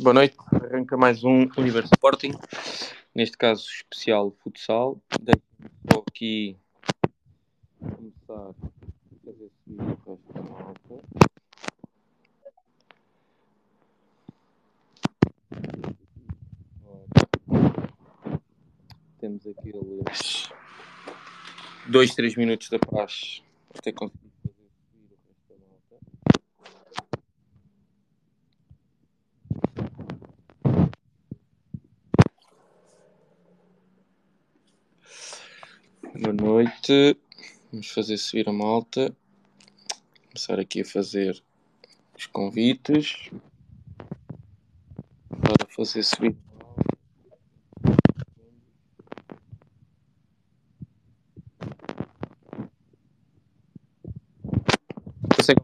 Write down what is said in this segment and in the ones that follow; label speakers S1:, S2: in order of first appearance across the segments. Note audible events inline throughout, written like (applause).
S1: Boa noite, arranca mais um Universo Sporting, neste caso especial futsal. Deixe-me só aqui começar a fazer subir o resto da malta. Temos aqui dois, três minutos da paz até conseguir fazer subir o resto da malta. Boa noite. Vamos fazer subir a malta. Começar aqui a fazer os convites. Para fazer subir a malta. Consegue-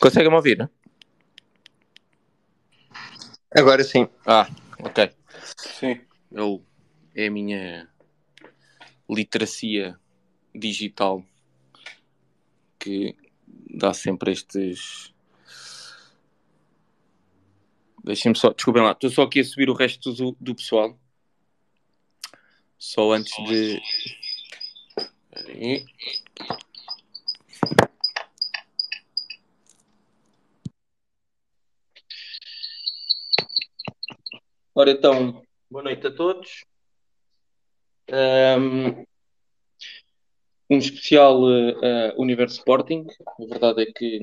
S1: Consegue-me ouvir, né?
S2: Agora sim.
S1: Ah, ok. Sim. Eu, é a minha literacia digital que dá sempre estes. Deixem-me só, desculpem lá, estou só aqui a subir o resto do, do pessoal. Só antes de. Espera Ora então, boa noite a todos. Ahm, um especial eh, Universo Sporting. A verdade é que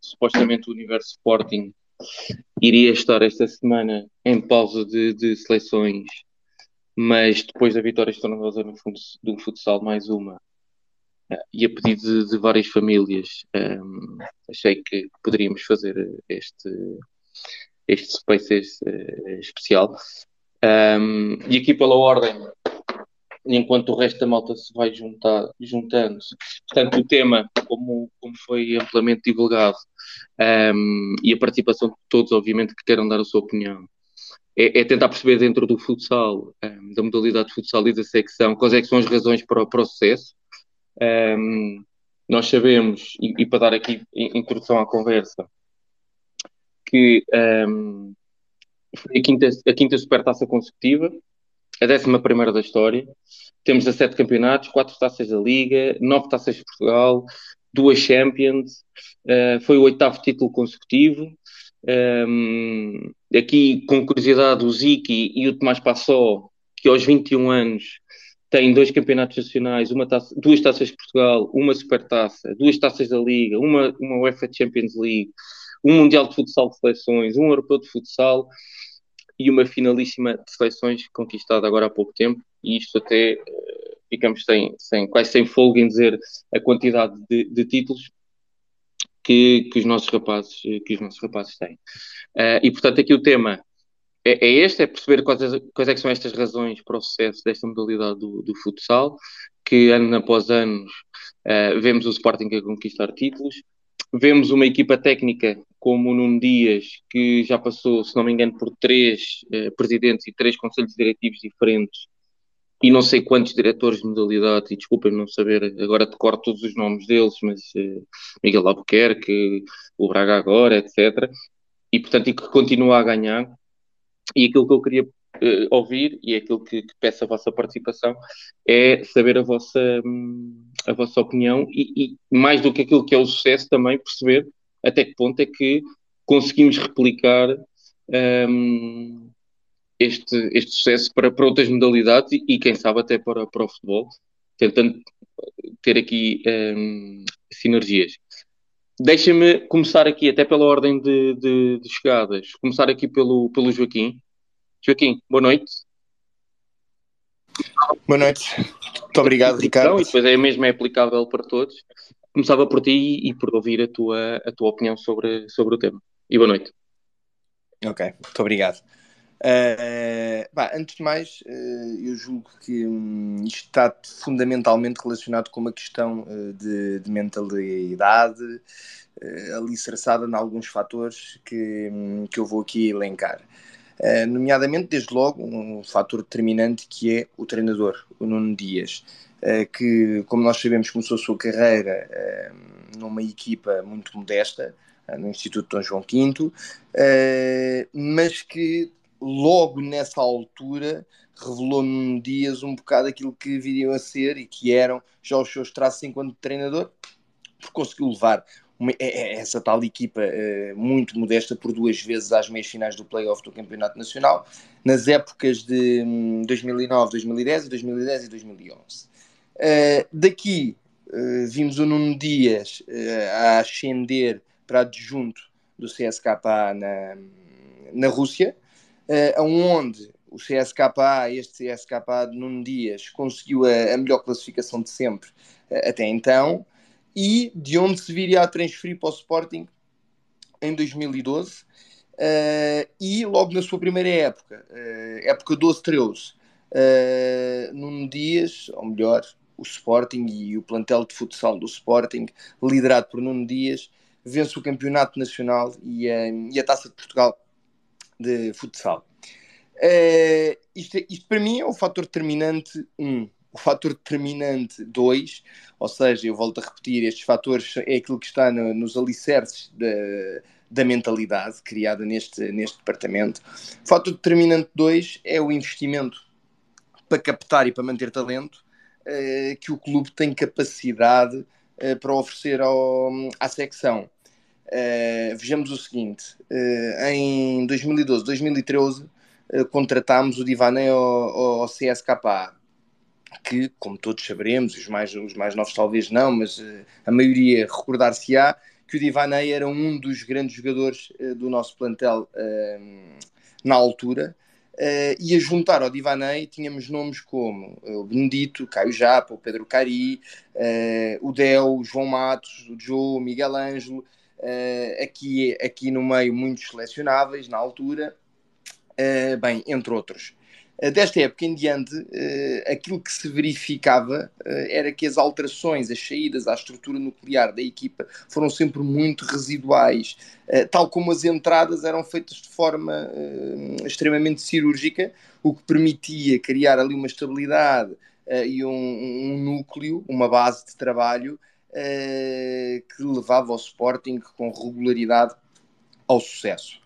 S1: supostamente o Universo Sporting iria estar esta semana em pausa de, de seleções, mas depois da vitória estrondosa no fundo do futsal, mais uma, eh, e a pedido de, de várias famílias, ahm, achei que poderíamos fazer este, este Spaces eh, especial. Ahm, e aqui pela ordem, enquanto o resto da malta se vai juntar, juntando-se. Portanto, o tema, como, como foi amplamente divulgado, ahm, e a participação de todos, obviamente, que queiram dar a sua opinião, é, é tentar perceber dentro do futsal, da modalidade de futsal e da secção, quais é são as razões para o processo. Ahm, nós sabemos, e, e para dar aqui in- introdução à conversa, que ahm, foi a quinta, a quinta supertaça consecutiva, a décima primeira da história. Temos 17 campeonatos, 4 taças da Liga, 9 taças de Portugal, duas Champions, eh, foi o oitavo título consecutivo. Um, aqui, com curiosidade, o Ziki e o Tomás Passó, que aos 21 anos têm dois campeonatos nacionais, uma taça, duas taças de Portugal, uma supertaça, duas taças da Liga, uma, uma UEFA Champions League, um Mundial de Futsal de Seleções, um Europeu de Futsal e uma finalíssima de seleções conquistada agora há pouco tempo, e isto até eh, ficamos sem, sem, quase sem folga em dizer a quantidade de, de títulos que, que os nossos rapazes, eh, que os nossos rapazes têm. Eh, e portanto aqui o tema é, é este, é perceber quais, quais é são estas razões para o sucesso desta modalidade do, do futsal, que ano após ano eh, vemos o Sporting a conquistar títulos, vemos uma equipa técnica como Nuno Dias, que já passou, se não me engano, por três eh, presidentes e três conselhos diretivos diferentes, e não sei quantos diretores de modalidade, e desculpem não saber, agora decoro todos os nomes deles, mas eh, Miguel Albuquerque, o Braga agora, etc. E portanto, e que continua a ganhar. E aquilo que eu queria eh, ouvir, e é aquilo que, que peço a vossa participação, é saber a vossa, hum, a vossa opinião e, e mais do que aquilo que é o sucesso, também perceber até que ponto é que conseguimos replicar hum, este, este sucesso para, para outras modalidades e, e quem sabe até para, para o futebol, tentando ter aqui hum, sinergias. Deixa-me começar aqui, até pela ordem de, de, de chegadas, começar aqui pelo, pelo Joaquim. Joaquim, boa noite.
S2: Boa noite. Muito obrigado, Ricardo.
S1: E depois é mesmo é aplicável para todos. Começava por ti e por ouvir a tua, a tua opinião sobre, sobre o tema. E boa noite.
S2: Ok, muito obrigado. Uh, bah, antes de mais, uh, eu julgo que um, isto está fundamentalmente relacionado com uma questão uh, de, de, mentalidade, uh, alicerçada em alguns fatores que, um, que eu vou aqui elencar. nomeadamente, desde logo, um fator determinante que é o treinador, o Nuno Dias, que, como nós sabemos, começou a sua carreira numa equipa muito modesta, no Instituto Dom João V, mas que logo nessa altura revelou num Dias um bocado aquilo que viriam a ser e que eram já os seus traços enquanto treinador, porque conseguiu levar uma, essa tal equipa muito modesta por duas vezes às meias finais do playoff do Campeonato Nacional, nas épocas de um, 2009, 2010, 2010 e 2011. Uh, daqui uh, vimos o Nuno Dias a ascender para adjunto do CSKA na, na Rússia, uh, onde o CSKA, este CSKA de Nuno Dias, conseguiu a, a melhor classificação de sempre até então, e de onde se viria a transferir para o Sporting em 2012, uh, eh, e logo na sua primeira época, uh, época 12-13, uh, Nuno Dias, ou melhor, o Sporting e o plantel de futsal do Sporting, liderado por Nuno Dias, vence o campeonato nacional e a, e a Taça de Portugal de futsal. Uh, isto, isto, para mim é o fator determinante 1. Um. O fator determinante 2, ou seja, eu volto a repetir, estes fatores é aquilo que está no, nos alicerces da, da mentalidade criada neste, neste departamento. O fator determinante 2 é o investimento para captar e para manter talento uh, que o clube tem capacidade uh, para oferecer ao, à secção. Uh, vejamos o seguinte: uh, em 2012, 2013, uh, contratámos o Divané ao, ao CSKA, que, como todos saberemos, os mais, os mais novos talvez não, mas uh, a maioria recordar-se-á que o Divané era um dos grandes jogadores do nosso plantel na altura. Uh, e a juntar ao Divanei tínhamos nomes como o Benedito, Caio Japa, o Pedro Cari, uh, o Del, o João Matos, o Joe, o Miguel Ângelo, uh, aqui, aqui no meio muitos selecionáveis na altura, bem, entre outros. Uh, desta época em diante, aquilo que se verificava era que as alterações, as saídas à estrutura nuclear da equipa foram sempre muito residuais, tal como as entradas eram feitas de forma extremamente cirúrgica, o que permitia criar ali uma estabilidade e um, um núcleo, uma base de trabalho que levava o Sporting com regularidade ao sucesso.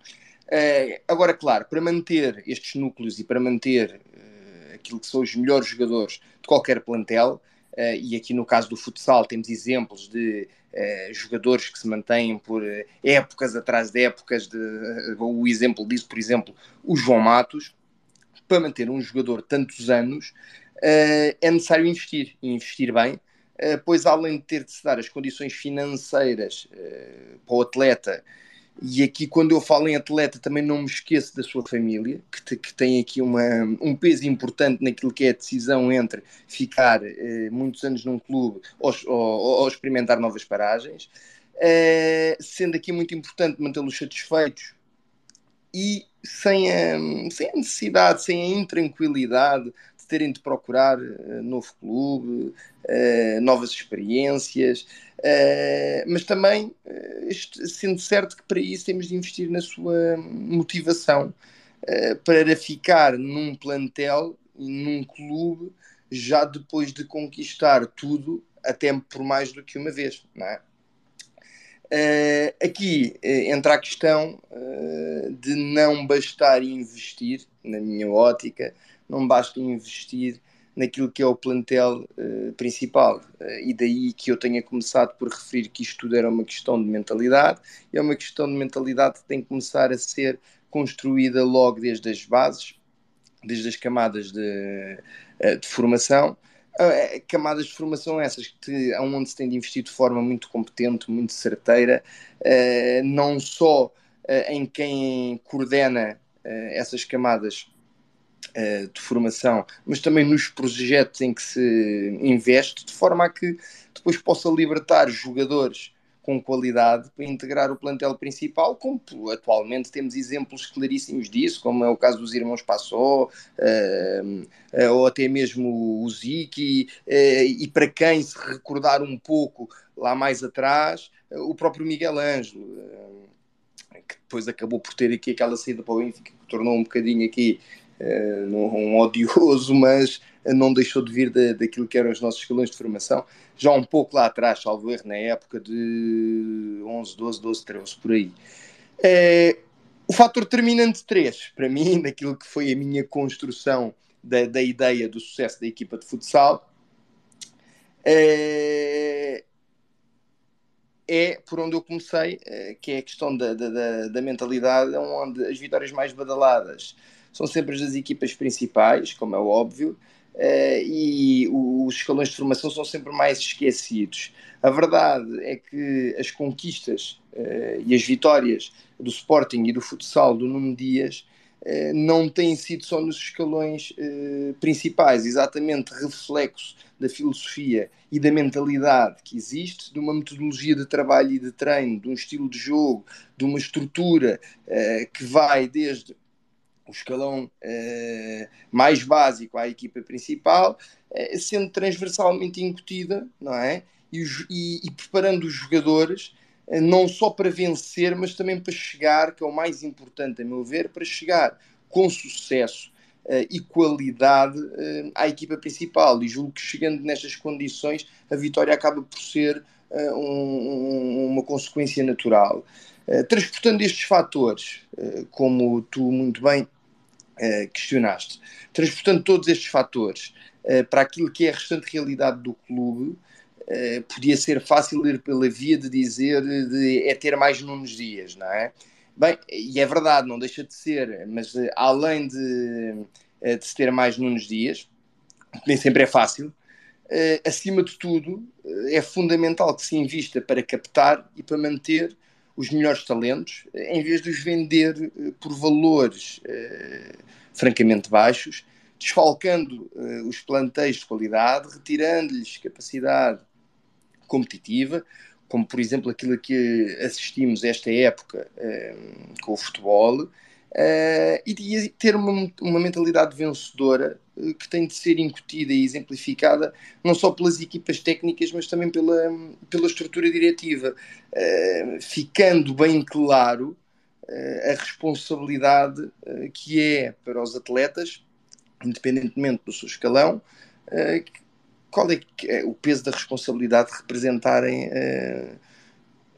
S2: Uh, agora, claro, para manter estes núcleos e para manter uh, aquilo que são os melhores jogadores de qualquer plantel, e aqui no caso do futsal temos exemplos de jogadores que se mantêm por épocas atrás de épocas, de, o exemplo disso, por exemplo, o João Matos, para manter um jogador tantos anos, é necessário investir, e investir bem, eh, pois além de ter de se dar as condições financeiras uh, para o atleta, e aqui quando eu falo em atleta também não me esqueço da sua família, que, te, que tem aqui uma, um peso importante naquilo que é a decisão entre ficar uh, muitos anos num clube ou, ou, ou experimentar novas paragens, sendo aqui muito importante mantê-los satisfeitos e sem a, sem a necessidade, sem a intranquilidade terem de procurar uh, novo clube, uh, novas experiências, uh, mas também sendo certo que para isso temos de investir na sua motivação para ficar num plantel e num clube já depois de conquistar tudo, até por mais do que uma vez, não é? Uh, aqui uh, entra a questão uh, de não bastar investir, na minha ótica, não basta investir naquilo que é o plantel uh, principal. Uh, e daí que eu tenha começado por referir que isto tudo era uma questão de mentalidade, é uma questão de mentalidade que tem que começar a ser construída logo desde as bases, desde as camadas de, uh, de formação. camadas de formação essas que onde se tem de investir de forma muito competente, muito certeira, não só em quem coordena essas camadas uh, de formação, mas também nos projetos em que se investe, de forma a que depois possa libertar jogadores com qualidade para integrar o plantel principal, como atualmente temos exemplos claríssimos disso, como é o caso dos irmãos Passó, uh, uh, ou até mesmo o Ziki, uh, e para quem se recordar um pouco lá mais atrás, o próprio Miguel Ângelo, que depois acabou por ter aqui aquela saída para o Benfica, que tornou um bocadinho aqui um odioso, mas não deixou de vir da, daquilo que eram os nossos escalões de formação, já um pouco lá atrás, salvo erro, na época de 11, 12, 12, 13, por aí. É, o fator determinante 3, para mim, naquilo que foi a minha construção da, da ideia do sucesso da equipa de futsal, é, é por onde eu comecei, é, que é a questão da, da, da mentalidade, onde as vitórias mais badaladas são sempre as das equipas principais, como é óbvio, uh, e os escalões de formação são sempre mais esquecidos. A verdade é que as conquistas uh, e as vitórias do Sporting e do futsal do Nuno Dias uh, não têm sido só nos escalões principais, exatamente reflexo da filosofia e da mentalidade que existe, de uma metodologia de trabalho e de treino, de um estilo de jogo, de uma estrutura que vai desde o escalão uh, mais básico à equipa principal, uh, sendo transversalmente incutida, não é? E, e, e preparando os jogadores uh, não só para vencer, mas também para chegar, que é o mais importante, a meu ver, para chegar com sucesso e qualidade à equipa principal. E julgo que chegando nestas condições, a vitória acaba por ser um, uma consequência natural. transportando estes fatores, como tu muito bem uh, questionaste. Transportando todos estes fatores uh, para aquilo que é a restante realidade do clube, uh, podia ser fácil ir pela via de dizer de, é ter mais Nunos Dias, não é? Bem, e é verdade, não deixa de ser, mas além de, de se ter mais Nunos Dias, nem sempre é fácil, acima de tudo, é fundamental que se invista para captar e para manter os melhores talentos, em vez de os vender uh, por valores uh, francamente baixos, desfalcando uh, os plantéis de qualidade, retirando-lhes capacidade competitiva, como por exemplo aquilo que assistimos esta época com o futebol, Uh, e ter uma, uma mentalidade vencedora que tem de ser incutida e exemplificada não só pelas equipas técnicas, mas também pela, pela estrutura diretiva, uh, ficando bem claro a responsabilidade que é para os atletas, independentemente do seu escalão, qual é, é, o peso da responsabilidade de representarem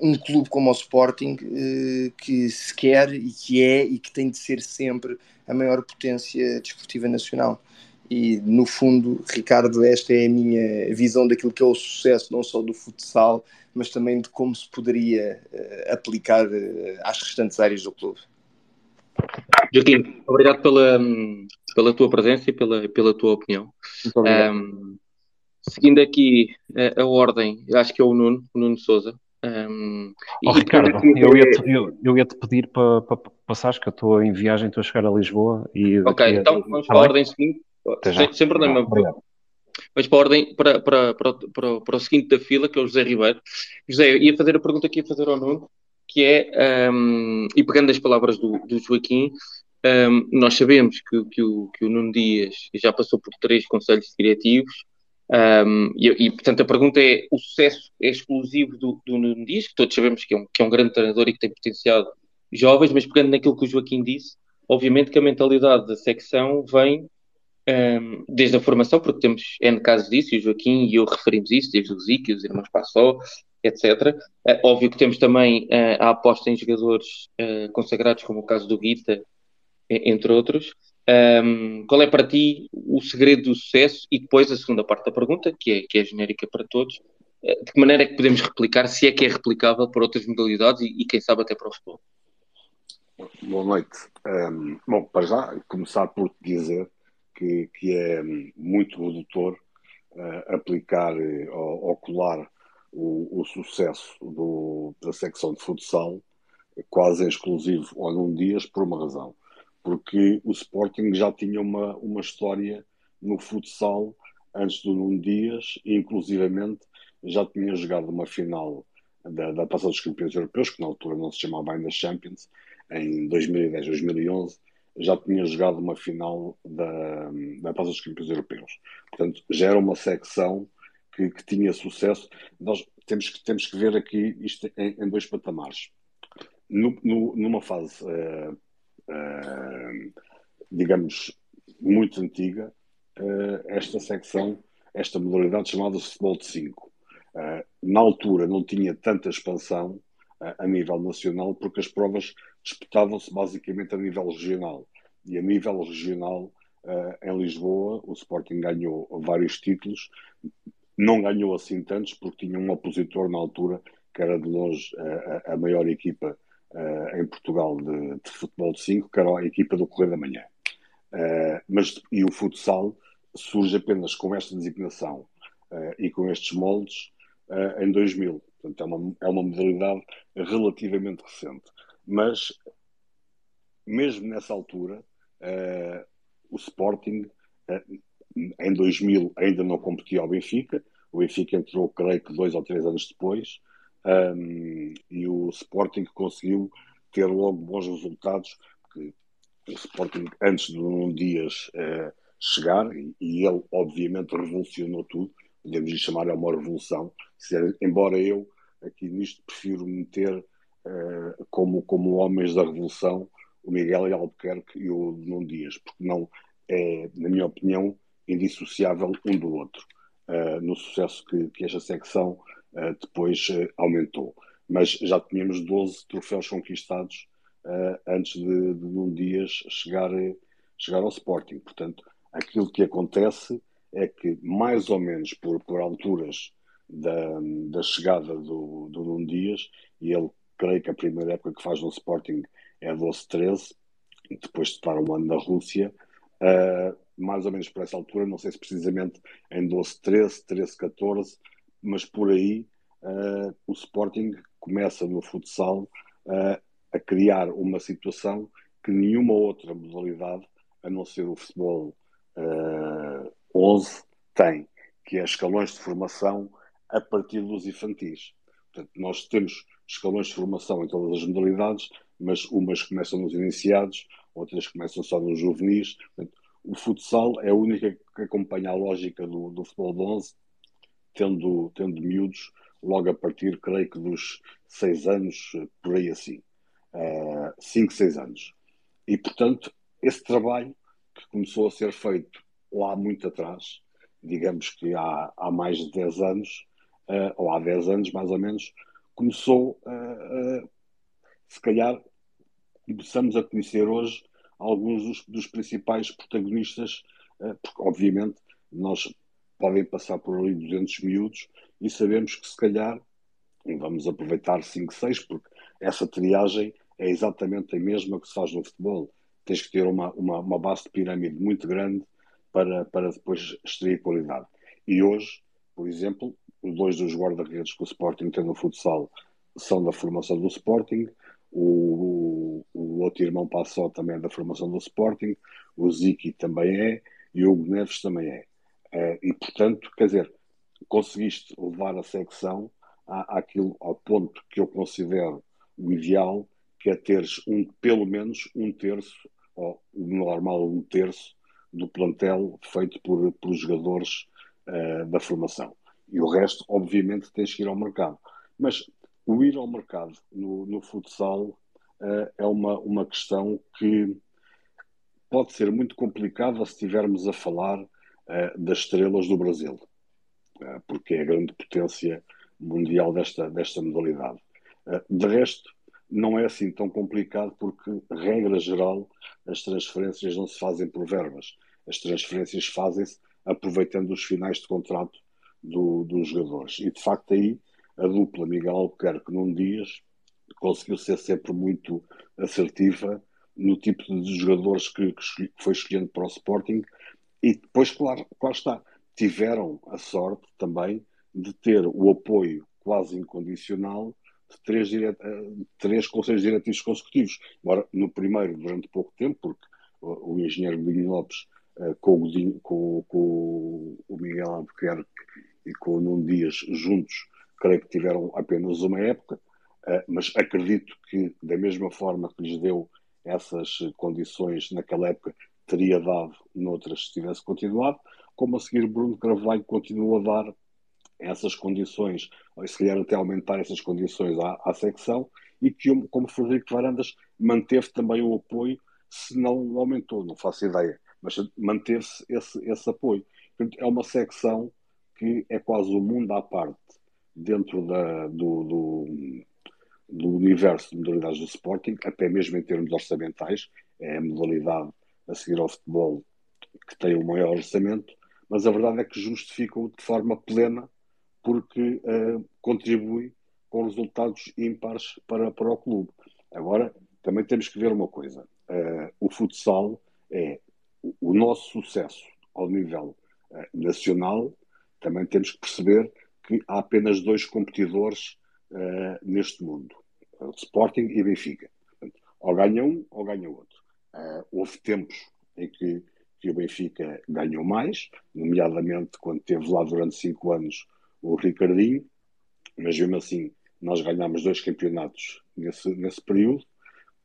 S2: um clube como o Sporting eh, que se quer e que é e que tem de ser sempre a maior potência desportiva nacional. E no fundo, Ricardo, esta é a minha visão daquilo que é o sucesso, não só do futsal, mas também de como se poderia uh, aplicar uh, às restantes áreas do clube.
S1: Joaquim, obrigado pela, pela tua presença e pela, pela tua opinião. Um, seguindo aqui a, a, ordem, acho que é o Nuno, o Nuno Souza. Um,
S3: oh, Ricardo, eu ia-te eu, eu ia -te pedir para pa, pa passares, que eu estou em viagem, estou a chegar a Lisboa. E
S1: ok, então vamos para a ordem seguinte. Sem, sem problema. Vamos para a ordem, para, para, para, para, para o seguinte da fila, que é o José Ribeiro. José, ia fazer a pergunta que ia fazer ao Nuno, que é, um, e pegando as palavras do, do Joaquim, um, nós sabemos que, que, o, que o Nuno Dias já passou por três conselhos diretivos, um, e, e, portanto, a pergunta é: o sucesso é exclusivo do, do Nuno Dias, que todos sabemos que é, um, que é um grande treinador e que tem potenciado jovens, mas pegando naquilo que o Joaquim disse, obviamente que a mentalidade da secção vem um, desde a formação, porque temos N casos disso, e o Joaquim e eu referimos isso, desde o Zico, os irmãos Passó, etc. Uh, óbvio que temos também uh, a aposta em jogadores uh, consagrados, como o caso do Guita, entre outros. Um, qual é para ti o segredo do sucesso? E depois a segunda parte da pergunta, que é, que é genérica para todos, de que maneira é que podemos replicar, se é que é replicável para outras modalidades e, e quem sabe até para o futebol?
S4: Boa noite. Um, bom, para já, começar por dizer que, que é muito redutor uh, aplicar uh, ou, colar o, o sucesso do, da secção de futsal quase exclusivo ao Nuno Dias por uma razão. Porque o Sporting já tinha uma, uma história no futsal antes do Nuno Dias, e inclusivamente já tinha jogado uma final da, da passagem dos campeões europeus, que na altura não se chamava ainda Champions, em 2010, 2011, já tinha jogado uma final da, da Taça dos Campeões Europeus. Portanto, já era uma secção que, que, tinha sucesso. Nós temos que, temos que ver aqui isto em, em dois patamares. No, no, numa fase, uh, uh, digamos, muito antiga, uh, esta secção, esta modalidade chamada-se futebol de 5. na altura não tinha tanta expansão a nível nacional, porque as provas disputavam-se basicamente a nível regional. E a nível regional, em Lisboa, o Sporting ganhou vários títulos, não ganhou assim tantos, porque tinha um opositor na altura que era de longe a, a maior equipa uh, em Portugal de, de, futebol de 5, que era a equipa do Correio da Manhã. Mas, e o futsal surge apenas com esta designação e com estes moldes em 2000. Portanto, é uma, é uma modalidade relativamente recente. Mas, mesmo nessa altura, o Sporting em 2000 ainda não competia ao Benfica, o Benfica entrou, creio que dois ou três anos depois, um, e o Sporting conseguiu ter logo bons resultados, porque o Sporting, antes de um Dias uh, chegar, e, e, ele obviamente revolucionou tudo, podemos lhe chamar a uma revolução, embora eu aqui nisto prefiro meter uh, como, como homens da revolução o Miguel Albuquerque e o Nuno Dias, porque não é, na minha opinião, indissociável um do outro, uh, no sucesso que, que esta secção uh, depois aumentou. Mas já tínhamos 12 troféus conquistados antes de, de um Dias chegar, chegar ao Sporting. Portanto, aquilo que acontece é que, mais ou menos por, por alturas da, da chegada do, do Nuno Dias, e ele creio que a primeira época que faz no Sporting é 12-13, depois de estar um ano na Rússia, uh, mais ou menos por essa altura, não sei se precisamente em 12-13, 13-14, mas por aí uh, o Sporting começa no futsal uh, a criar uma situação que nenhuma outra modalidade, a não ser o futebol 11, tem, que é escalões de formação a partir dos infantis. Portanto, nós temos escalões de formação em todas as modalidades, mas umas começam nos iniciados, outras começam só nos juvenis. Portanto, o futsal é a única que acompanha a lógica do, do futebol de 11, tendo, tendo miúdos logo a partir, creio que dos 6 anos, por aí assim. 5, uh, 6 anos. E, portanto, esse trabalho que começou a ser feito lá muito atrás, digamos que há, há mais de 10 anos, uh, ou há 10 anos mais ou menos, começou, uh, se calhar, começamos a conhecer hoje alguns dos, dos principais protagonistas, uh, porque obviamente nós podem passar por ali 200 miúdos e sabemos que se calhar vamos aproveitar 5, 6, porque essa triagem é exatamente a mesma que se faz no futebol. Tens que ter uma, uma, uma base de pirâmide muito grande para, para depois extrair qualidade. E hoje, por exemplo, dois dos guarda-redes que o Sporting tem no futsal são da formação do Sporting, o, o, outro irmão Passó também é da formação do Sporting, o Ziki também é e o Hugo Neves também é. Uh, e portanto, quer dizer, conseguiste levar a secção à, àquilo, ao ponto que eu considero o ideal, que é teres um, pelo menos um terço, ou o normal um terço, do plantel feito por, por jogadores uh, da formação. E o resto, obviamente, tens que ir ao mercado. Mas o ir ao mercado no, no futsal uh, é uma, uma questão que pode ser muito complicada se estivermos a falar uh, das estrelas do Brasil, porque é a grande potência mundial desta, desta modalidade. de resto, não é assim tão complicado porque, regra geral, as transferências não se fazem por verbas. As transferências fazem-se aproveitando os finais de contrato do, dos jogadores. E, de facto, aí a dupla Miguel Albuquerque num Dias conseguiu ser sempre muito assertiva no tipo de jogadores que, que foi escolhendo para o Sporting e depois, claro, claro está, tiveram a sorte também de ter o apoio quase incondicional de três, dire... três conselhos diretivos consecutivos. Agora, no primeiro, durante pouco tempo, porque o, engenheiro Godinho Lopes, uh, com, o com, com, o Miguel Albuquerque e com o Nuno Dias juntos, creio que tiveram apenas uma época, mas acredito que, da mesma forma que lhes deu essas condições naquela época, teria dado noutras se tivesse continuado, como a seguir Bruno Carvalho continua a dar essas condições, ou se calhar até aumentar essas condições à, à secção, e que, como Frederico Varandas, manteve também o apoio, se não aumentou, não faço ideia, mas manteve-se esse, esse apoio. Portanto, é uma secção que é quase o mundo à parte dentro da, do, do, do, universo de modalidades do Sporting, até mesmo em termos orçamentais, é a modalidade a seguir ao futebol que tem o maior orçamento, mas a verdade é que justificam de forma plena porque uh, contribui com resultados ímpares para, para o clube. Agora, também temos que ver uma coisa: uh, o futsal é o, nosso sucesso ao nível uh, nacional. Também temos que perceber que há apenas dois competidores neste mundo: Sporting e Benfica. Portanto, ou ganha um ou ganha outro. houve tempos em que, que o Benfica ganhou mais, nomeadamente quando teve lá durante cinco anos o Ricardinho, mas mesmo assim nós ganhámos dois campeonatos nesse, nesse período.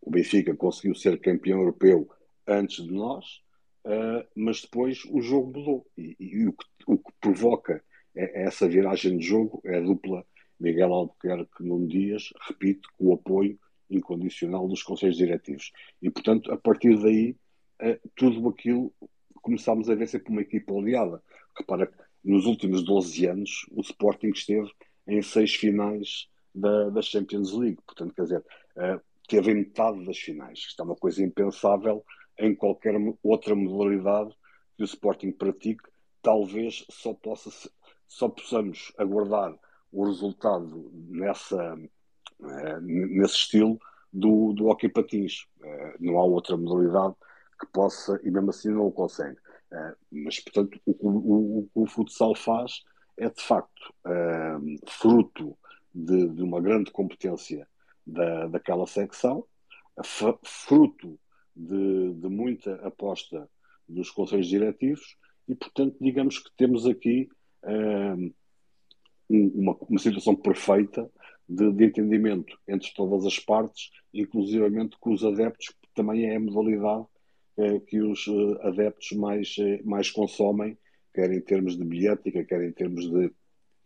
S4: O Benfica conseguiu ser campeão europeu antes de nós, uh, mas depois o jogo mudou. E, e, o, que, o, que, provoca é, é essa viragem de jogo é a dupla Miguel Albuquerque num Dias, repito, com o apoio incondicional dos conselhos diretivos. E, portanto, a partir daí, uh, tudo aquilo começámos a ver sempre uma equipa oleada. Repara que nos últimos 12 anos, o Sporting esteve em seis finais da, da Champions League. Portanto, quer dizer, uh, teve em metade das finais. Isto é uma coisa impensável em qualquer outra modalidade que o Sporting pratique. Talvez só, possa, só possamos aguardar o resultado nessa, uh, nesse estilo do, do hockey patins. Uh, não há outra modalidade que possa, e mesmo assim não o consegue. Uh, mas, portanto, o o, o, o, futsal faz é, de facto, uh, fruto de, de, uma grande competência da, daquela secção, fruto de, de, muita aposta dos conselhos diretivos e, portanto, digamos que temos aqui uh, uma, uma, situação perfeita de, de, entendimento entre todas as partes, inclusivamente com os adeptos, que também é a modalidade eh, que os eh, adeptos mais, eh, mais consomem, quer em termos de bilhética, quer em termos de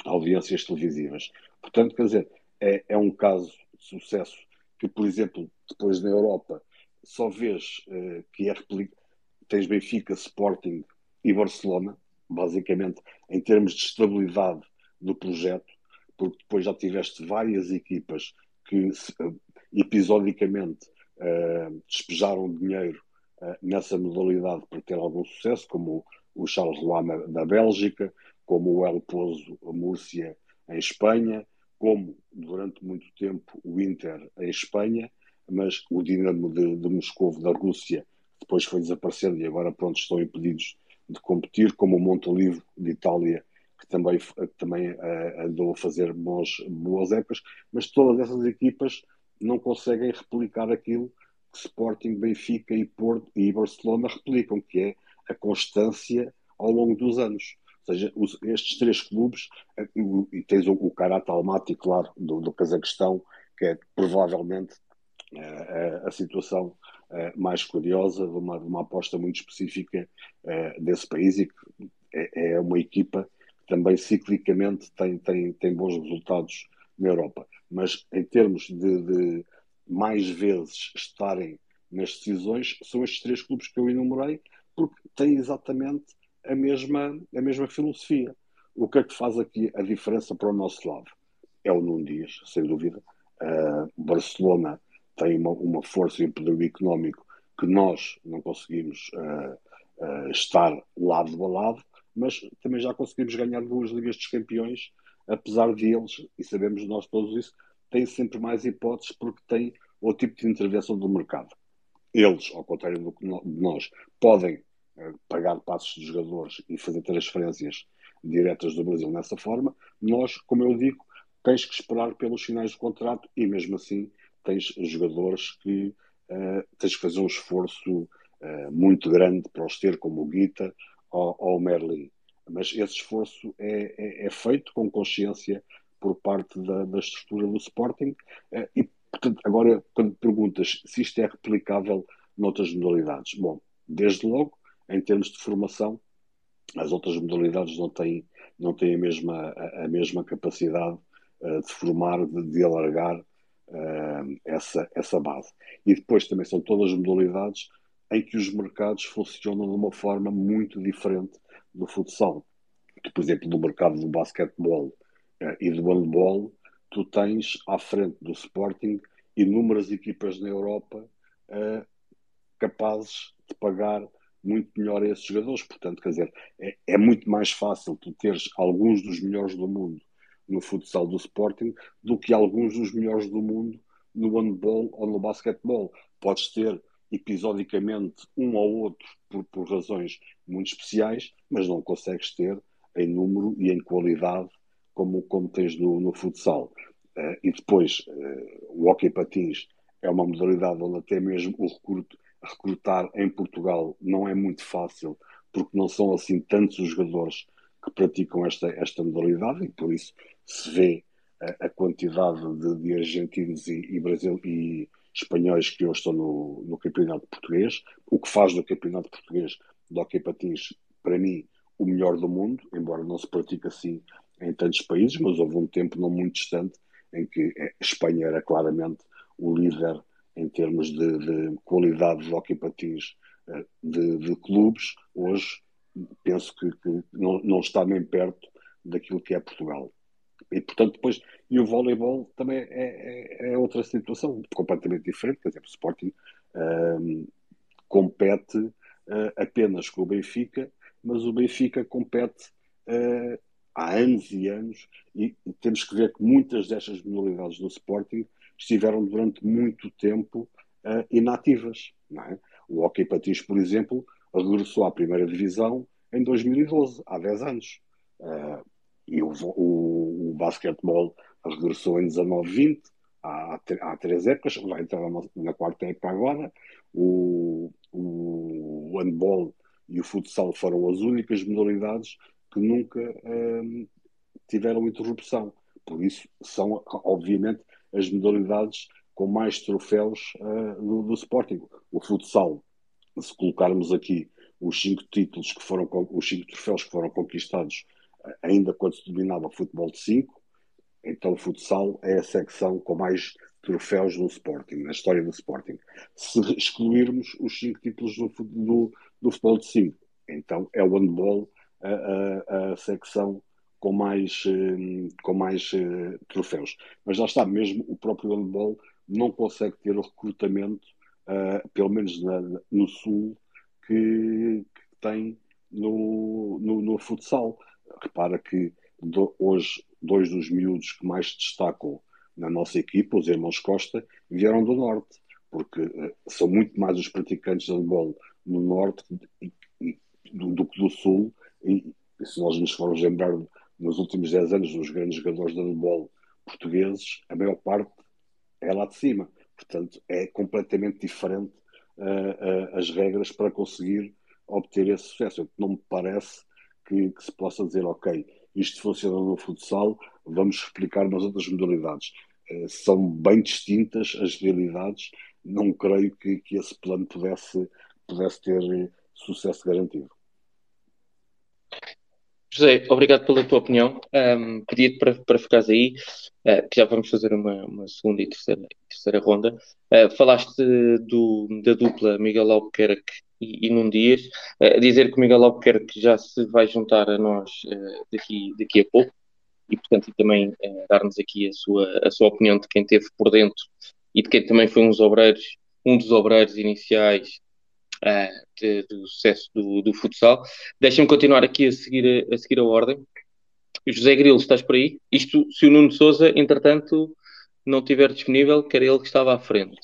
S4: audiências televisivas. Portanto, quer dizer, é, é um caso de sucesso que, por exemplo, depois na Europa, só vês que é replicado. Tens Benfica, Sporting e Barcelona, basicamente, em termos de estabilidade do projeto, porque depois já tiveste várias equipas que episodicamente despejaram dinheiro nessa modalidade para ter algum sucesso, como o Charles Roy da Bélgica, como o El Pozo, Múrcia, em Espanha, como durante muito tempo o Inter em Espanha, mas o Dinamo de, de Moscou da Rússia depois foi desaparecendo e agora pronto estão impedidos de competir, como o Montolivo de Itália, que também, também uh, andou a fazer bons, boas épocas, mas todas essas equipas não conseguem replicar aquilo Sporting, Benfica e Porto e Barcelona replicam, que é a constância ao longo dos anos. Ou seja, os, estes três clubes, eh, e tens o, o Karat Almaty, claro, do, do Cazaquistão, que é provavelmente uh, a, a, situação uh, mais curiosa de uma, de uma, aposta muito específica desse país e que é, é, uma equipa que também ciclicamente tem, tem, tem bons resultados na Europa. Mas em termos de, de mais vezes estarem nas decisões são estes três clubes que eu enumerei, porque têm exatamente a mesma, a mesma filosofia. O que é que faz aqui a diferença para o nosso lado? É o Nuno Dias, sem dúvida. Uh, Barcelona tem uma, uma força e um poder económico que nós não conseguimos uh, uh, estar lado a lado, mas também já conseguimos ganhar duas Ligas dos Campeões, apesar de eles, e sabemos nós todos isso, têm sempre mais hipóteses porque têm outro tipo de intervenção do mercado. Eles, ao contrário do que nós, podem uh, pagar passos de jogadores e fazer transferências diretas do Brasil nessa forma. Nós, como eu digo, tens que esperar pelos finais do contrato e mesmo assim tens jogadores que uh, tens que fazer um esforço uh, muito grande para os ter, como o Guita ou, ou o Merlin. Mas esse esforço é, é, é feito com consciência por parte da, da estrutura do Sporting. Uh, e, portanto, agora, quando perguntas se isto é replicável noutras modalidades, bom, desde logo, em termos de formação, as outras modalidades não têm, não têm a, mesma, a, a mesma capacidade uh, de formar, de, de alargar uh, essa, essa base. E depois também são todas modalidades em que os mercados funcionam de uma forma muito diferente do futsal. por exemplo, no mercado do basquetebol e do handball, tu tens à frente do Sporting inúmeras equipas na Europa capazes de pagar muito melhor a esses jogadores. Portanto, quer dizer, é, é, muito mais fácil tu teres alguns dos melhores do mundo no futsal do Sporting do que alguns dos melhores do mundo no handball ou no basquetebol. Podes ter episodicamente um ou outro por, por razões muito especiais, mas não consegues ter em número e em qualidade como, como tens no, no futsal. Uh, e depois, uh, o hockey patins é uma modalidade onde até mesmo o recruto recrutar em Portugal não é muito fácil, porque não são assim tantos os jogadores que praticam esta, esta modalidade e por isso se vê a, a quantidade de, de argentinos e, e, Brasil, e espanhóis que hoje estão no, no campeonato português, o que faz do campeonato português do hockey patins, para mim, o melhor do mundo, embora não se pratique assim em tantos países, mas houve um tempo não muito distante em que a Espanha era claramente o líder em termos de, de qualidade de hockey eh, de, de, clubes, hoje penso que, que não, não, está nem perto daquilo que é Portugal. E, portanto, depois, e o voleibol também é, é, é outra situação completamente diferente. Por exemplo, o Sporting um, ehm, compete uh, apenas com o Benfica, mas o Benfica compete uh, há anos e anos, e temos que ver que muitas destas modalidades do Sporting estiveram durante muito tempo uh, inativas. É? O Hockey Patins, por exemplo, regressou à primeira divisão em 2012, há 10 anos. Uh, e o, o, o basquetebol regressou em 19-20, há, há três épocas, vai entrar na, na quarta época agora. O, o handball e o futsal foram as únicas modalidades que nunca uh, tiveram interrupção. Por isso, são, obviamente, as modalidades com mais troféus uh, do, do, Sporting. O futsal, se colocarmos aqui os cinco títulos que foram, os cinco troféus que foram conquistados uh, ainda quando se dominava futebol de cinco, então o futsal é a secção com mais troféus no Sporting, na história do Sporting. Se excluirmos os cinco títulos do, do, do futebol de cinco, então é o handball a, a, a secção com mais, eh, com mais uh, troféus. Mas lá está, mesmo o próprio handball não consegue ter o recrutamento, uh, pelo menos na, no Sul, que, que tem no, no, no, futsal. Repara que do, hoje dois dos miúdos que mais destacam na nossa equipa, os irmãos Costa, vieram do Norte, porque uh, são muito mais os praticantes de handball no Norte do que do Sul, e, e se nós nos formos lembrar nos últimos 10 anos, os grandes jogadores de handball portugueses, a maior parte é lá de cima. Portanto, é completamente diferente uh, uh, as regras para conseguir obter esse sucesso. Não me parece que, que, se possa dizer, ok, isto funciona no futsal, vamos replicar nas outras modalidades. Uh, são bem distintas as realidades. Não creio que, que esse plano pudesse, pudesse ter sucesso garantido.
S1: José, obrigado pela tua opinião. Um, Pedia-te para, para ficares aí, uh, que já vamos fazer uma, uma segunda e terceira, terceira ronda. Uh, falaste do, da dupla Miguel Albuquerque e, e Num Dias. Uh, dizer que o Miguel Albuquerque já se vai juntar a nós daqui, daqui a pouco e, portanto, e também dar-nos aqui a sua, a sua opinião de quem esteve por dentro e de quem também foi um dos obreiros, um dos obreiros iniciais de, do sucesso do, do futsal. Deixa-me continuar aqui a seguir a, a, seguir a ordem. José Grilo, estás por aí? Isto, se o Nuno Souza, entretanto, não estiver disponível, que era ele que estava à frente.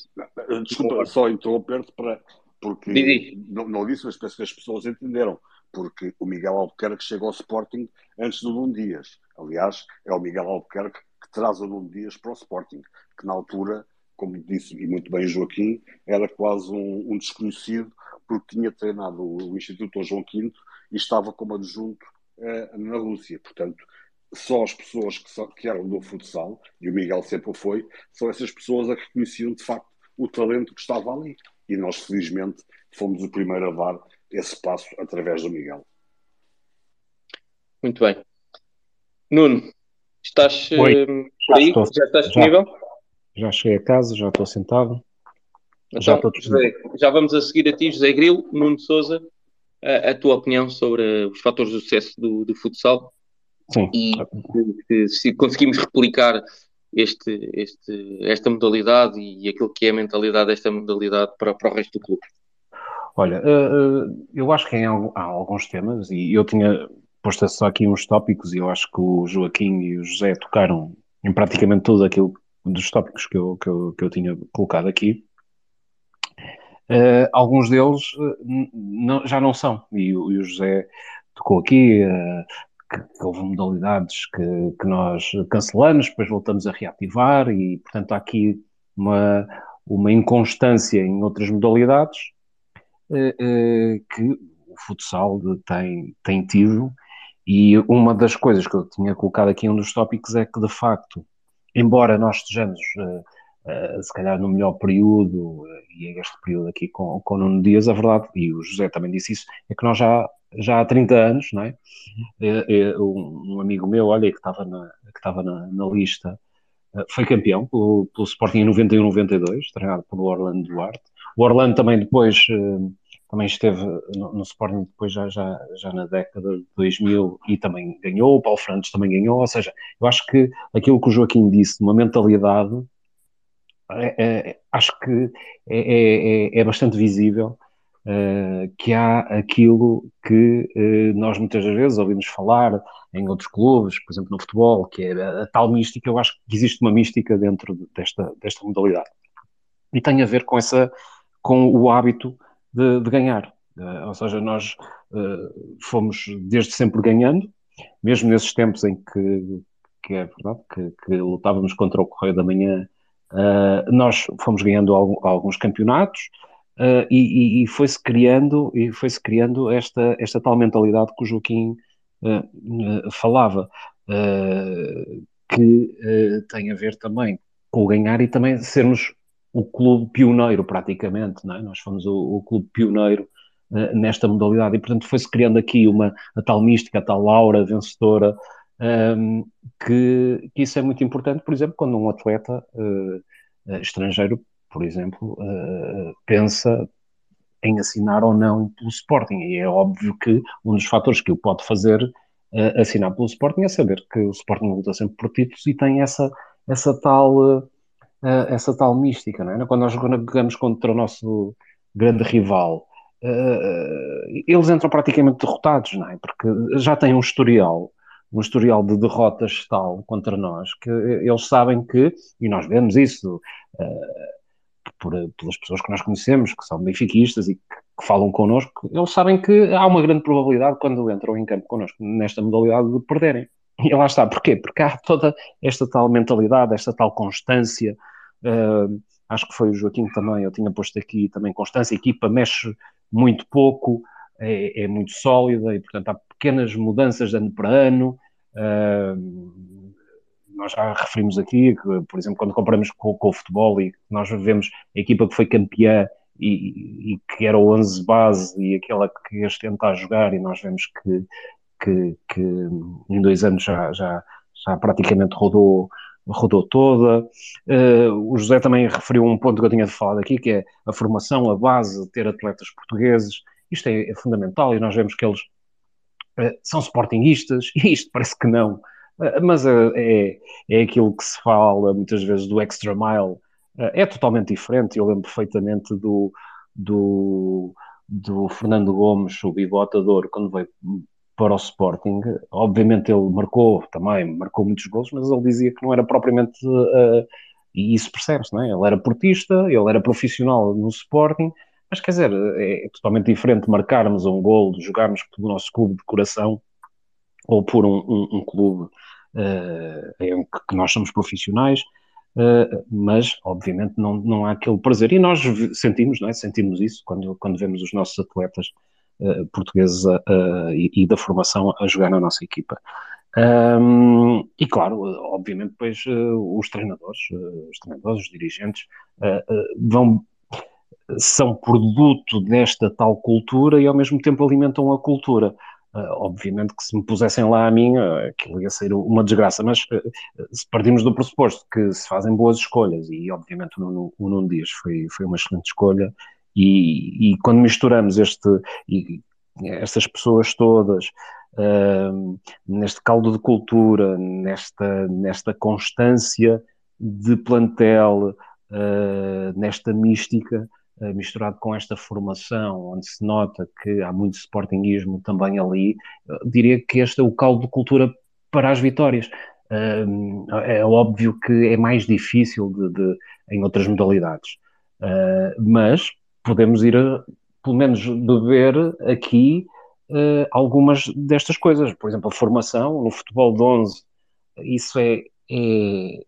S4: Desculpa, só interromper-te para. Porque não, não disse, mas penso que as pessoas entenderam. Porque o Miguel Albuquerque chegou ao Sporting antes do Nuno Dias. Aliás, é o Miguel Albuquerque que traz o Nuno Dias para o Sporting, que na altura como disse e muito bem Joaquim, era quase um, um desconhecido, porque tinha treinado o, Instituto João V e estava como adjunto eh, na Rússia. Portanto, só as pessoas que, só, que eram do futsal, e o Miguel sempre foi, são essas pessoas a que conheciam de facto o talento que estava ali. E nós, felizmente, fomos o primeiro a dar esse passo através do Miguel.
S1: Muito bem. Nuno, estás Oi. Uh, aí? Estou, já estás disponível?
S3: Já, já cheguei a casa, já estou sentado.
S1: Então, já, José, já vamos a seguir a ti, José Grilo, Nuno Souza, a, a, tua opinião sobre os fatores de sucesso do, do futsal
S3: Sim.
S1: e se, se conseguimos replicar este, este, esta modalidade e aquilo que é a mentalidade desta modalidade para, para o resto do clube.
S3: Olha, uh, eu acho que há alguns temas e eu tinha posto só aqui uns tópicos e eu acho que o Joaquim e o José tocaram em praticamente tudo aquilo dos tópicos que eu, que eu, que eu tinha colocado aqui. Uh, alguns deles uh, não, já não são, e, o, e o José tocou aqui que, que, houve modalidades que, que, nós cancelamos, depois voltamos a reativar, e portanto há aqui uma, uma inconstância em outras modalidades que o futsal tem, tem tido, e uma das coisas que eu tinha colocado aqui, um dos tópicos, é que de facto, embora nós estejamos uh, se calhar no melhor período, uh, e é este período aqui com, com o Nuno Dias, a verdade, e o José também disse isso, é que nós já, já há 30 anos, não é? um, um, amigo meu, olha, que estava na, que estava na, na lista, foi campeão pelo, pelo Sporting em 91-92, treinado pelo Orlando Duarte. O Orlando também depois também esteve no, no, Sporting depois já, já, já na década de 2000 e também ganhou, o Paulo Frantes também ganhou, ou seja, eu acho que aquilo que o Joaquim disse, uma mentalidade é, é, acho que é, é, é, é bastante visível uh, que há aquilo que uh, nós muitas vezes ouvimos falar em outros clubes, por exemplo no futebol, que é a, tal mística. Eu acho que existe uma mística dentro desta, desta modalidade e tem a ver com essa, com o hábito de, de ganhar. Uh, ou seja, nós fomos desde sempre ganhando, mesmo nesses tempos em que, que é verdade, que, que lutávamos contra o Correio da Manhã Uh, nós fomos ganhando alguns campeonatos uh, e, e foi-se criando e foi-se criando esta, esta tal mentalidade que o Joaquim uh, falava, que tem a ver também com ganhar e também sermos o clube pioneiro praticamente, não é? Nós fomos o, o clube pioneiro nesta modalidade e portanto foi-se criando aqui uma a tal mística, a tal aura vencedora um, que, que, isso é muito importante, por exemplo, quando um atleta uh, estrangeiro, por exemplo, uh, pensa em assinar ou não pelo Sporting. E é óbvio que um dos fatores que o pode fazer uh, assinar pelo Sporting é saber que o Sporting luta sempre por títulos e tem essa, essa tal. essa tal mística, não é? Quando nós jogamos contra o nosso grande rival, eles entram praticamente derrotados, não é? Porque já têm um historial um historial de derrotas tal contra nós que eles sabem que, e nós vemos isso uh, por, pelas pessoas que nós conhecemos, que são benfiquistas e que, que, falam connosco, eles sabem que há uma grande probabilidade quando entram em campo connosco nesta modalidade de perderem. E lá está, porquê? Porque há toda esta tal mentalidade, esta tal constância. Uh, acho que foi o Joaquim também, eu tinha posto aqui também constância. A equipa mexe muito pouco, é, é muito sólida e, portanto, há pequenas mudanças de ano para ano. Nós já referimos aqui que, por exemplo, quando comparamos com, com, o futebol e nós vemos a equipa que foi campeã e, e, que era o 11 base e aquela que este ano está a jogar e nós vemos que, que, que em dois anos já, já, já praticamente rodou rodou toda. Uh, o José também referiu um ponto que eu tinha falado aqui, que é a formação, a base, ter atletas portugueses. Isto é, é fundamental e nós vemos que eles são sportinguistas, (laughs) e isto parece que não, eh, mas eh, é, é aquilo que se fala muitas vezes do extra mile, é totalmente diferente. Eu lembro perfeitamente do, do, do Fernando Gomes, o bigotador, quando veio para o Sporting. Obviamente ele marcou também, marcou muitos gols, mas ele dizia que não era propriamente. Uh, e isso percebe-se, não é? Ele era portista, ele era profissional no Sporting, mas quer dizer, é, é totalmente diferente marcarmos um gol, jogarmos pelo nosso clube de coração ou por um, um, um clube uh, em que nós somos profissionais, uh, mas obviamente não, não há aquele prazer. E nós sentimos, não é? Sentimos isso quando, quando vemos os nossos atletas uh, portugueses e, e, da formação a jogar na nossa equipa. Um, e claro, obviamente, depois os treinadores, os treinadores, os dirigentes vão são produto desta tal cultura e ao mesmo tempo alimentam a cultura. obviamente que se me pusessem lá a mim, aquilo ia ser uma desgraça, mas se partimos do pressuposto que se fazem boas escolhas, e obviamente o Nuno, o Nuno Dias foi, foi uma excelente escolha, e, e quando misturamos este, e, estas pessoas todas, uh, neste caldo de cultura, nesta, nesta constância de plantel, uh, nesta mística, uh, misturado com esta formação, onde se nota que há muito sportinguismo também ali, diria que este é o caldo de cultura para as vitórias. é óbvio que é mais difícil de, de em outras modalidades, mas podemos ir a, pelo menos beber aqui algumas destas coisas. Por exemplo, a formação no futebol de 11, isso é, é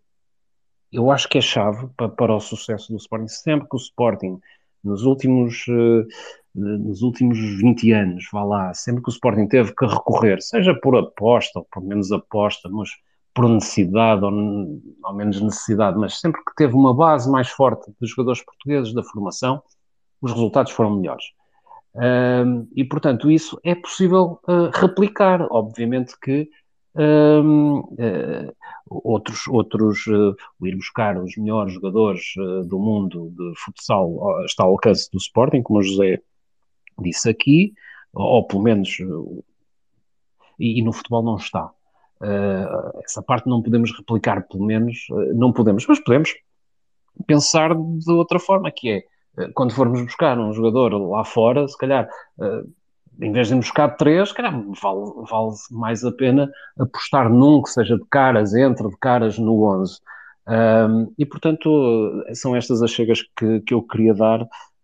S3: eu acho que é chave para, para, o sucesso do Sporting. Sempre que o Sporting, nos últimos, uh, nos últimos 20 anos, vá lá, sempre que o Sporting teve que recorrer, seja por aposta ou por menos aposta, mas por necessidade ou, ou menos necessidade, mas sempre que teve uma base mais forte dos jogadores portugueses da formação, os resultados foram melhores. Um, e, portanto, isso é possível uh, replicar. Obviamente que um, uh, ah, outros, outros uh, ir buscar os melhores jogadores do mundo de futsal está ao alcance do Sporting, como o José disse aqui, ou, pelo menos, e, e, no futebol não está. essa parte não podemos replicar, pelo menos, não podemos, mas podemos pensar de outra forma, que é quando formos buscar um jogador lá fora, se calhar, eh, em vez de buscar três, calhar vale, vale mais a pena apostar num que seja de caras, entre de caras no 11. Um, e, portanto, são estas as chegas que, que eu queria dar,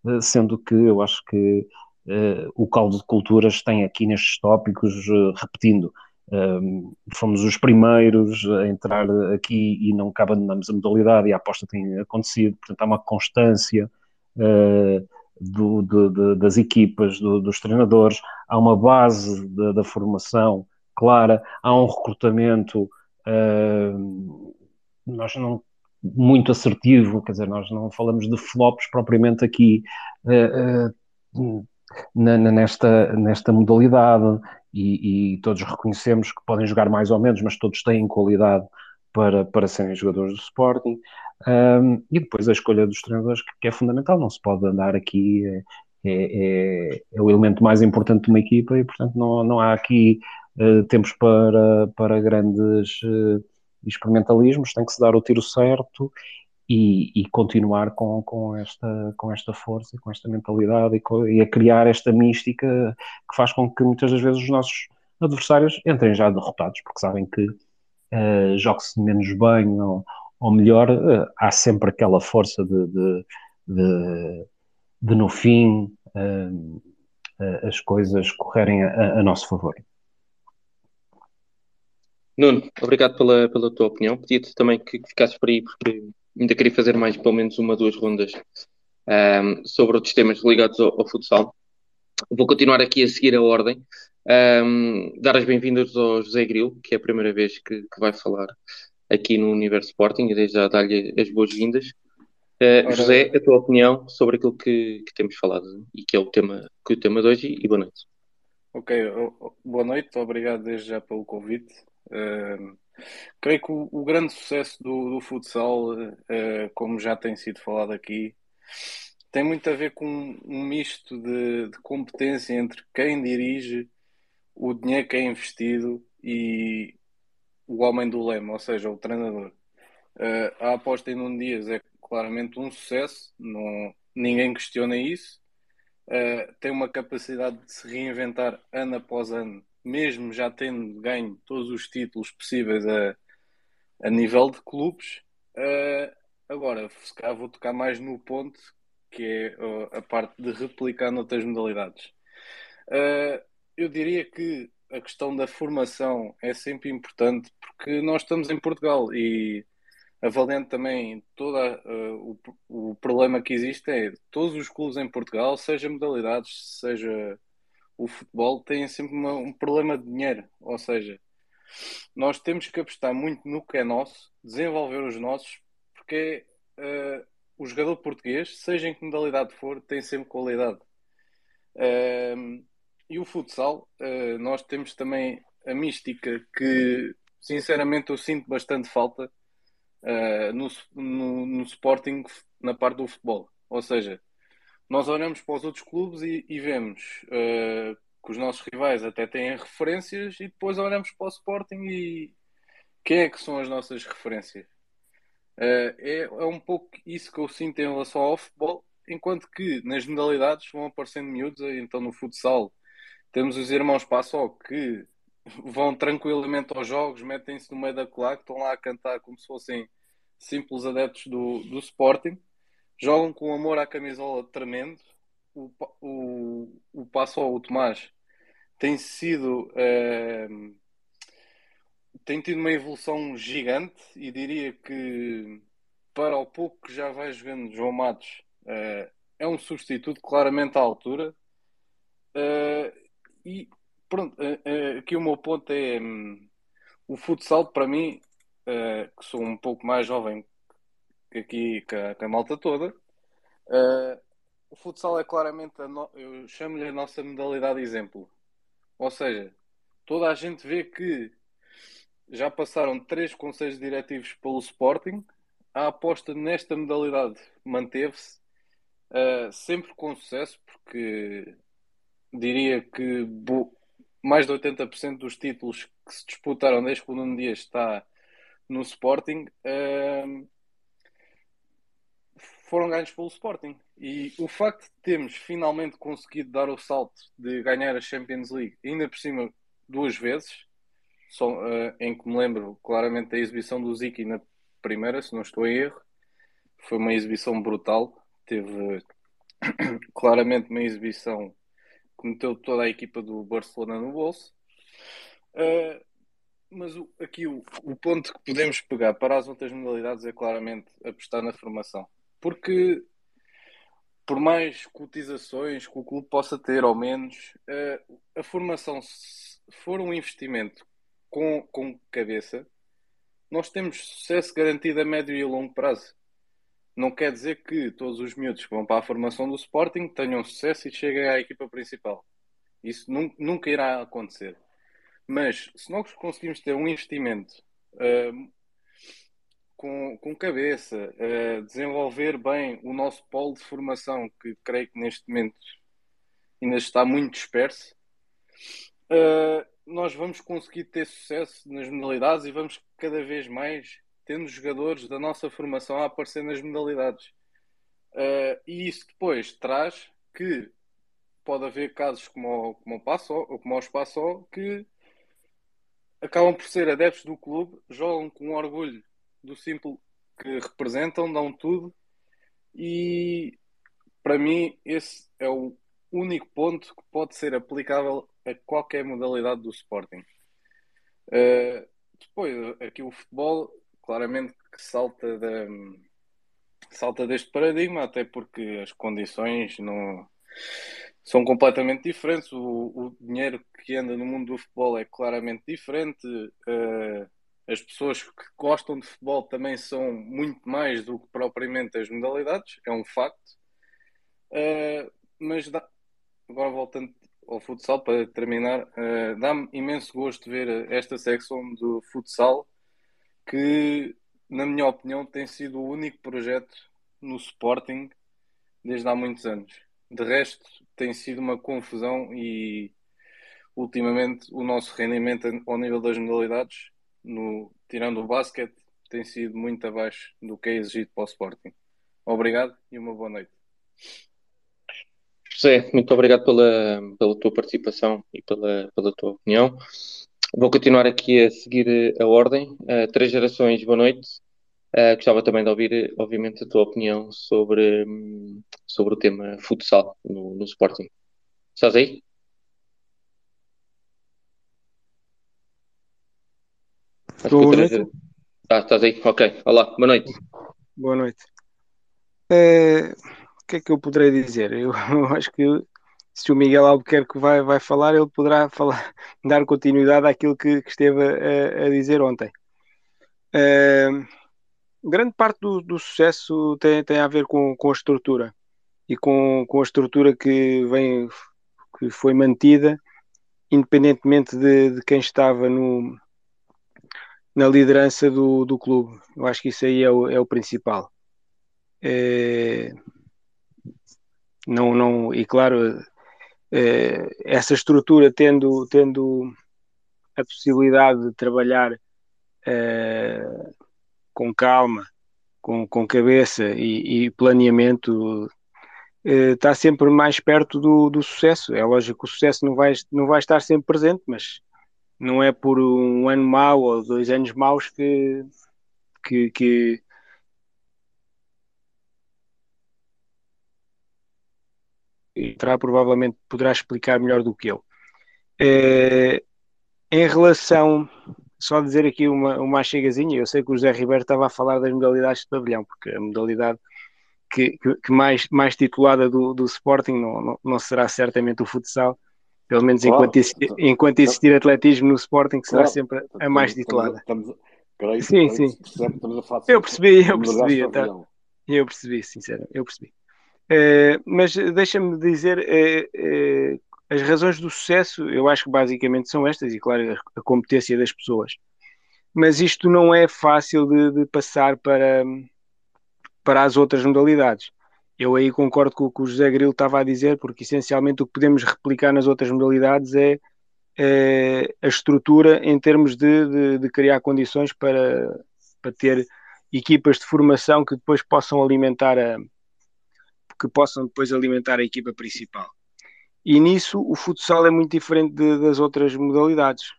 S3: eh, sendo que eu acho que uh, o caldo de culturas tem aqui nestes tópicos, uh, repetindo, um, fomos os primeiros a entrar aqui e não abandonamos a modalidade e a aposta tem acontecido, portanto há uma constância, uh, do, do, de, das equipas, do, dos treinadores, há uma base de, da formação clara, há um recrutamento uh, nós não muito assertivo, quer dizer, nós não falamos de flops propriamente aqui uh, na, nesta, nesta modalidade e, e, todos reconhecemos que podem jogar mais ou menos, mas todos têm qualidade para, para serem jogadores do Sporting. Um, e depois a escolha dos treinadores, que, é fundamental, não se pode andar aqui, é, é, é, é, o elemento mais importante de uma equipa e, portanto, não, não há aqui uh, tempos para, para grandes uh, experimentalismos, tem que se dar o tiro certo e, e, continuar com, com, esta, com esta força, com esta mentalidade e, com, e, a criar esta mística que faz com que muitas das vezes os nossos adversários entrem já derrotados, porque sabem que uh, jogue-se menos bem ou, ou melhor, uh, há sempre aquela força de, de, de, de no fim uh, as coisas correrem a, a, nosso favor.
S1: Nuno, obrigado pela, pela tua opinião. Pedia-te também que ficasses por aí, porque ainda queria fazer mais pelo menos uma, duas rondas um, sobre outros temas ligados ao, ao futsal. Vou continuar aqui a seguir a ordem. Um, dar as bem-vindas ao José Grilo, que é a primeira vez que, que vai falar aqui no Universo Sporting, e desde já dar-lhe as boas-vindas. Uh, Ora... José, a tua opinião sobre aquilo que, que, temos falado e que é o tema, que é o tema de hoje, e boa noite.
S5: Ok, boa noite, obrigado desde já pelo convite. Uh, creio que o, o, grande sucesso do, do futsal, uh, como já tem sido falado aqui, tem muito a ver com um misto de, de competência entre quem dirige o dinheiro que é investido e o homem do lema, ou seja, o treinador. Uh, a aposta em um Dias é claramente um sucesso, não, ninguém questiona isso. Uh, tem uma capacidade de se reinventar ano após ano, mesmo já tendo ganho todos os títulos possíveis a, a nível de clubes. Uh, agora, se calhar vou tocar mais no ponto, que é a parte de replicar noutras modalidades. Eu diria que a questão da formação é sempre importante porque nós estamos em Portugal e avaliando também todo uh, o, o, problema que existe é todos os clubes em Portugal, seja modalidades, seja o futebol, têm sempre uma, um problema de dinheiro, ou seja, nós temos que apostar muito no que é nosso, desenvolver os nossos, porque uh, o jogador português, seja em que modalidade for, tem sempre qualidade. Uh, e o futsal, uh, nós temos também a mística que, sinceramente, eu sinto bastante falta no, no, no Sporting na parte do futebol. Ou seja, nós olhamos para os outros clubes e, e vemos uh, que os nossos rivais até têm referências e depois olhamos para o Sporting e quem é que são as nossas referências? Uh, é, é um pouco isso que eu sinto em relação ao futebol, enquanto que nas modalidades vão aparecendo miúdos, então no futsal temos os irmãos Passó que (laughs) vão tranquilamente aos jogos, metem-se no meio da claque, estão lá a cantar como se fossem simples adeptos do, do Sporting jogam com amor à camisola tremendo. O, o, o passo ao Tomás tem sido. Uh, tem tido uma evolução gigante e diria que, para o pouco que já vai jogando João Matos, uh, é um substituto claramente à altura. Uh, e pronto, aqui o meu ponto é um, o futsal para mim, que sou um pouco mais jovem aqui com a, com a malta toda. O futsal é claramente, no... eu chamo-lhe a nossa modalidade exemplo. Ou seja, toda a gente vê que já passaram três conselhos diretivos pelo Sporting, a aposta nesta modalidade manteve-se, uh, sempre com sucesso, porque diria que mais de 80% dos títulos que se disputaram desde que o Nuno Dias está no Sporting uh, foram ganhos pelo Sporting. E o facto de termos finalmente conseguido dar o salto de ganhar a Champions League, ainda por cima duas vezes, só, uh, em que me lembro claramente da exibição do Ziki na primeira, se não estou em erro, foi uma exibição brutal. Teve (coughs) claramente uma exibição que meteu toda a equipa do Barcelona no bolso. Uh, mas o, aqui o, o ponto que podemos pegar para as outras modalidades é claramente apostar na formação. Porque por mais cotizações que o clube possa ter ou menos, eh, a formação, se for um investimento com, com cabeça, nós temos sucesso garantido a médio e longo prazo. Não quer dizer que todos os miúdos que vão para a formação do Sporting tenham sucesso e cheguem à equipa principal. Isso nunca irá acontecer. Mas se nós conseguimos ter um investimento uh, com, com cabeça, uh, desenvolver bem o nosso polo de formação, que creio que neste momento ainda está muito disperso, uh, nós vamos conseguir ter sucesso nas modalidades e vamos cada vez mais tendo jogadores da nossa formação a aparecer nas modalidades. Uh, e isso depois traz que pode haver casos como o, como o Passo, ou como o Espaço, que acabam por ser adeptos do clube, jogam com orgulho do simples que representam, dão tudo e para mim esse é o único ponto que pode ser aplicável a qualquer modalidade do Sporting. Uh, depois, aqui o futebol, claramente que salta, da, salta deste paradigma, até porque as condições não são completamente diferentes. O, o dinheiro que anda no mundo do futebol é claramente diferente. Uh, as pessoas que gostam de futebol também são muito mais do que propriamente as modalidades, é um facto. Uh, mas dá... agora voltando ao futsal para terminar, uh, dá-me imenso gosto ver esta secção do futsal que, na minha opinião, tem sido o único projeto no Sporting desde há muitos anos. De resto, tem sido uma confusão e ultimamente o nosso rendimento ao nível das modalidades no, tirando o basquete, tem sido muito abaixo do que é exigido para o Sporting. Obrigado e uma boa noite.
S1: José, muito obrigado pela, pela tua participação e pela, pela tua opinião. Vou continuar aqui a seguir a ordem. Uh, três gerações, boa noite. Uh, gostava também de ouvir, obviamente, a tua opinião sobre, sobre o tema futsal no, no Sporting. Estás aí?
S6: Boa noite.
S1: Tá, estás aí? Ok. Olá, boa noite.
S6: Boa noite. É, o que é que eu poderei dizer? Eu, eu (laughs) acho que se o Miguel Albuquerque vai, vai falar, ele poderá (laughs) falar, dar continuidade àquilo que, que esteve a, a, dizer ontem. Uh, grande parte do, do sucesso tem, tem a ver com, com a estrutura e com, com a estrutura que vem que foi mantida independentemente de, de quem estava no, na liderança do, do clube. Eu acho que isso aí é o, é o principal. É, não, não, e claro, é, essa estrutura tendo, tendo a possibilidade de trabalhar é, com calma, com, com cabeça e, e planeamento, é, está sempre mais perto do, do sucesso. É lógico que o sucesso não vai, não vai estar sempre presente, mas não é por um ano mau ou dois anos maus que, que, que terá provavelmente poderá explicar melhor do que eu. É, em relação, só dizer aqui uma, uma chegazinha, eu sei que o José Ribeiro estava a falar das modalidades de pavilhão, porque a modalidade que, que, que mais, mais titulada do, do Sporting não, não, não será certamente o futsal, pelo menos claro. enquanto, existir, enquanto existir atletismo no Sporting, que será claro. sempre a mais titulada. Estamos, estamos, sim, sim. eu percebi, eu percebi. Então, eu percebi, sinceramente, eu percebi. Uh, mas deixa-me dizer, uh, uh, as razões do sucesso, eu acho que basicamente são estas, e claro, a, a competência das pessoas. Mas isto não é fácil de, de passar para, para as outras modalidades. Eu aí concordo com o que o José Grilo estava a dizer, porque essencialmente o que podemos replicar nas outras modalidades é, é a estrutura em termos de, de, de, criar condições para, para ter equipas de formação que depois possam alimentar a que possam depois alimentar a equipa principal. E nisso o futsal é muito diferente de, das outras modalidades.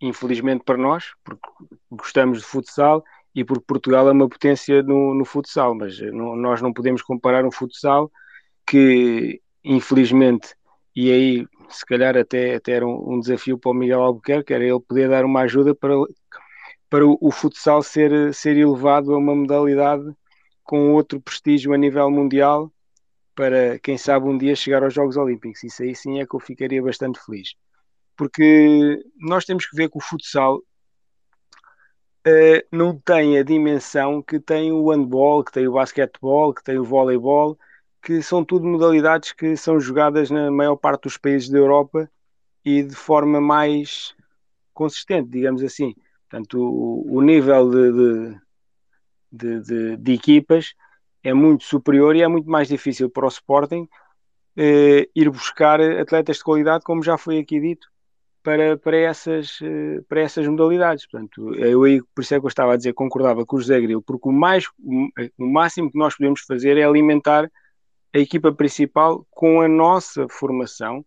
S6: Infelizmente para nós, porque gostamos de futsal e porque Portugal é uma potência no, no futsal, mas nós não podemos comparar um futsal que, infelizmente, e aí se calhar até, até era um, um desafio para o Miguel Albuquerque, era ele poder dar uma ajuda para, para o, o futsal ser, ser elevado a uma modalidade com outro prestígio a nível mundial para, quem sabe, um dia chegar aos Jogos Olímpicos. Isso aí sim é que eu ficaria bastante feliz. Porque nós temos que ver que o futsal uh, não tem a dimensão que tem o handball, que tem o basquetebol, que tem o voleibol, que são tudo modalidades que são jogadas na maior parte dos países da Europa e de forma mais consistente, digamos assim. Portanto, o, o nível de, de, de, de, equipas é muito superior e é muito mais difícil para o Sporting eh, ir buscar atletas de qualidade, como já foi aqui dito, para, para, essas, eh, para essas modalidades. Portanto, eu aí, por isso é que eu estava a dizer, concordava com o José Grilo, porque o, mais, o máximo que nós podemos fazer é alimentar a equipa principal com a nossa formação,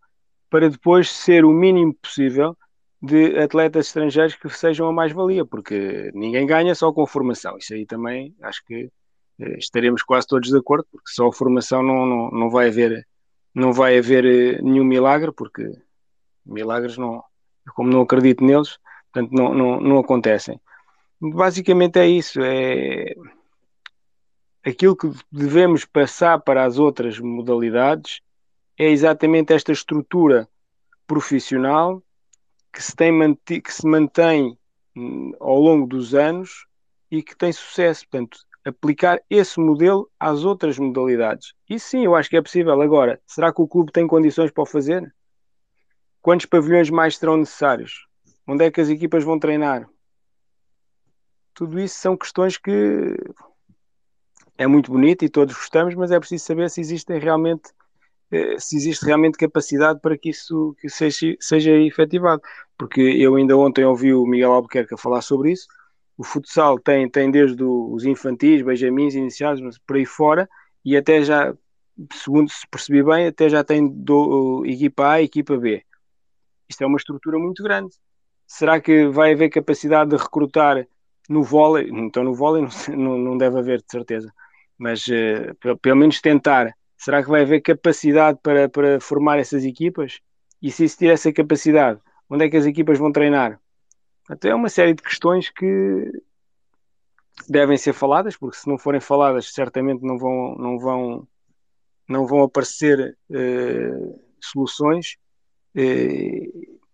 S6: para depois ser o mínimo possível de atletas estrangeiros que sejam a mais-valia, porque ninguém ganha só com formação. Isso aí também acho que estaremos quase todos de acordo, porque só a formação não, não, não vai haver não vai haver eh, nenhum milagre, porque milagres não, como não acredito neles, portanto não, não, não acontecem. Basicamente é isso, é aquilo que devemos passar para as outras modalidades é exatamente esta estrutura profissional que se, tem, que se mantém hum, ao longo dos anos e que tem sucesso. Portanto, aplicar esse modelo às outras modalidades. E sim, eu acho que é possível. Agora, será que o clube tem condições para o fazer? Quantos pavilhões mais serão necessários? Onde é que as equipas vão treinar? Tudo isso são questões que é muito bonito e todos gostamos, mas é preciso saber se existem realmente eh, se existe realmente capacidade para que isso que seja, seja efetivado. Porque eu ainda ontem ouvi o Miguel Albuquerque a falar sobre isso. O futsal tem, tem desde os infantis, benjamins, iniciados, mas por aí fora, e até já, segundo se percebi bem, até já tem do, equipa A e equipa B. Isto é uma estrutura muito grande. Será que vai haver capacidade de recrutar no vôlei? Então no vôlei (laughs) não, não deve haver, de certeza. Mas uh, pelo menos tentar. Será que vai haver capacidade para, para formar essas equipas? E se existir essa capacidade, onde é que as equipas vão treinar? Até é uma série de questões que devem ser faladas, porque se não forem faladas, certamente não vão, não vão, não vão aparecer uh, soluções,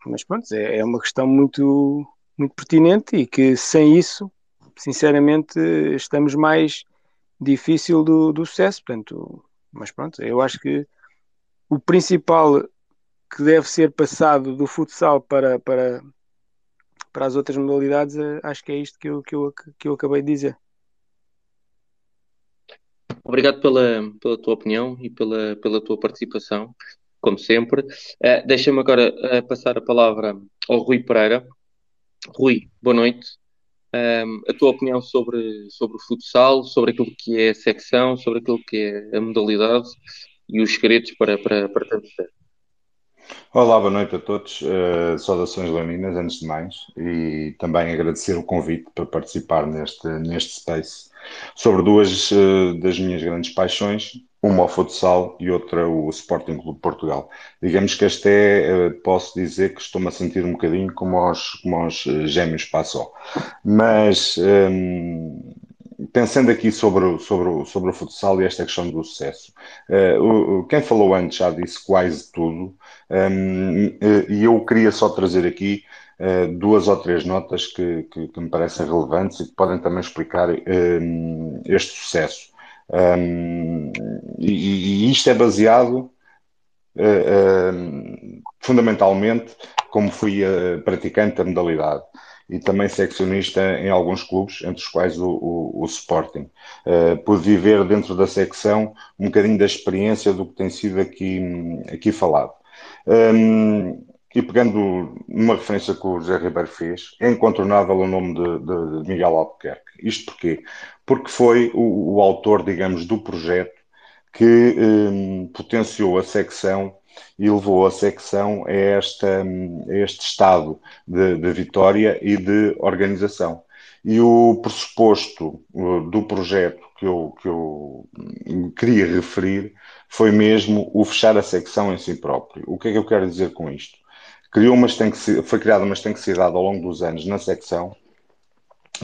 S6: mas pronto, é, é uma questão muito, muito pertinente e que sem isso, sinceramente, estamos mais difícil do, do sucesso. Portanto, mas pronto, eu acho que o principal que deve ser passado do futsal para, para, para as outras modalidades, eh, acho que é isto que eu, que eu, que eu acabei de dizer.
S1: Obrigado pela, pela tua opinião e pela, pela tua participação, como sempre. Uh, Deixa-me agora uh, passar a palavra ao Rui Pereira. Rui, boa noite. Um, a tua opinião sobre, sobre o futsal, sobre aquilo que é a secção, sobre aquilo que é a modalidade e os segredos para, para, para tanto ser.
S7: Olá, boa noite a todos. Uh, saudações laminas, antes de mais, e também agradecer o convite para participar neste, neste space sobre duas uh, das minhas grandes paixões, uma o futsal e outra o Sporting Clube Portugal. Digamos que este é, uh, posso dizer que estou-me a sentir um bocadinho como aos, como aos gêmeos Passó. Mas um, pensando aqui sobre, sobre, sobre o futsal e esta questão do sucesso, uh, quem falou antes já disse quase tudo, um, eh, e eu queria só trazer aqui uh, duas ou três notas que, que, que, me parecem relevantes e que podem também explicar um, este sucesso. Um, e, e, isto é baseado uh, fundamentalmente como fui praticante da modalidade e também seccionista em alguns clubes, entre os quais o, o, o Sporting. Uh, pude viver dentro da secção um bocadinho da experiência do que tem sido aqui, aqui falado. Um, e pegando numa referência que o José Ribeiro fez, é incontornável o nome de, de, de Miguel Albuquerque. Isto porquê? Porque foi o, o autor, digamos, do projeto que um, potenciou a secção e levou a secção a, esta, a este estado de, de vitória e de organização. E o pressuposto do projeto que eu, que eu queria referir foi mesmo o fechar a secção em si próprio. O que é que eu quero dizer com isto? Criou uma foi criada uma estanquecidade ao longo dos anos na secção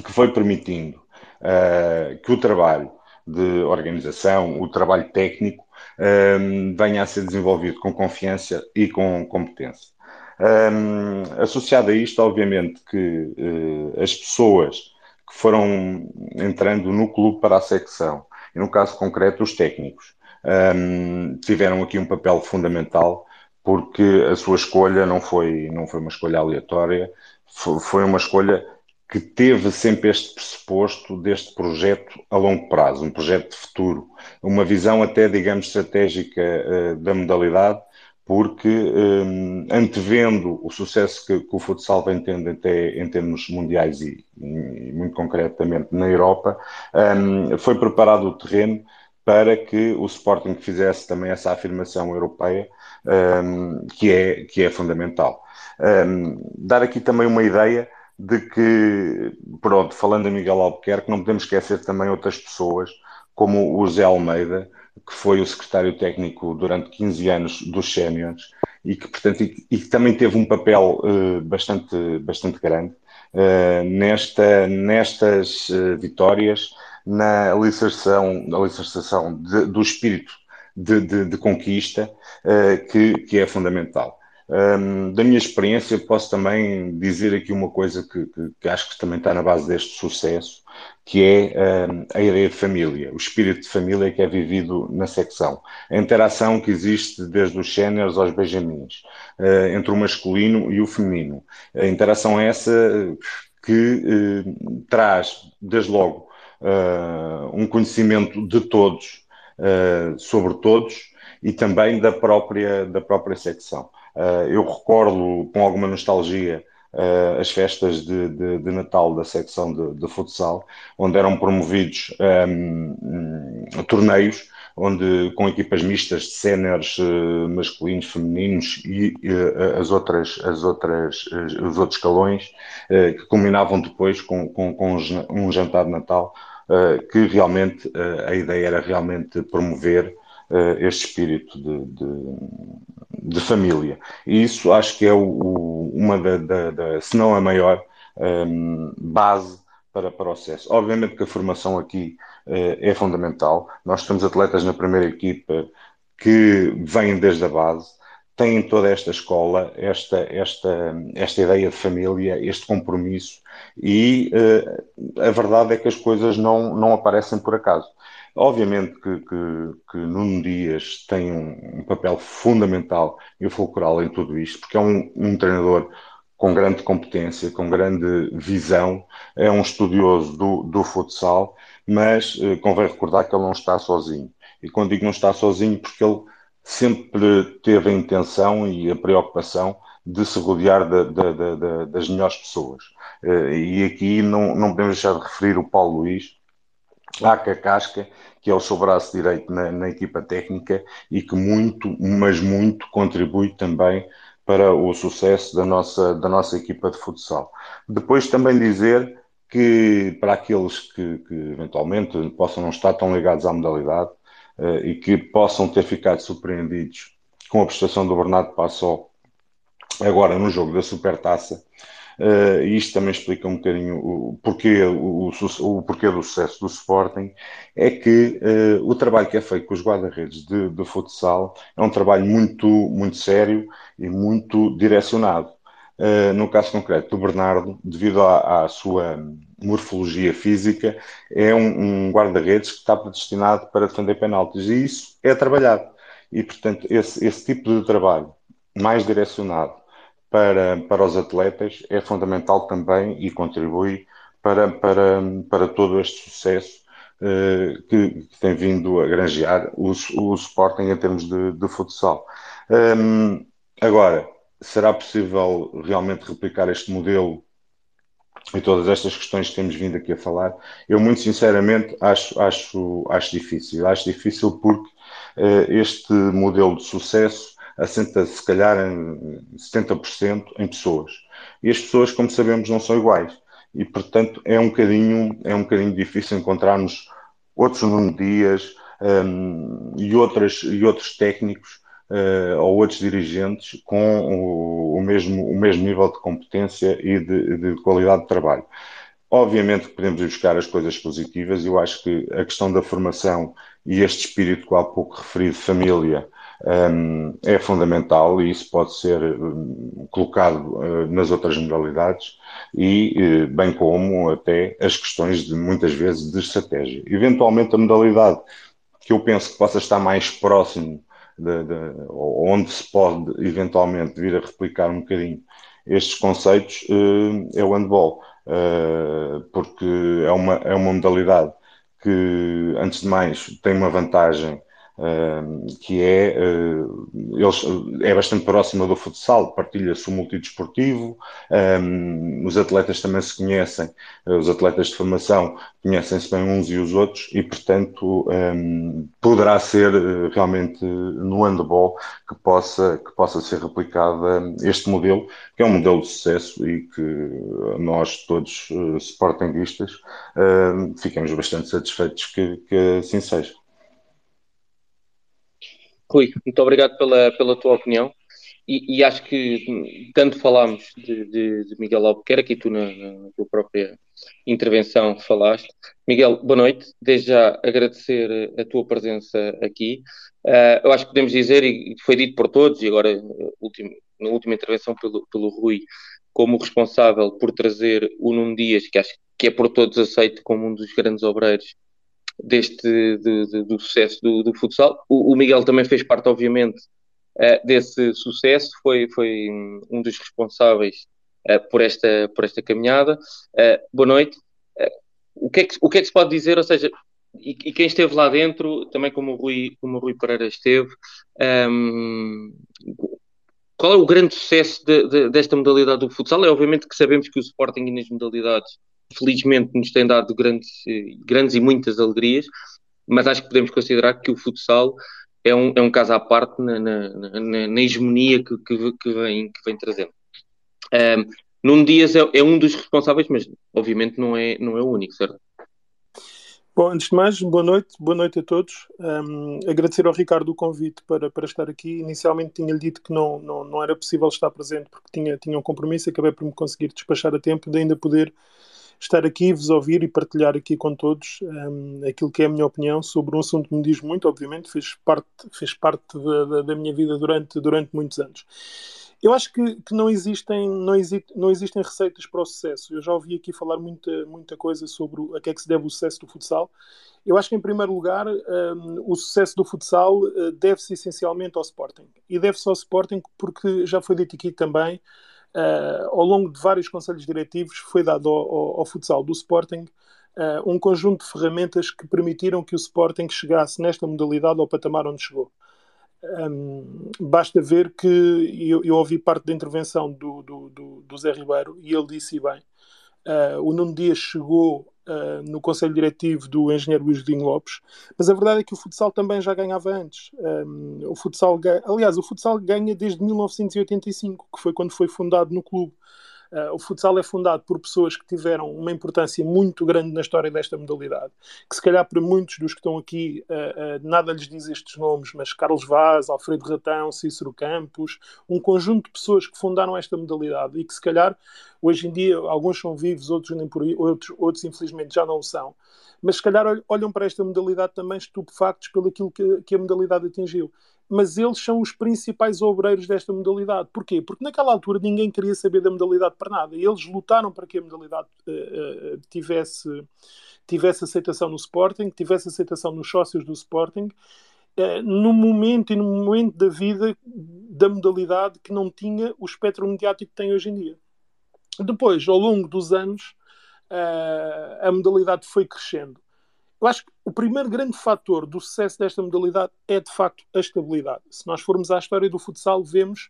S7: que foi permitindo uh, que o trabalho de organização, o trabalho técnico, um, venha a ser desenvolvido com confiança e com competência. Um, associado a isto, obviamente, que uh, as pessoas que foram entrando no clube para a secção, e no caso concreto, os técnicos, um, tiveram aqui um papel fundamental porque a sua escolha não foi, não foi uma escolha aleatória, foi uma escolha que teve sempre este pressuposto deste projeto a longo prazo, um projeto de futuro, uma visão até, digamos, estratégica uh, da modalidade, porque um, antevendo o sucesso que, que, o futsal vem tendo até em termos mundiais e, e muito concretamente na Europa, um, foi preparado o terreno para que o Sporting fizesse também essa afirmação europeia, um, que, é, que é fundamental. dar aqui também uma ideia de que, pronto, falando a Miguel Albuquerque, não podemos esquecer também outras pessoas, como o Zé Almeida, que foi o secretário técnico durante 15 anos dos Séniores e que, portanto, e, e também teve um papel uh, bastante, bastante grande uh, nesta, nestas uh, vitórias, na alicerçação, na alicerçação de, do espírito de, de, de conquista, que, que é fundamental. Um, da minha experiência, posso também dizer aqui uma coisa que, que, que acho que também está na base deste sucesso, que é um, a ideia de família, o espírito de família que é vivido na secção. A interação que existe desde os séniores aos benjamins, uh, entre o masculino e o feminino. A interação é essa que uh, traz, desde logo, uh, um conhecimento de todos, sobre todos, e também da própria, da própria secção. Uh, eu recordo com alguma nostalgia uh, as festas de, de, de, Natal da secção de, de futsal, onde eram promovidos um, um, torneios onde com equipas mistas de séniores uh, masculinos, femininos e as outras, as outras, os outros escalões que culminavam depois com, com, com um jantar de Natal que realmente a ideia era realmente promover este espírito de, de, de, família. E isso acho que é o, o, uma da, da, da, se não a maior um, base para, o sucesso. Obviamente que a formação aqui uh, é fundamental. Nós temos atletas na primeira equipa que vêm desde a base, têm toda esta escola, esta, esta, esta ideia de família, este compromisso, e uh, a verdade é que as coisas não, não aparecem por acaso. Obviamente que, que, que Nuno Dias tem um, um, papel fundamental e fulcral em tudo isto, porque é um, um treinador com grande competência, com grande visão, é um estudioso do, do futsal, mas uh, convém recordar que ele não está sozinho. E quando digo não está sozinho, porque ele sempre teve a intenção e a preocupação de se rodear de, de, de, das melhores pessoas. Eh, e aqui não, não podemos deixar de referir o Paulo Luís, a Casca, que é o seu braço direito na, na, equipa técnica e que muito, mas muito contribui também para o sucesso da nossa, da nossa equipa de futsal. Depois também dizer que para aqueles que, que eventualmente possam não estar tão ligados à modalidade, uh, e que possam ter ficado surpreendidos com a prestação do Bernardo Passol agora no jogo da Supertaça. Uh, e isto também explica um bocadinho o porquê, o, o, o porquê do sucesso do Sporting, é que uh, o trabalho que é feito com os guarda-redes de, de futsal é um trabalho muito, muito sério e muito direcionado. Uh, no caso concreto do Bernardo, devido à, à sua morfologia física, é um, um guarda-redes que está predestinado para defender penaltis. E isso é trabalhado. E, portanto, esse, esse tipo de trabalho mais direcionado para, para os atletas é fundamental também e contribui para, para, para todo este sucesso uh, que, que, tem vindo a granjear o, o Sporting em termos de, de futsal. Um, agora, será possível realmente replicar este modelo e todas estas questões que temos vindo aqui a falar, eu muito sinceramente acho, acho, acho difícil. Acho difícil porque uh, este modelo de sucesso assenta se calhar em 70% em pessoas. E as pessoas, como sabemos, não são iguais. E portanto é um bocadinho, é um bocadinho difícil encontrarmos outros Nuno Dias um, e, outras, e outros técnicos uh, ou outros dirigentes com o, o, mesmo, o mesmo nível de competência e de, de qualidade de trabalho. Obviamente que podemos ir buscar as coisas positivas, eu acho que a questão da formação e este espírito que há pouco referido, família, um, é fundamental e isso pode ser um, colocado uh, nas outras modalidades e uh, bem como até as questões de muitas vezes de estratégia. Eventualmente a modalidade que eu penso que possa estar mais próximo de, de, onde se pode eventualmente vir a replicar um bocadinho estes conceitos uh, é o handball, porque é uma, é uma modalidade que, antes de mais, tem uma vantagem que é, uh, eles, é bastante próxima do futsal, partilha-se o multidesportivo, os atletas também se conhecem, uh, os atletas de formação conhecem-se bem uns e os outros e, portanto, poderá ser realmente no handball que possa, que possa ser replicado este modelo, que é um modelo de sucesso e que nós todos, uh, sportinguistas, ficamos bastante satisfeitos que, que assim seja.
S1: Rui, muito obrigado pela, pela tua opinião. E, e acho que tanto falámos de, de, de, Miguel Albuquerque e tu na, na, tua própria intervenção falaste. Miguel, boa noite. Desde já agradecer a tua presença aqui. Uh, eu acho que podemos dizer, e foi dito por todos, e agora último, na última intervenção pelo, pelo Rui, como responsável por trazer o Nuno Dias, que acho que é por todos aceito como um dos grandes obreiros deste de, de, do sucesso do, do futsal. O, o, Miguel também fez parte, obviamente, uh, desse sucesso, foi, foi um dos responsáveis uh, por, esta, por esta caminhada. Uh, boa noite. o, que é que, o que é que se pode dizer? Ou seja, e, e, quem esteve lá dentro, também como o Rui, como o Rui Pereira esteve, um, qual é o grande sucesso de, de, desta modalidade do futsal? É obviamente que sabemos que o Sporting nas modalidades felizmente nos tem dado grandes, grandes e muitas alegrias, mas acho que podemos considerar que o futsal é um, é um caso à parte na, na, na, na hegemonia que, que, que, vem, que vem trazendo. Um, Nuno Dias é, é, um dos responsáveis, mas obviamente não é, não é o único, certo?
S8: Bom, antes de mais, boa noite, boa noite a todos. Um, agradecer ao Ricardo o convite para, para estar aqui. Inicialmente tinha-lhe dito que não, não, não era possível estar presente porque tinha, tinha um compromisso, acabei por me conseguir despachar a tempo de ainda poder estar aqui, vos ouvir e partilhar aqui com todos um, aquilo que é a minha opinião sobre um assunto que me diz muito, obviamente, fez parte, fez parte da, da, da minha vida durante, durante muitos anos. Eu acho que, que não, existem, não, exi não existem receitas para o sucesso. Eu já ouvi aqui falar muita, muita coisa sobre a que é que se deve o sucesso do futsal. Eu acho que, em primeiro lugar, um, o sucesso do futsal uh, deve-se essencialmente ao Sporting. E deve-se ao Sporting porque, já foi dito aqui também, uh, ao longo de vários conselhos diretivos, foi dado ao, ao, ao futsal do Sporting uh, um conjunto de ferramentas que permitiram que o Sporting chegasse nesta modalidade ao patamar onde chegou. Um, basta ver que eu, eu, ouvi parte da intervenção do, do, do, do Zé Ribeiro e ele disse bem. Uh, o Nuno Dias chegou uh, no Conselho Diretivo do engenheiro Luís Dinho Lopes, mas a verdade é que o futsal também já ganhava antes. Um, o futsal, aliás, o futsal ganha desde 1985, que foi quando foi fundado no clube. Uh, o futsal é fundado por pessoas que tiveram uma importância muito grande na história desta modalidade, que se calhar para muitos dos que estão aqui uh, uh, nada lhes diz estes nomes, mas Carlos Vaz, Alfredo Ratão, Cícero Campos, um conjunto de pessoas que fundaram esta modalidade e que se calhar hoje em dia alguns são vivos, outros nem por outros, outros infelizmente já não são, mas se calhar olham para esta modalidade também estupefactos pelo aquilo que, que a modalidade atingiu mas eles são os principais obreiros desta modalidade. Porquê? Porque naquela altura ninguém queria saber da modalidade para nada. Eles lutaram para que a modalidade uh, uh, tivesse, tivesse aceitação no Sporting, tivesse aceitação nos sócios do Sporting, uh, no momento e no momento da vida da modalidade que não tinha o espectro mediático que tem hoje em dia. Depois, ao longo dos anos, a modalidade foi crescendo eu acho que o primeiro grande fator do sucesso desta modalidade é, de facto, a estabilidade. Se nós formos à história do futsal, vemos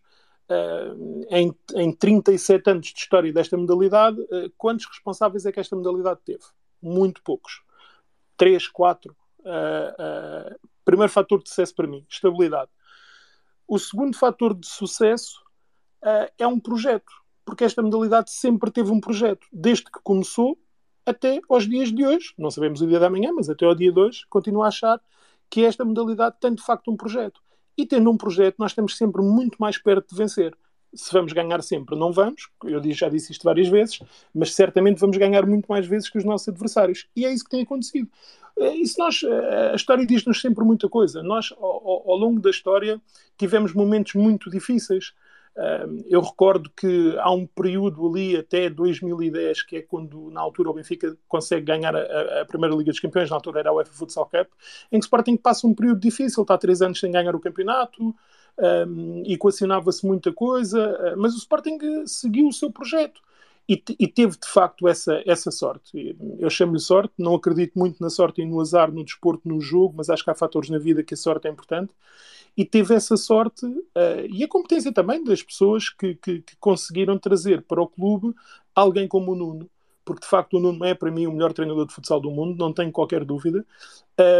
S8: uh, em, em 37 anos de história desta modalidade, uh, quantos responsáveis é que esta modalidade teve? Muito poucos. Três, quatro. Uh, primeiro fator de sucesso para mim, estabilidade. O segundo fator de sucesso é um projeto, porque esta modalidade sempre teve um projeto. Desde que começou, até aos dias de hoje, não sabemos o dia da manhã, mas até ao dia de hoje, continuo a achar que esta modalidade tem de facto um projeto. E tendo um projeto, nós estamos sempre muito mais perto de vencer. Se vamos ganhar sempre, não vamos, eu já disse isto várias vezes, mas certamente vamos ganhar muito mais vezes que os nossos adversários. E é isso que tem acontecido. Eh, isso nós, eh, a história diz-nos sempre muita coisa. Nós, ao, ao longo da história, tivemos momentos muito difíceis eu recordo que há um período ali até 2010, que é quando na altura o Benfica consegue ganhar a, a primeira Liga dos Campeões, na altura era a UEFA Futsal Cup, em que o Sporting passa um período difícil, está há três anos sem ganhar o campeonato, um, equacionava-se muita coisa, ah, mas o Sporting seguiu o seu projeto. E, e, teve de facto essa, essa sorte. Eu chamo-lhe sorte, não acredito muito na sorte e no azar no desporto, no jogo, mas acho que há fatores na vida que a sorte é importante e teve essa sorte uh, e a competência também das pessoas que, que, que, conseguiram trazer para o clube alguém como o Nuno, porque de facto o Nuno é para mim o melhor treinador de futsal do mundo, não tenho qualquer dúvida.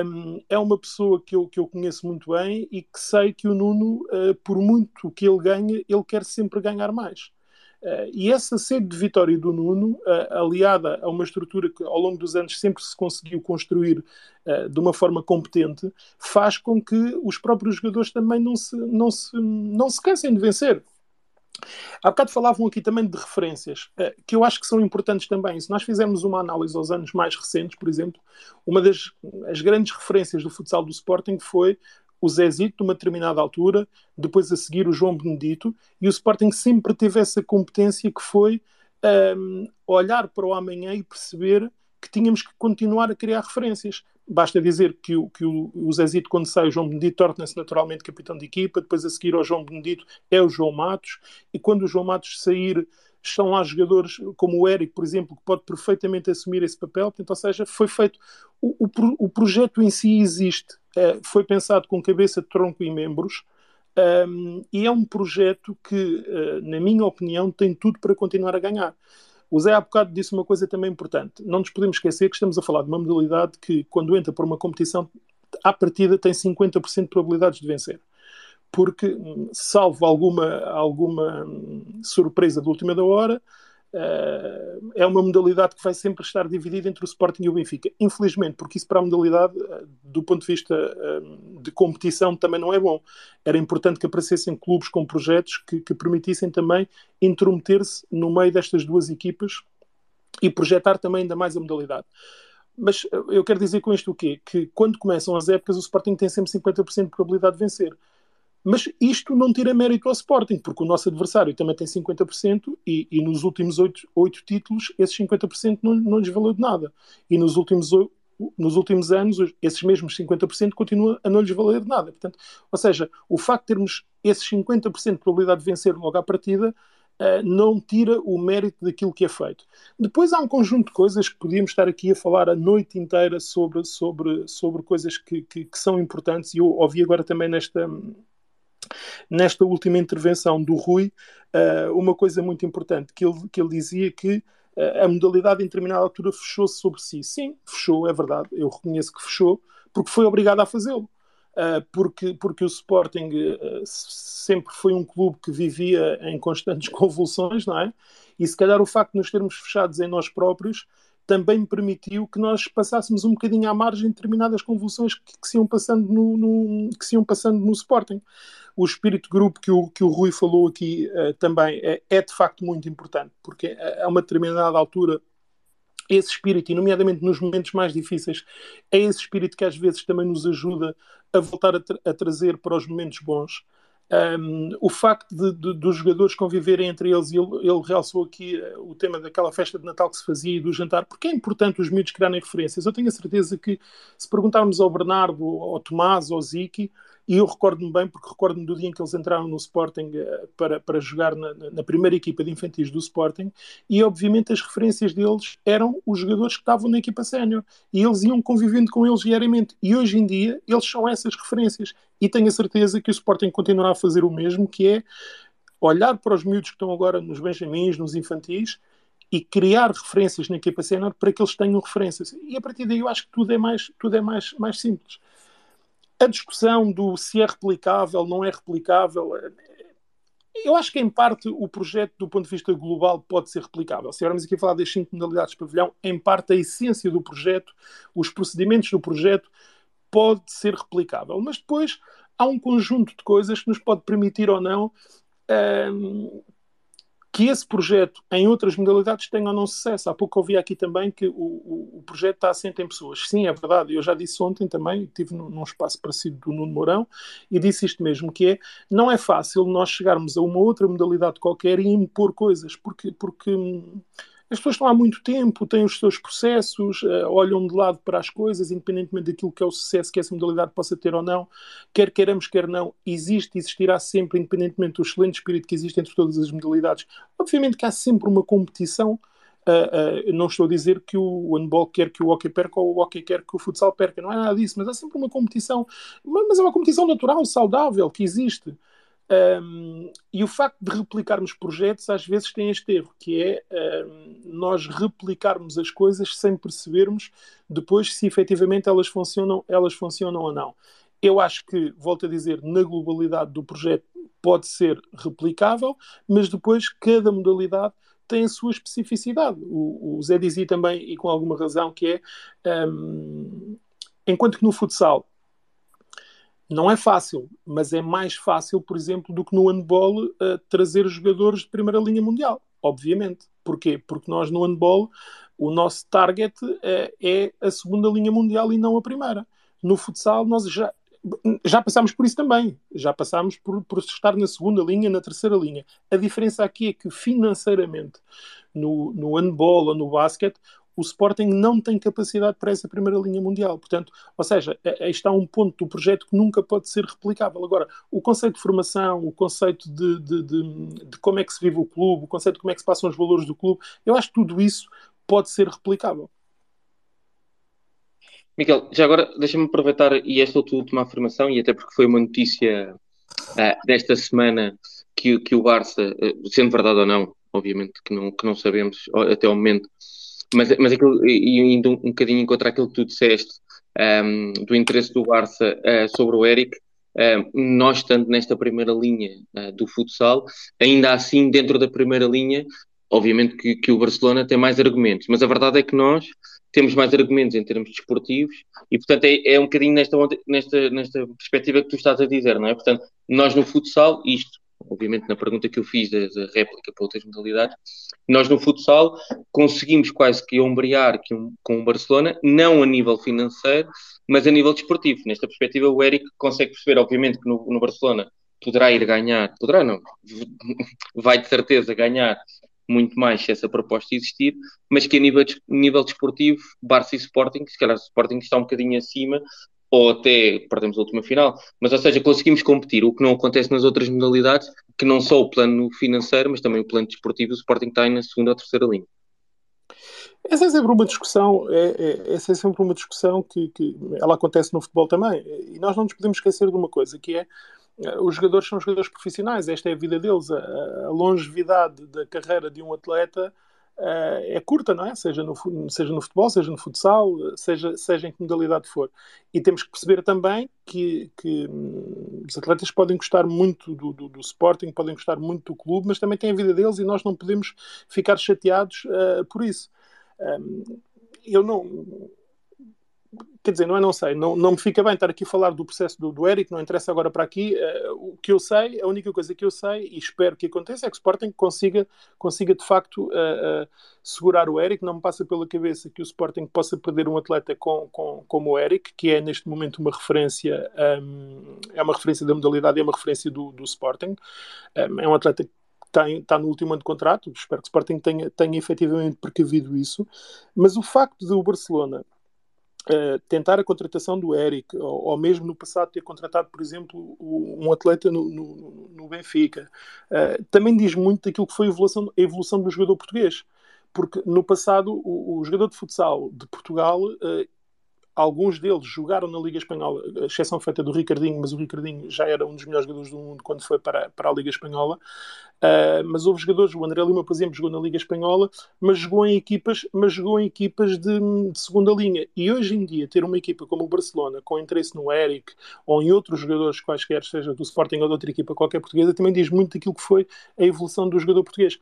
S8: Um, é uma pessoa que eu, que eu conheço muito bem e que sei que o Nuno, uh, por muito que ele ganhe, ele quer sempre ganhar mais. Uh, e essa sede de vitória do Nuno, uh, aliada a uma estrutura que ao longo dos anos sempre se conseguiu construir uh, de uma forma competente, faz com que os próprios jogadores também não se, não se, não se cansem de vencer. Há bocado falavam aqui também de referências, que eu acho que são importantes também. Se nós fizermos uma análise aos anos mais recentes, por exemplo, uma das as grandes referências do futsal do Sporting foi o Zezito de uma determinada altura, depois a seguir o João Benedito, e o Sporting sempre teve essa competência que foi um, olhar para o amanhã e perceber que tínhamos que continuar a criar referências. Basta dizer que o, que o Zezito, quando sai, o João Benedito torna-se naturalmente capitão de equipa, depois a seguir ao João Benedito é o João Matos, e quando o João Matos sair, estão lá jogadores como o Eric, por exemplo, que pode perfeitamente assumir esse papel. Portanto, ou seja, foi feito. O, o, o projeto em si existe, uh, foi pensado com cabeça, tronco e membros. Um, e é um projeto que, uh, na minha opinião, tem tudo para continuar a ganhar. O Zé há bocado disse uma coisa também importante. Não nos podemos esquecer que estamos a falar de uma modalidade que, quando entra por uma competição, à partida tem 50% de probabilidades de vencer. Porque, salvo alguma, alguma surpresa de última da hora, é uma modalidade que vai sempre estar dividida entre o Sporting e o Benfica. Infelizmente, porque isso para a modalidade, uh, do ponto de vista uh, de competição, também não é bom. Era importante que aparecessem clubes com projetos que, que permitissem também intrometer-se no meio destas duas equipas e projetar também ainda mais a modalidade. Mas eu quero dizer com isto o quê? Que quando começam as épocas, o Sporting tem sempre 50% de probabilidade de vencer. Mas isto não tira mérito ao Sporting, porque o nosso adversário também tem 50% e, e nos últimos oito títulos esses 50% não, não lhes valeu de nada. E nos últimos, nos últimos anos esses mesmos 50% continuam a não lhes valer de nada. Portanto, ou seja, o facto de termos esses 50% de probabilidade de vencer logo à partida Uh, não tira o mérito daquilo que é feito. Depois há um conjunto de coisas que podíamos estar aqui a falar a noite inteira sobre, sobre, sobre coisas que, que, que são importantes, e eu ouvi agora também nesta, nesta última intervenção do Rui, uh, uma coisa muito importante, que ele, que ele dizia que uh, a modalidade em determinada altura fechou-se sobre si. Sim, fechou, é verdade, eu reconheço que fechou, porque foi obrigado a fazê-lo. Uh, porque, porque o Sporting sempre foi um clube que vivia em constantes (laughs) convulsões, não é? E se calhar o facto de nos termos fechados em nós próprios também permitiu que nós passássemos um bocadinho à margem de determinadas convulsões que, que se iam passando no, no, que se iam passando no Sporting. O espírito grupo que o, que o Rui falou aqui uh, também é, é, de facto muito importante, porque a uma determinada altura esse espírito, e nomeadamente nos momentos mais difíceis, é esse espírito que às vezes também nos ajuda a voltar a, tra a trazer para os momentos bons. Um, o facto de, de, dos jogadores conviverem entre eles, e ele, ele realçou aqui uh, o tema daquela festa de Natal que se fazia e do jantar, porque é importante os miúdos criarem referências. Eu tenho a certeza que se perguntarmos ao Bernardo, ao Tomás, ao Ziki, e eu recordo-me bem, porque recordo-me do dia em que eles entraram no Sporting uh, para, para jogar na, na, primeira equipa de infantis do Sporting, e obviamente as referências deles eram os jogadores que estavam na equipa sénior, e eles iam convivendo com eles diariamente. E hoje em dia eles são essas referências. E tenho a certeza que o Sporting continuará a fazer o mesmo, que é olhar para os miúdos que estão agora nos Benjamins, nos infantis, e criar referências na equipa sénior para que eles tenham referências. E a partir daí eu acho que tudo é mais, tudo é mais, mais simples a discussão do se é replicável, não é replicável, é, eu acho que em parte o projeto do ponto de vista global pode ser replicável. Se estivermos aqui a falar das cinco modalidades de pavilhão, em parte a essência do projeto, os procedimentos do projeto pode ser replicável. Mas depois há um conjunto de coisas que nos pode permitir ou não um, que esse projeto em outras modalidades tenha ou não sucesso. Há pouco ouvi aqui também que o, o, o, projeto está assente em pessoas. Sim, é verdade. Eu já disse ontem também, estive num, num, espaço parecido do Nuno Mourão e disse isto mesmo, que é, não é fácil nós chegarmos a uma outra modalidade qualquer e impor coisas, porque, porque as pessoas estão há muito tempo, têm os seus processos, uh, olham de lado para as coisas, independentemente daquilo que é o sucesso que essa modalidade possa ter ou não, quer queiramos, quer não, existe e existirá sempre, independentemente do excelente espírito que existe entre todas as modalidades. Obviamente que há sempre uma competição. Uh, uh, não estou a dizer que o handball quer que o hockey perca ou o hockey quer que o futsal perca, não é nada disso, mas há sempre uma competição, mas é uma competição natural, saudável, que existe. Um, e o facto de replicarmos projetos às vezes tem este erro, que é um, nós replicarmos as coisas sem percebermos depois se efetivamente elas funcionam, elas funcionam ou não. Eu acho que, volto a dizer, na globalidade do projeto pode ser replicável, mas depois cada modalidade tem a sua especificidade. O, o Zé dizia também, e com alguma razão, que é um, enquanto que no futsal não é fácil, mas é mais fácil, por exemplo, do que no handball uh, trazer jogadores de primeira linha mundial, obviamente. Porquê? Porque nós no handball o nosso target uh, é a segunda linha mundial e não a primeira. No futsal nós já, já passámos por isso também. Já passámos por, por estar na segunda linha, na terceira linha. A diferença aqui é que financeiramente no, no handball ou no basquete o Sporting não tem capacidade para essa primeira linha mundial. Portanto, ou seja, aí está um ponto do projeto que nunca pode ser replicável. Agora, o conceito de formação, o conceito de, de, de, de como é que se vive o clube, o conceito de como é que se passam os valores do clube, eu acho que tudo isso pode ser replicável.
S1: Miguel, já agora deixa-me aproveitar e esta última afirmação, e até porque foi uma notícia uh, desta semana que, que o Barça, uh, sendo verdade ou não, obviamente que não, que não sabemos até ao momento, mas, mas aquilo, e indo um, um bocadinho contra aquilo que tu disseste um, do interesse do Barça uh, sobre o Eric, uh, nós estando nesta primeira linha uh, do futsal, ainda assim, dentro da primeira linha, obviamente que, que, o Barcelona tem mais argumentos, mas a verdade é que nós temos mais argumentos em termos desportivos e, portanto, é, é um bocadinho nesta, nesta, nesta perspectiva que tu estás a dizer, não é? Portanto, nós no futsal, isto obviamente na pergunta que eu fiz da, da réplica para outras modalidades, nós no futsal conseguimos quase que ombrear com o Barcelona, não a nível financeiro, mas a nível desportivo. Nesta perspectiva, o Eric consegue perceber, obviamente, que no, no Barcelona poderá ir ganhar, poderá não, (laughs) vai de certeza ganhar muito mais se essa proposta existir, mas que a nível, nível desportivo, Barça e Sporting, se calhar o Sporting está um bocadinho acima, ou até perdemos a última final, mas ou seja, conseguimos competir, o que não acontece nas outras modalidades, que não só o plano financeiro, mas também o plano desportivo, o Sporting está aí na segunda ou terceira linha.
S8: Essa é sempre uma discussão, é, é, essa é sempre uma discussão que, que ela acontece no futebol também. E nós não nos podemos esquecer de uma coisa, que é eh, os jogadores são jogadores profissionais, esta é a vida deles. A, a longevidade da carreira de um atleta é curta, não é? Seja no, seja no futebol, seja no futsal, seja, seja em que modalidade for. E temos que perceber também que, que hum, os atletas podem gostar muito do, do, do, Sporting, podem gostar muito do clube, mas também têm a vida deles e nós não podemos ficar chateados uh, por isso. Um, eu não quer dizer, não é, não sei, não, não me fica bem estar aqui a falar do processo do, do Eric, não interessa agora para aqui. Uh, o que eu sei, a única coisa que eu sei e espero que aconteça é que o Sporting consiga, consiga de facto uh, uh, segurar o Eric. Não me passa pela cabeça que o Sporting possa perder um atleta com, com, como o Eric, que é neste momento uma referência, um, é uma referência da modalidade, é uma referência do, do Sporting. Um, é um atleta que está, está no último ano de contrato, espero que o Sporting tenha, tenha efetivamente precavido isso, mas o facto de o Barcelona Uh, tentar a contratação do Eric, ou, ou, mesmo no passado ter contratado, por exemplo, um atleta no, no, no Benfica, uh, também diz muito daquilo que foi a evolução, a evolução do jogador português. Porque no passado, o, o jogador de futsal de Portugal uh, Alguns deles jogaram na Liga Espanhola, exceção feita do Ricardinho, mas o Ricardinho já era um dos melhores jogadores do mundo quando foi para, para a Liga Espanhola. Uh, mas houve jogadores, o André Lima, por exemplo, jogou na Liga Espanhola, mas jogou em equipas, mas jogou em equipas de, de, segunda linha. E hoje em dia, ter uma equipa como o Barcelona, com interesse no Eric ou em outros jogadores quaisquer, seja do Sporting ou de outra equipa qualquer portuguesa, também diz muito daquilo que foi a evolução do jogador português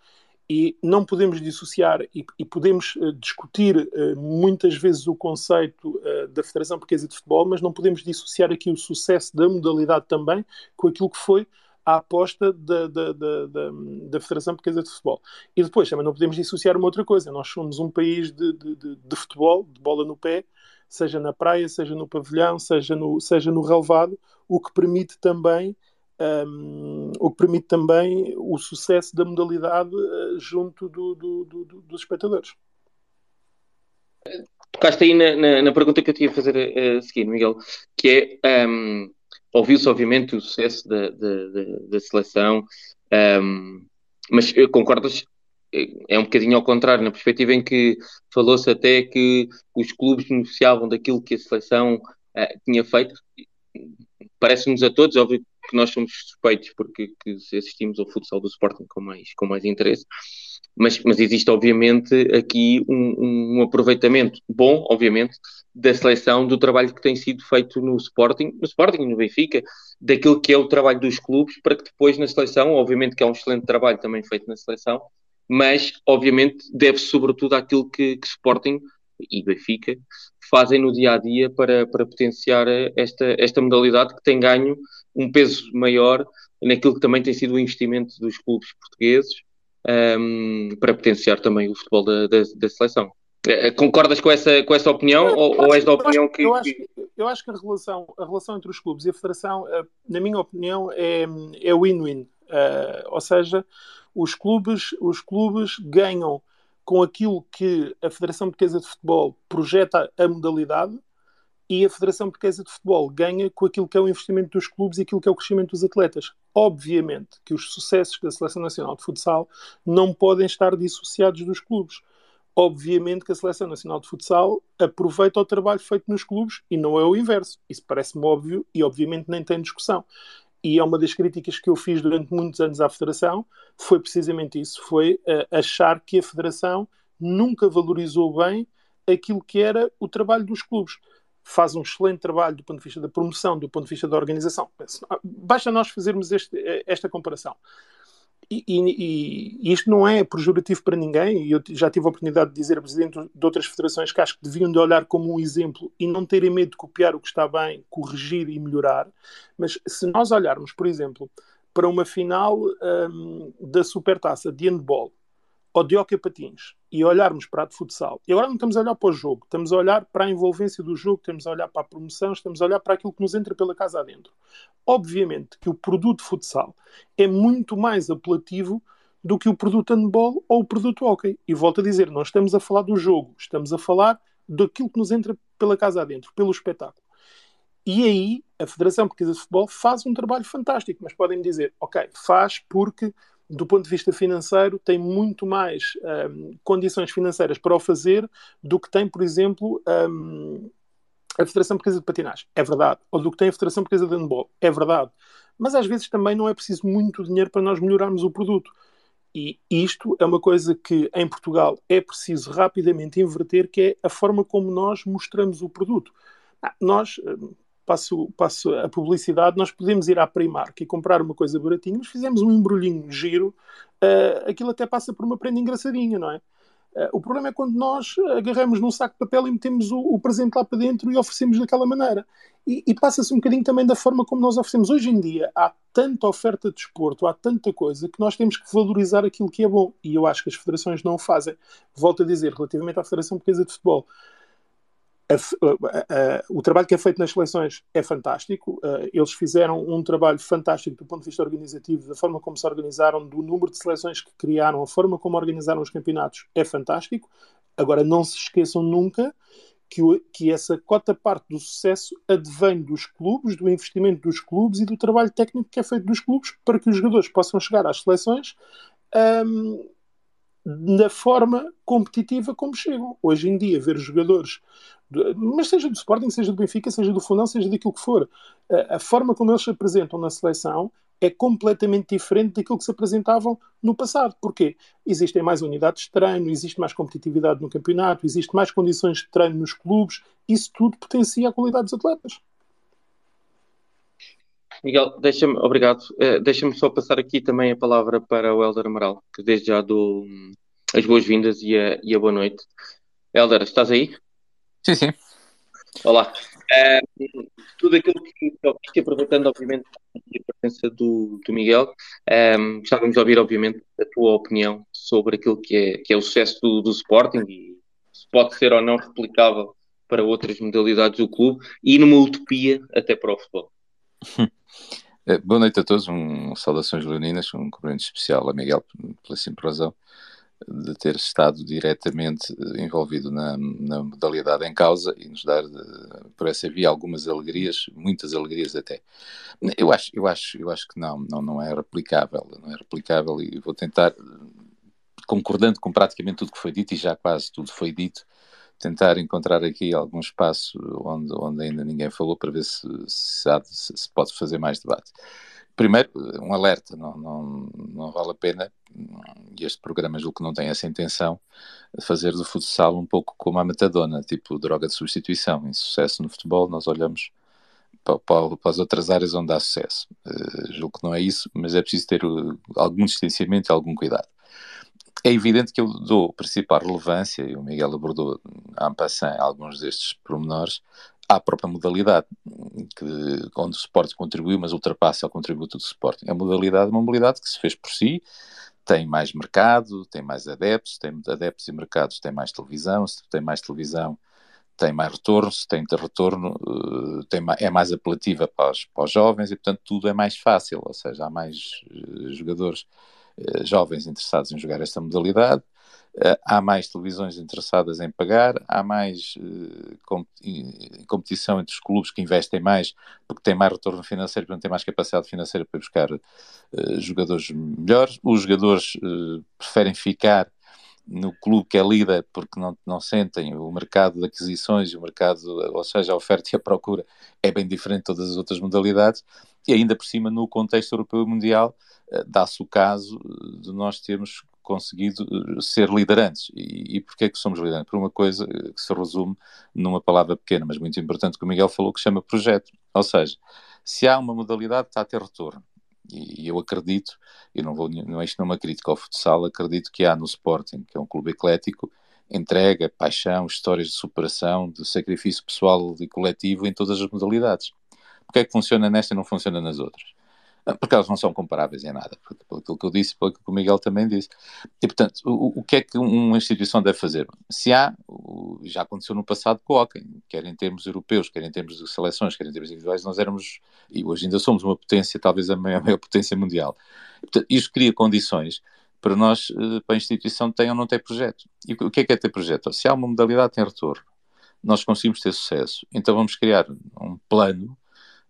S8: e não podemos dissociar e, e podemos uh, discutir uh, muitas vezes o conceito uh, da Federação Portuguesa de Futebol, mas não podemos dissociar aqui o sucesso da modalidade também com aquilo que foi a aposta da, da, da, da, Federação Portuguesa de Futebol. E depois também não podemos dissociar uma outra coisa. Nós somos um país de, de, de, de futebol, de bola no pé, seja na praia, seja no pavilhão, seja no, seja no relevado, o que permite também um, o que permite também o sucesso da modalidade uh, junto do, do, do, dos espectadores.
S1: Tocaste aí na, na, na, pergunta que eu tinha a fazer a, a seguir, Miguel, que é um, ouviu-se obviamente o sucesso da, da, da, da seleção, um, mas concordas? É um bocadinho ao contrário, na perspectiva em que falou-se até que os clubes beneficiavam daquilo que a seleção uh, tinha feito. Parece-nos a todos, óbvio que nós somos suspeitos porque assistimos ao futsal do Sporting com mais, com mais interesse, mas, mas existe obviamente aqui um, um aproveitamento bom, obviamente, da seleção, do trabalho que tem sido feito no Sporting, no Sporting, no Benfica, daquilo que é o trabalho dos clubes, para que depois na seleção, obviamente que é um excelente trabalho também feito na seleção, mas obviamente deve-se sobretudo àquilo que, que Sporting e Benfica fazem no dia a dia para, para potenciar esta, esta modalidade que tem ganho um peso maior naquilo que também tem sido o investimento dos clubes portugueses um, para potenciar também o futebol da, da, da seleção. Eh, concordas com essa, com essa opinião eu, ou, ou és da opinião
S8: que. Eu acho, eu acho que a relação, a relação entre os clubes e a federação, eh, na minha opinião, é, é win-win. Uh, ou seja, os clubes, os clubes ganham com aquilo que a Federação Portuguesa de Futebol projeta a modalidade e a Federação Portuguesa de Futebol ganha com aquilo que é o investimento dos clubes e aquilo que é o crescimento dos atletas. Obviamente que os sucessos da Seleção Nacional de Futsal não podem estar dissociados dos clubes. Obviamente que a Seleção Nacional de Futsal aproveita o trabalho feito nos clubes e não é o inverso. Isso parece-me óbvio e, obviamente, nem tem discussão e é uma das críticas que eu fiz durante muitos anos à Federação, foi precisamente isso, foi uh, achar que a Federação nunca valorizou bem aquilo que era o trabalho dos clubes. Faz um excelente trabalho do ponto de vista da promoção, do ponto de vista da organização. Basta nós fazermos este, eh, esta comparação. E, e, e, isto não é pejorativo para ninguém, e eu já tive a oportunidade de dizer a Presidente de outras federações que acho que deviam de olhar como um exemplo e não terem medo de copiar o que está bem, corrigir e melhorar. Mas se nós olharmos, por exemplo, para uma final um, da Supertaça de handball de hockey patins e olharmos para a de futsal, e agora não estamos a olhar para o jogo, estamos a olhar para a envolvência do jogo, estamos a olhar para a promoção, estamos a olhar para aquilo que nos entra pela casa adentro. Obviamente que o produto futsal é muito mais apelativo do que o produto handball ou o produto hockey. E volto a dizer, não estamos a falar do jogo, estamos a falar daquilo que nos entra pela casa adentro, pelo espetáculo. E aí a Federação Portuguesa de Futebol faz um trabalho fantástico, mas podem dizer, ok, faz porque do ponto de vista financeiro, tem muito mais um, condições financeiras para o fazer do que tem, por exemplo, um, a Federação Portuguesa de Patinagem. É verdade. Ou do que tem a Federação Portuguesa de Handball. É verdade. Mas às vezes também não é preciso muito dinheiro para nós melhorarmos o produto. E isto é uma coisa que em Portugal é preciso rapidamente inverter, que é a forma como nós mostramos o produto. Ah, nós, hum, passo, passo a publicidade, nós podemos ir à Primark e comprar uma coisa baratinha, mas fizemos um embrulhinho giro, uh, aquilo até passa por uma prenda engraçadinha, não é? Uh, o problema é quando nós agarramos num saco de papel e metemos o, o presente lá para dentro e oferecemos daquela maneira. E, e passa-se um bocadinho também da forma como nós oferecemos. Hoje em dia há tanta oferta de desporto, há tanta coisa, que nós temos que valorizar aquilo que é bom. E eu acho que as federações não o fazem. Volto a dizer, relativamente à Federação Portuguesa de Futebol, o trabalho que é feito nas seleções é fantástico. Uh, eles fizeram um trabalho fantástico do ponto de vista organizativo, da forma como se organizaram, do número de seleções que criaram, a forma como organizaram os campeonatos é fantástico. Agora, não se esqueçam nunca que, o, que essa cota parte do sucesso advém dos clubes, do investimento dos clubes e do trabalho técnico que é feito dos clubes para que os jogadores possam chegar às seleções. Um, da forma competitiva como chegam. Hoje em dia, ver jogadores mas seja do Sporting, seja do Benfica, seja do Fundão, seja daquilo que for, a, forma como eles se apresentam na seleção é completamente diferente daquilo que se apresentavam no passado. Porquê? Existem mais unidades de treino, existe mais competitividade no campeonato, existe mais condições de treino nos clubes, isso tudo potencia a qualidade dos atletas.
S1: Miguel, deixa-me, obrigado. Uh, deixa-me só passar aqui também a palavra para o Helder Amaral, que desde já dou hum, as boas-vindas e a, e a boa noite. Helder, estás aí?
S9: Sim, sim.
S1: Olá. Uh, tudo aquilo que ouviste, aproveitando, obviamente, a presença do, do Miguel, um, gostávamos de ouvir, obviamente, a tua opinião sobre aquilo que é, que é o sucesso do, do Sporting e se pode ser ou não replicável para outras modalidades do clube e numa utopia até para o futebol. (laughs)
S9: Eh, boa noite a todos, um, saudações leoninas, um cumprimento especial a Miguel pela simples razão de ter estado diretamente eh, envolvido na, na, modalidade em causa e nos dar de, por essa via algumas alegrias, muitas alegrias até. Eu acho, eu acho, eu acho que não, não, não é replicável, não é replicável e vou tentar, concordando com praticamente tudo que foi dito e já quase tudo foi dito, tentar encontrar aqui algum espaço onde, onde ainda ninguém falou para ver se, se, há, se, pode fazer mais debate. Primeiro, um alerta, não, não, não vale a pena, e este programa julgo que não tem essa intenção, fazer do futsal um pouco como a metadona, tipo droga de substituição. Em sucesso no futebol, nós olhamos para, para, para as outras áreas onde há sucesso. Uh, julgo que não é isso, mas é preciso ter algum distanciamento e algum cuidado. É evidente que eu dou principal relevância, e o Miguel abordou en passant alguns destes pormenores, à própria modalidade, que, onde o Sporting contribuiu, mas ultrapassa o contributo do Sporting. A modalidade é uma modalidade que se fez por si, tem mais mercado, tem mais adeptos, tem adeptos e mercados, tem mais televisão, se tem mais televisão, tem mais retorno, se tem retorno, eh, tem, é mais apelativa para os, para os jovens e, portanto, tudo é mais fácil, ou seja, há mais eh, jogadores jovens interessados em jogar esta modalidade, Uh, há mais televisões interessadas em pagar, há mais com, competição entre os clubes que investem mais porque têm mais retorno financeiro, porque têm mais capacidade financeira para buscar jogadores melhores. Os jogadores preferem ficar no clube que é líder porque não, não sentem. O mercado de aquisições, o mercado, ou seja, a oferta e a procura é bem diferente de todas as outras modalidades. E ainda por cima no contexto europeu e mundial dá-se o caso de nós termos conseguido eh, ser liderantes. E, e porquê é que somos liderantes? Por uma coisa eh, que se resume numa palavra pequena, mas muito importante, que o Miguel falou, que chama projeto. Ou seja, se há uma modalidade, está a ter retorno. E, eu acredito, e não vou, não, isto não é uma crítica ao futsal, acredito que há no Sporting, que é um clube eclético, entrega, paixão, histórias de superação, de sacrifício pessoal e coletivo em todas as modalidades. Porque é que funciona nesta e não funciona nas outras? Ah, porque elas não são comparáveis em nada, pelo que eu disse, pelo que o Miguel também disse. E, portanto, o, o que é que uma instituição deve fazer? Se há, já aconteceu no passado Hockey, quer em termos europeus, quer em termos de seleções, quer em termos individuais, nós éramos, e hoje ainda somos uma potência, talvez a maior, a maior potência mundial. E, portanto, isto cria condições para nós, eh, para a instituição, ter ou não ter projeto. E o que é que é ter projeto? Se há uma modalidade tem retorno, nós conseguimos ter sucesso, então vamos criar um plano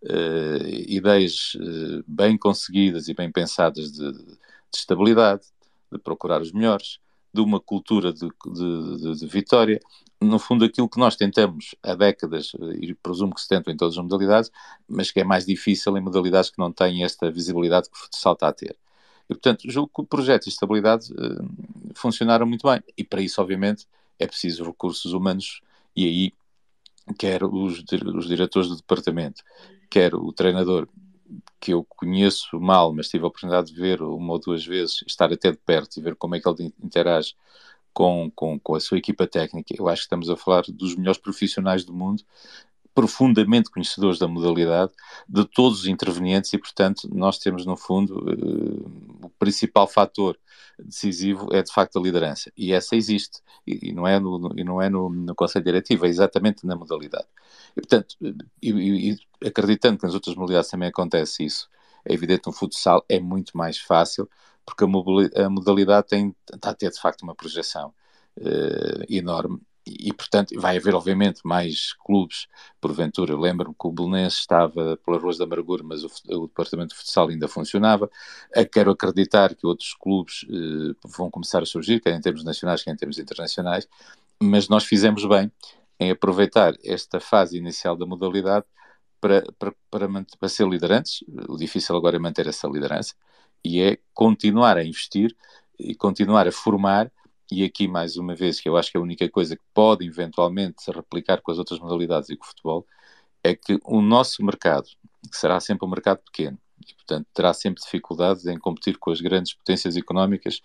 S9: uh, ideias uh, bem conseguidas e bem pensadas de, de, estabilidade, de procurar os melhores, de uma cultura de, de, de, vitória. No fundo, aquilo que nós tentamos há décadas, eh, e presumo que se tentam em todas as modalidades, mas que é mais difícil em modalidades que não têm esta visibilidade que o futsal está a ter. E, portanto, julgo que o projeto de estabilidade uh, funcionaram muito bem. E para isso, obviamente, é preciso recursos humanos e aí quer os, os diretores do departamento, quer o treinador, que eu conheço mal, mas tive a oportunidade de ver uma ou duas vezes, estar até de perto e ver como é que ele interage com, com, com a sua equipa técnica. Eu acho que estamos a falar dos melhores profissionais do mundo, profundamente conhecedores da modalidade, de todos os intervenientes, e, portanto, nós temos, no fundo, uh, o principal fator decisivo é, de facto, a liderança. E essa existe, e, e não é, no, e não é no, no Conselho Diretivo, é exatamente na modalidade. E, portanto, e, e, acreditando que nas outras modalidades também acontece isso, é evidente que no futsal é muito mais fácil, porque a modalidade tem, está a ter, de facto, uma projeção uh, enorme e, portanto, vai haver, obviamente, mais clubes, porventura. Lembro-me que o Belenense estava pelas ruas da amargura, mas o, o, departamento de futsal ainda funcionava. Quero acreditar que outros clubes eh, vão começar a surgir, quer em termos nacionais, quer em termos internacionais, mas nós fizemos bem em aproveitar esta fase inicial da modalidade para, para, para, para ser liderantes. O difícil agora é manter essa liderança e é continuar a investir e continuar a formar e aqui mais uma vez, que eu acho que a única coisa que pode eventualmente se replicar com as outras modalidades e com o futebol, é que o nosso mercado, que será sempre um mercado pequeno, e portanto terá sempre dificuldades em competir com as grandes potências económicas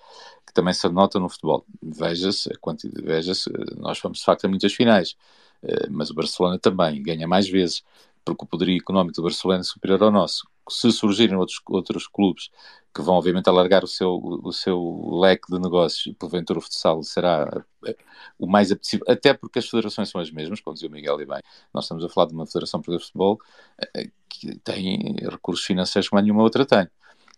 S9: que também se notam no futebol. Veja-se, veja nós vamos de facto a muitas finais, eh, mas o Barcelona também ganha mais vezes, porque o poderio económico do Barcelona é superior ao nosso. Se surgirem outros, outros clubes que vão obviamente alargar o seu, o seu leque de negócios, porventura o futsal será eh, o mais apetecível, até porque as federações são as mesmas, como dizia o Miguel e bem, nós estamos a falar de uma federação de futebol eh, que tem recursos financeiros que nenhuma outra tem.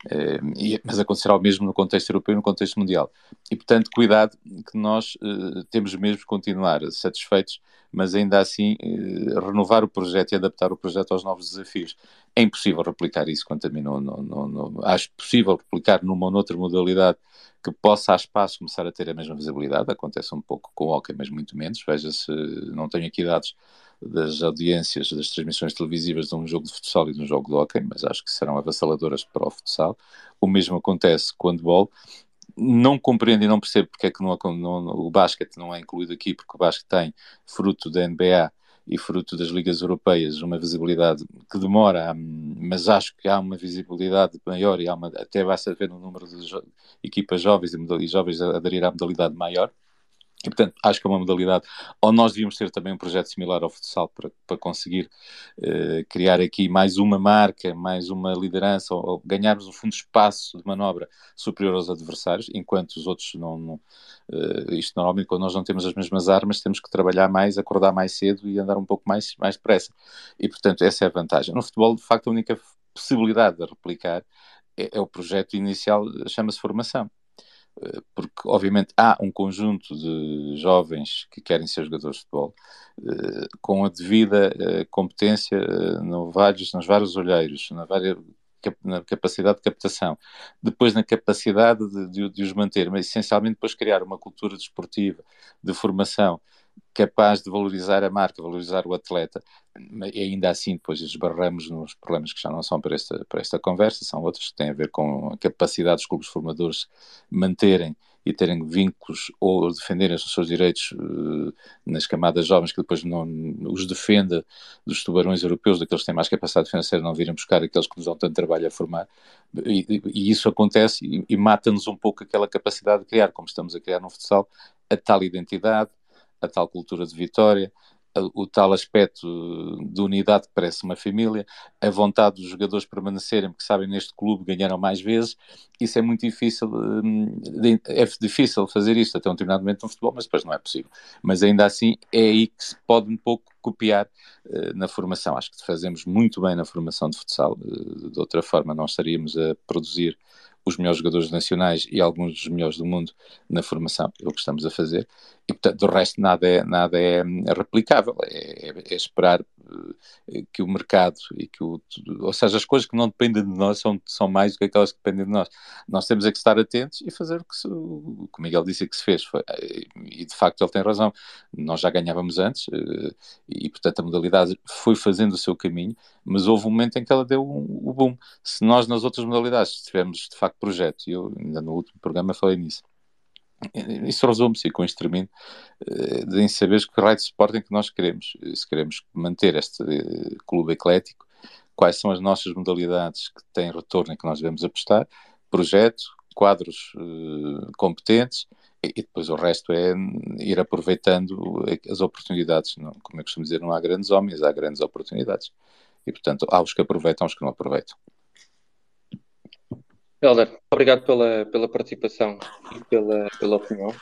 S9: Uh, e, mas acontecerá o mesmo no contexto europeu e no contexto mundial. E, portanto, cuidado que nós uh, temos mesmo que continuar satisfeitos, mas ainda assim uh, renovar o projeto e adaptar o projeto aos novos desafios. É impossível replicar isso quanto a mim. Não, não, não, acho possível replicar numa ou noutra modalidade que possa, a espaço, começar a ter a mesma visibilidade. Acontece um pouco com o hockey, mas muito menos. Veja-se, não tenho aqui dados das audiências das transmissões televisivas de um jogo de futsal e de um jogo de hockey, mas acho que serão avassaladoras para o futsal. O mesmo acontece com o handball. Não compreendo e não percebo porque é que não, não, o basquete não é incluído aqui, porque o basquete tem, fruto da NBA e fruto das ligas europeias, uma visibilidade que demora, mas acho que há uma visibilidade maior e uma, até basta ver no número de jo equipas jovens e, e jovens a aderir à modalidade maior. E, portanto, acho que é uma modalidade, ou nós devíamos ter também um projeto similar ao futsal para, para conseguir uh, criar aqui mais uma marca, mais uma liderança, ou, ou, ganharmos, no fundo, espaço de manobra superior aos adversários, enquanto os outros não. não uh, isto normalmente, quando nós não temos as mesmas armas, temos que trabalhar mais, acordar mais cedo e andar um pouco mais, mais depressa. E, portanto, essa é a vantagem. No futebol, de facto, a única possibilidade de replicar é, é o projeto inicial, chama-se formação porque obviamente há um conjunto de jovens que querem ser jogadores de futebol eh, com a devida eh, competência eh, no vários, nos vários olheiros, na, várias, na capacidade de captação, depois na capacidade de, de, de os manter, mas essencialmente depois criar uma cultura desportiva, de formação, capaz de valorizar a marca, valorizar o atleta, e ainda assim depois esbarramos nos problemas que já não são para esta, para esta conversa, são outros que têm a ver com a capacidade dos clubes formadores manterem e terem vínculos ou defenderem os seus direitos uh, nas camadas jovens que depois não os defenda dos tubarões europeus, daqueles que têm mais capacidade financeira, não virem buscar aqueles que nos dão tanto trabalho a formar. E, e, e isso acontece e, e mata-nos um pouco aquela capacidade de criar, como estamos a criar no futsal, a tal identidade, a tal cultura de vitória, o tal aspecto de unidade que parece uma família, a vontade dos jogadores permanecerem, porque sabem neste clube ganharam mais vezes, isso é muito difícil, é difícil fazer isto até um determinado momento no futebol, mas depois não é possível. Mas ainda assim é aí que se pode um pouco copiar uh, na formação. Acho que fazemos muito bem na formação de futsal, uh, de outra forma não estaríamos a produzir os melhores jogadores nacionais e alguns dos melhores do mundo na formação, é o que estamos a fazer, e portanto, do resto nada é, nada é replicável, é, é, é esperar uh, que o mercado e que o, ou seja, as coisas que não dependem de nós são, são mais do que aquelas que dependem de nós. Nós temos é que estar atentos e fazer o que, se, o Miguel disse que se fez, foi, e de facto ele tem razão, nós já ganhávamos antes, uh, e portanto a modalidade foi fazendo o seu caminho, mas houve um momento em que ela deu o um, boom. Se nós nas outras modalidades tivermos de facto projeto, eu ainda no último programa falei nisso, isso resume-se com este termino uh, em saber que raio de Sporting que nós queremos. Se queremos manter este uh, clube eclético, quais são as nossas modalidades que têm retorno e que nós devemos apostar, projeto, quadros uh, competentes e, depois o resto é ir aproveitando as oportunidades. Como eu costumo dizer, não há grandes homens, há grandes oportunidades. E portanto, há os que aproveitam, há os que não aproveitam.
S1: Helder, obrigado pela, pela participação e pela, pela opinião.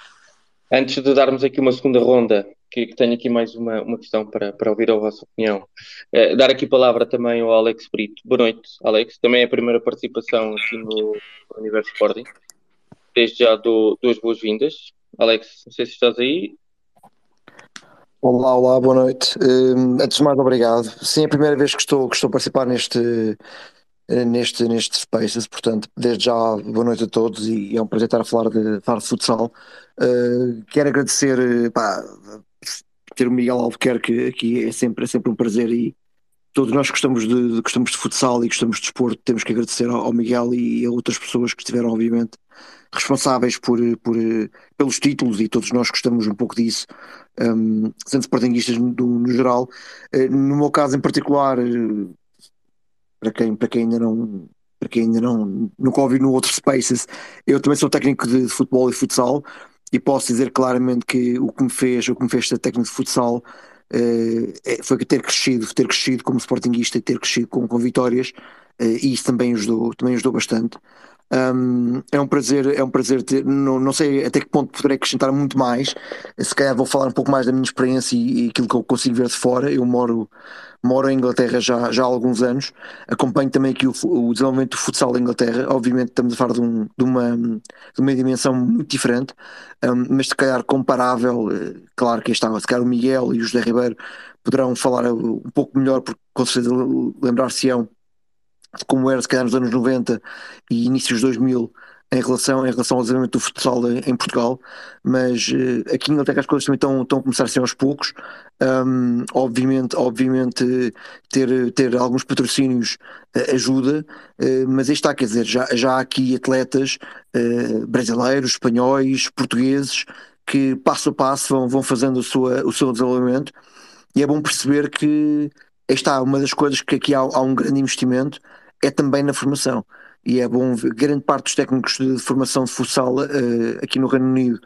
S1: Antes de darmos aqui uma segunda ronda, que, que tenho aqui mais uma, uma questão para, para ouvir a vossa opinião, eh, dar aqui palavra também ao Alex Brito. Boa noite, Alex. Também é a primeira participação aqui no Universo Sporting. Desde já dou duas boas-vindas. Alex, não sei se estás aí.
S10: Olá, olá, boa noite. Uh, antes de mais, obrigado. Sim, é a primeira vez que estou, que estou a participar neste, neste, neste Spaces, portanto, desde já, boa noite a todos e é um prazer estar a falar de, falar de futsal. Uh, quero agradecer, eh, pá, ter o Miguel Albuquerque aqui é sempre, é sempre um prazer e todos nós gostamos de, gostamos de futsal e gostamos de desporto, temos que agradecer ao, ao Miguel e a outras pessoas que estiveram, obviamente, responsáveis por, por, pelos títulos e todos nós gostamos um pouco disso, um, sendo sportinguistas no, no geral. Uh, no meu caso em particular, para quem, para quem ainda não para quem ainda não nunca ouviu no outro Spaces, eu também sou técnico de, de, futebol e futsal e posso dizer claramente que o que me fez, o que me fez ser técnico de futsal uh, foi ter crescido, ter crescido como sportinguista e ter crescido com, com vitórias uh, e isso também ajudou, também ajudou bastante. Um, é um prazer, é um prazer ter, não, não sei até que ponto poderei acrescentar muito mais. Se calhar vou falar um pouco mais da minha experiência e, e aquilo que eu consigo ver de fora. Eu moro, moro em Inglaterra já, já há alguns anos, acompanho também aqui o, o desenvolvimento do futsal da Inglaterra. Obviamente estamos a falar de, um, de, uma, de uma dimensão muito diferente, um, mas se calhar comparável. Eh, claro que está, se calhar o Miguel e o José Ribeiro poderão falar um pouco melhor, porque com certeza lembrar-se-ão como era se calhar nos anos 90 e inícios de 2000 em relação, em relação ao desenvolvimento do futsal em, Portugal, mas uh, aqui em Inglaterra as coisas também estão, estão a começar a ser aos poucos. Um, obviamente, obviamente ter, ter alguns patrocínios uh, ajuda, uh, mas aí está, quer dizer, já, já há aqui atletas brasileiros, espanhóis, portugueses que passo a passo vão, vão fazendo sua, o seu desenvolvimento. E é bom perceber que está uma das coisas que aqui há, há um grande investimento é também na formação. E é bom ver, grande parte dos técnicos de formação de futsal uh, aqui no Reino Unido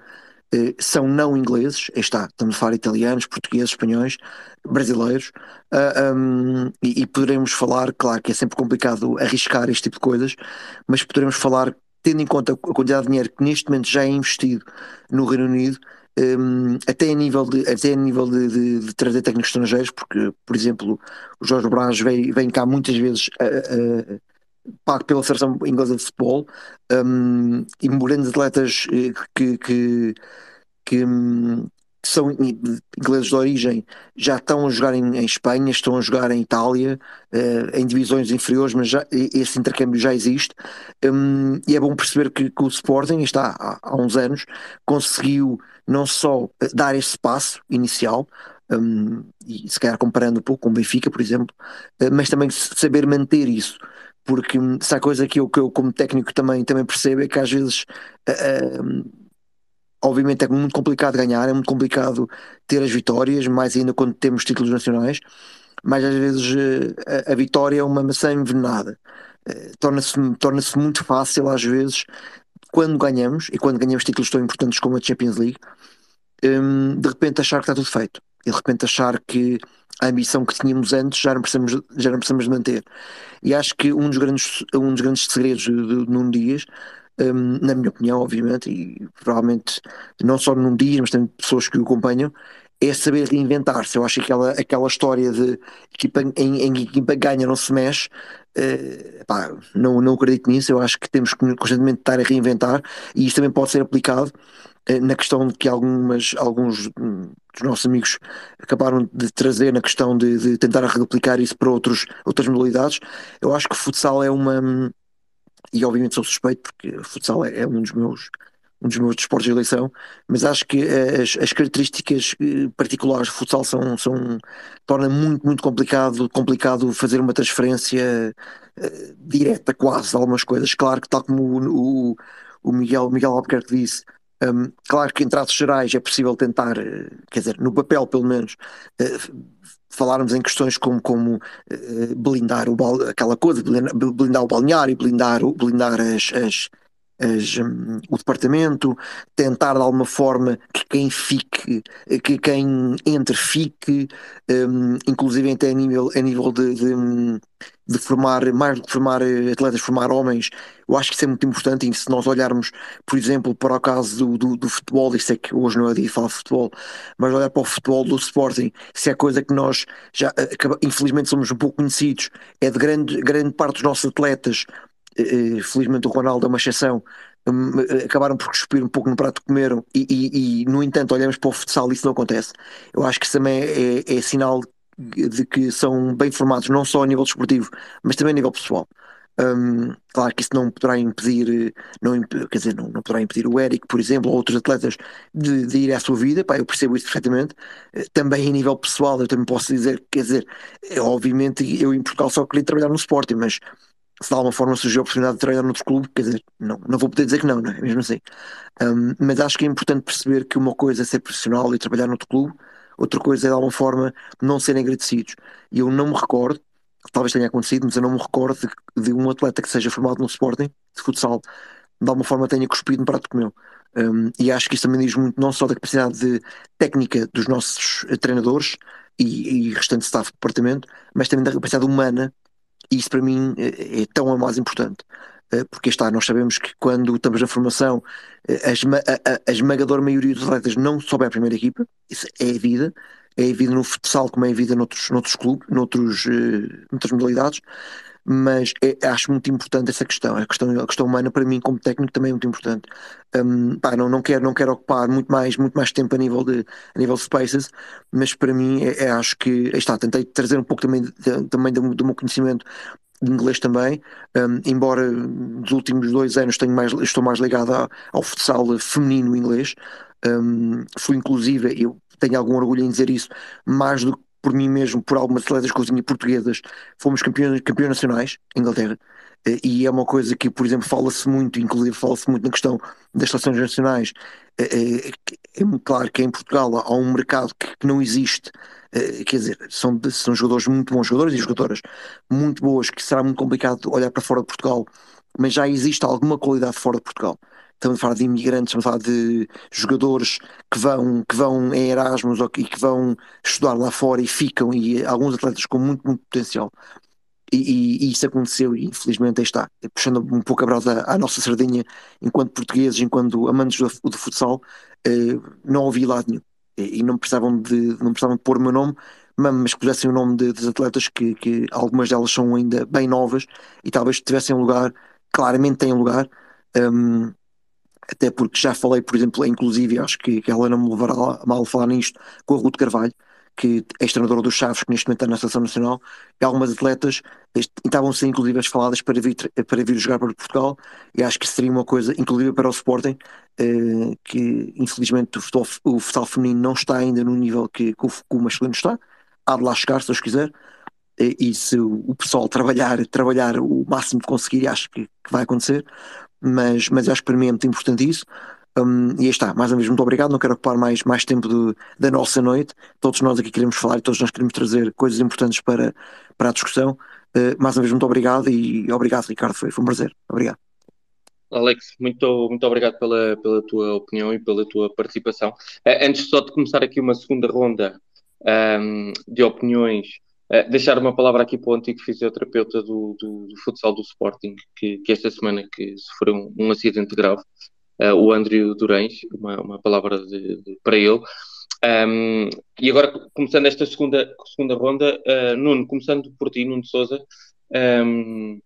S10: uh, são não ingleses, está, estamos a falar italianos, portugueses, espanhóis, brasileiros, uh, um, e, e, poderemos falar, claro que é sempre complicado arriscar este tipo de coisas, mas poderemos falar, tendo em conta a quantidade de dinheiro que neste momento já é investido no Reino Unido, um, até a nível, de, até a nível de, de, de, trazer técnicos estrangeiros, porque, por exemplo, o Jorge Braz vem, vem cá muitas vezes pago pela seleção inglesa de futebol. Um, e grandes atletas eh, que, que, que, hum, que, são ingleses de origem já estão a jogar em, em Espanha, estão a jogar em Itália, uh, em divisões inferiores, mas já, esse intercâmbio já existe um, e é bom perceber que, que o Sporting está há, há uns anos conseguiu não só dar esse passo inicial, um, e se calhar comparando um pouco com o Benfica, por exemplo, uh, mas também saber manter isso. Porque hum, se há coisa que eu, que eu como técnico também, também percebo é que às vezes uh, obviamente é muito complicado ganhar, é muito complicado ter as vitórias, mais ainda quando temos títulos nacionais, mas às vezes a, a vitória é uma maçã envenenada. torna-se torna muito fácil às vezes quando ganhamos, e quando ganhamos títulos tão importantes como a Champions League, um, de repente achar que está tudo feito. e de repente achar que a ambição que tínhamos antes já não precisamos, já não precisamos manter. E acho que um dos grandes, um dos grandes segredos de, de Nuno Dias, um, na minha opinião, obviamente, e provavelmente não só Nuno Dias, mas também pessoas que o acompanham, é saber reinventar-se. Eu acho que aquela, aquela história de equipa, em, em equipa ganha não se mexe, uh, pá, não, não acredito nisso. Eu acho que temos que constantemente estar a reinventar e isto também pode ser aplicado uh, na questão de que algumas, alguns hum, dos nossos amigos acabaram de trazer, na questão de, de tentar replicar isso para outros, outras modalidades. Eu acho que o futsal é uma. E obviamente sou suspeito porque o futsal é, é um dos meus um dos meus desportos de eleição, mas acho que as, as características eh, particulares do futsal são, são torna muito, muito complicado, complicado fazer uma transferência uh, direta quase de algumas coisas. Claro que tal como o, o, o Miguel, Miguel Albuquerque disse, um, claro que em traços gerais é possível tentar, uh, quer dizer, no papel pelo menos, uh, falarmos em questões como, como uh, blindar o, aquela coisa, blindar, blindar o balneário, blindar, blindar as, as, as, um, o departamento, tentar de alguma forma que quem fique, que quem entre fique, um, inclusive até a nível, a nível de, de, de, formar, mais do que formar atletas, formar homens, eu acho que isso é muito importante e se nós olharmos, por exemplo, para o caso do, do, do futebol, isso é que hoje não é dia falar futebol, mas olhar para o futebol do Sporting, isso é coisa que nós já, infelizmente somos um pouco conhecidos, é de grande, grande parte dos nossos atletas eh, eh, felizmente o Ronaldo é uma exceção, hum, eh, acabaram por cuspir um pouco no prato que comeram e, e, e, no entanto olhamos para o futsal e isso não acontece. Eu acho que isso também é, é, é, sinal de que são bem formados não só a nível desportivo, mas também a nível pessoal. Um, claro que isso não poderá impedir, não, quer dizer, não, não poderá impedir o Eric, por exemplo, ou outros atletas de, de ir à sua vida, pá, eu percebo isso perfeitamente. Também a nível pessoal, eu também posso dizer, quer dizer, é, obviamente eu em Portugal só queria trabalhar no Sporting, mas se de alguma forma surgiu a oportunidade de treinar noutro clube, quer dizer, não, não vou poder dizer que não, não é? Mesmo assim. Um, mas acho que é importante perceber que uma coisa é ser profissional e trabalhar noutro clube, outra coisa é de alguma forma não serem agradecidos. E eu não me recordo, talvez tenha acontecido, mas eu não me recordo de, de um atleta que seja formado no Sporting, de futsal, de alguma forma tenha cuspido no prato que comeu. Um, e acho que isso também diz muito não só da capacidade de técnica dos nossos treinadores e, e restante staff do departamento, mas também da capacidade humana e isso para mim é, é tão ou mais importante. Eh, porque está, nós sabemos que quando estamos na formação, eh, a, a, a esmagadora maioria dos atletas não sobe à primeira equipa, isso é a vida, é a vida no futsal como é a vida noutros, noutros clubes, noutros, uh, noutras modalidades, mas é, acho muito importante essa questão. A questão, a questão humana, para mim, como técnico, também é muito importante. Um, pá, não, não, quero, não quero ocupar muito mais, muito mais tempo a nível de, a nível de spaces, mas para mim, é, é acho que. Está, tentei trazer um pouco também, de, também do, do meu conhecimento de inglês também, um, embora nos últimos dois anos tenho mais, estou mais ligado ao, futsal feminino inglês. Um, fui inclusive, eu tenho algum orgulho em dizer isso, mais do que por mim mesmo, por algumas atletas cozinha portuguesas, fomos campeões, campeões nacionais em Inglaterra. Eh, e é uma coisa que, por exemplo, fala-se muito, inclusive fala-se muito na questão das seleções nacionais. Eh, eh, é muito claro que em Portugal há um mercado que não existe, quer dizer, são, são jogadores muito bons, jogadores e jogadoras muito boas, que será muito complicado olhar para fora de Portugal, mas já existe alguma qualidade fora de Portugal estamos a falar de imigrantes, estamos a falar de jogadores que vão, que vão em Erasmus e que vão estudar lá fora e ficam, e alguns atletas com muito, muito potencial. E, e, e isso aconteceu e infelizmente aí está, puxando um pouco a brasa à nossa sardinha, enquanto portugueses, enquanto amantes do, do futsal, eh, não ouvi lado nenhum. E, não precisavam de não precisavam de pôr o meu nome, mas pusessem o nome de, atletas que, que algumas delas são ainda bem novas e talvez tivessem lugar, claramente têm lugar, um, até porque já falei, por exemplo, inclusive, acho que, que ela não me levará mal falar nisto, com a Ruth Carvalho, que é treinadora dos Chaves, que neste momento está na Seleção Nacional, e algumas atletas estavam ser inclusive faladas para vir, para vir jogar para Portugal, e acho que seria uma coisa, inclusive para o Sporting, eh, que infelizmente o futebol, o futsal feminino não está ainda no nível que, que, o, o masculino está, há de lá chegar, se Deus quiser, e se o pessoal trabalhar, trabalhar o máximo que conseguir, acho que, que vai acontecer, mas, mas acho que para mim é muito importante isso. Um, e aí está, mais uma vez, muito obrigado. Não quero ocupar mais, mais tempo de, da nossa noite. Todos nós aqui queremos falar e todos nós queremos trazer coisas importantes para, para a discussão. Uh, mais uma vez, muito obrigado e obrigado, Ricardo. Foi, foi um prazer. Obrigado.
S1: Alex, muito, muito obrigado pela, pela tua opinião e pela tua participação. Uh, antes só de começar aqui uma segunda ronda, um, de opiniões. Uh, deixar uma palavra aqui para o antigo fisioterapeuta do, do, do futsal do Sporting, que, que, esta semana que sofreu um, um acidente grave, uh, o Andrew Durães, uma, uma palavra de, de, para ele. Um, e agora, começando esta segunda, segunda ronda, uh, Nuno, começando por ti, Nuno Souza, um,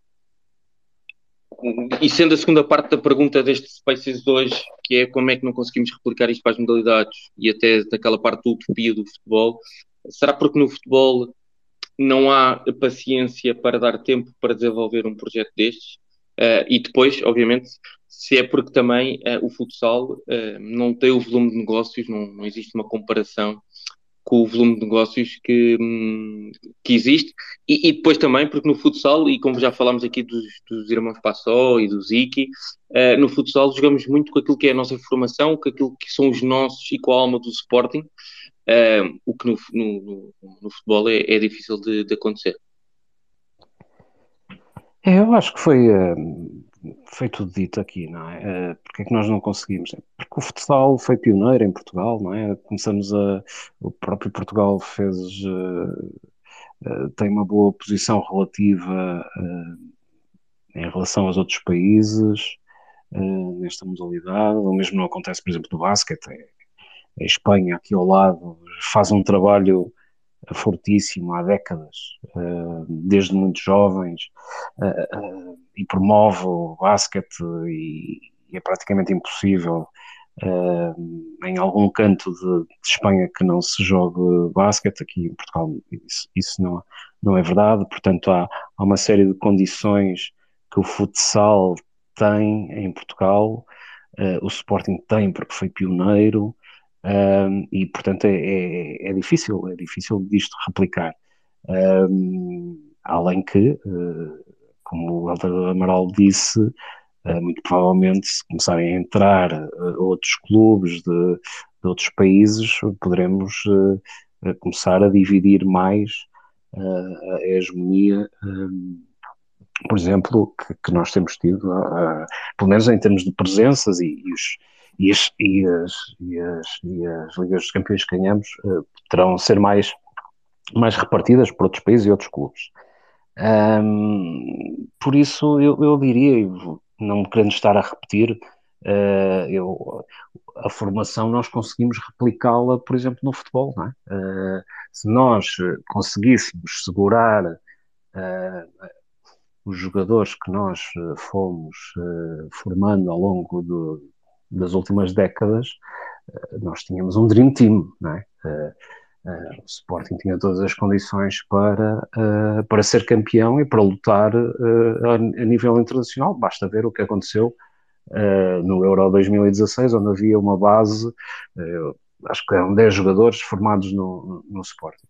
S1: e sendo a segunda parte da pergunta deste Spaces 2, que é como é que não conseguimos replicar isto para as modalidades e até daquela parte da utopia do futebol, será porque no futebol não há paciência para dar tempo para desenvolver um projeto destes? Uh, e depois, obviamente, se é porque também uh, o futsal uh, não tem o volume de negócios, não, não existe uma comparação com o volume de negócios que, hum, que existe, e, e, depois também, porque no futsal, e como já falámos aqui dos, dos irmãos Passó e do Ziki, uh, no futsal jogamos muito com aquilo que é a nossa formação, com aquilo que são os nossos e com a alma do Sporting, o que no, no, no futebol é, é difícil de, de, acontecer.
S3: É, eu acho que foi, foi tudo dito aqui, não é? Uh, porque é que nós não conseguimos? É porque o futsal foi pioneiro em Portugal, não é? Começamos a. O próprio Portugal fez. Uh, tem uma boa posição relativa em relação aos outros países nesta modalidade. O mesmo não acontece, por exemplo, no basquete. A Espanha, aqui ao lado, faz um trabalho fortíssimo há décadas, desde muito jovens e promove o basquete e, é praticamente impossível em algum canto de, de, Espanha que não se jogue basquete, aqui em Portugal isso, isso não, não é verdade, portanto há, há uma série de condições que o futsal tem em Portugal, o Sporting tem porque foi pioneiro, uh, e portanto é, é, é, difícil, é difícil disto replicar. além que uh, como o Helder Amaral disse, uh, muito provavelmente se começarem a entrar uh, outros clubes de, de, outros países, poderemos começar a dividir mais a hegemonia, por exemplo, que, que, nós temos tido, pelo menos em termos de presenças e, e os e as, e as, e as, e as Ligas dos Campeões que ganhamos uh, terão ser mais, mais repartidas por outros países e outros clubes. Um, por isso, eu, eu diria, não querendo estar a repetir, uh, eu, a formação nós conseguimos replicá-la, por exemplo, no futebol. Não é? Uh, se nós conseguíssemos segurar os jogadores que nós fomos formando ao longo do, das últimas décadas, nós tínhamos um Dream Team. Não é? Uh, o Sporting tinha todas as condições para, para ser campeão e para lutar a, nível internacional. Basta ver o que aconteceu no Euro 2016, onde havia uma base, acho que eram 10 jogadores formados no, no, Sporting.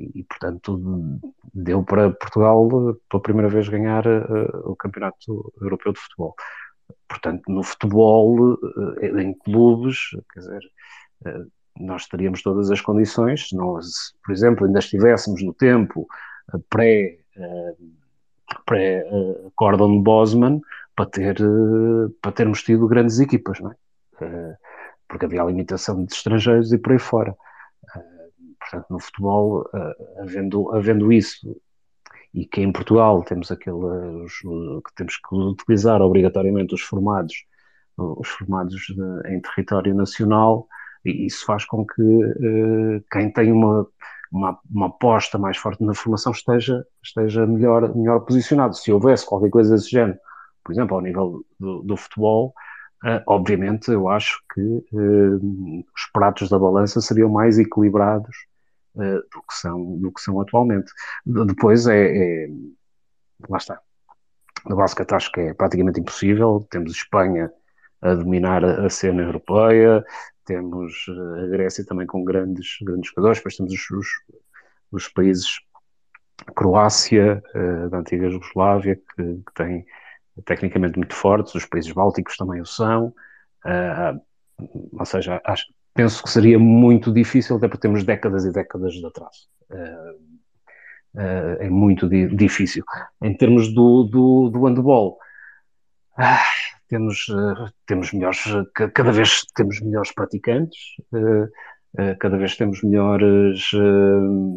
S3: E, portanto, deu para Portugal, pela primeira vez, ganhar o Campeonato Europeu de Futebol. Portanto, no futebol, em clubes, quer dizer nós teríamos todas as condições, se nós, por exemplo, ainda estivéssemos no tempo eh, pré, eh, pré Gordon Bosman para, ter, para termos tido grandes equipas, não é? porque havia a limitação de estrangeiros e por aí fora. portanto, no futebol, havendo, havendo isso, e que em Portugal temos aqueles que temos que utilizar obrigatoriamente os formados, os formados de, em território nacional, e isso faz com que uh, quem tem uma, uma, uma, aposta mais forte na formação esteja, esteja melhor, melhor posicionado. Se houvesse qualquer coisa desse género, por exemplo, ao nível do, do futebol, uh, obviamente eu acho que os pratos da balança seriam mais equilibrados do, que são, do que são atualmente. Depois é, é lá está. No basquete acho que é praticamente impossível. Temos Espanha a dominar a cena europeia, temos eh, a Grécia também com grandes, grandes jogadores, depois temos os, os, os países Croácia, uh, da antiga Jugoslávia, que, que tem tecnicamente muito fortes, os países bálticos também o são, uh, ou seja, acho, penso que seria muito difícil, até porque temos décadas e décadas de atraso. Uh, é muito di difícil. Em termos do, do, do handball, ah, temos, uh, temos melhores, cada vez temos melhores praticantes, cada vez temos melhores,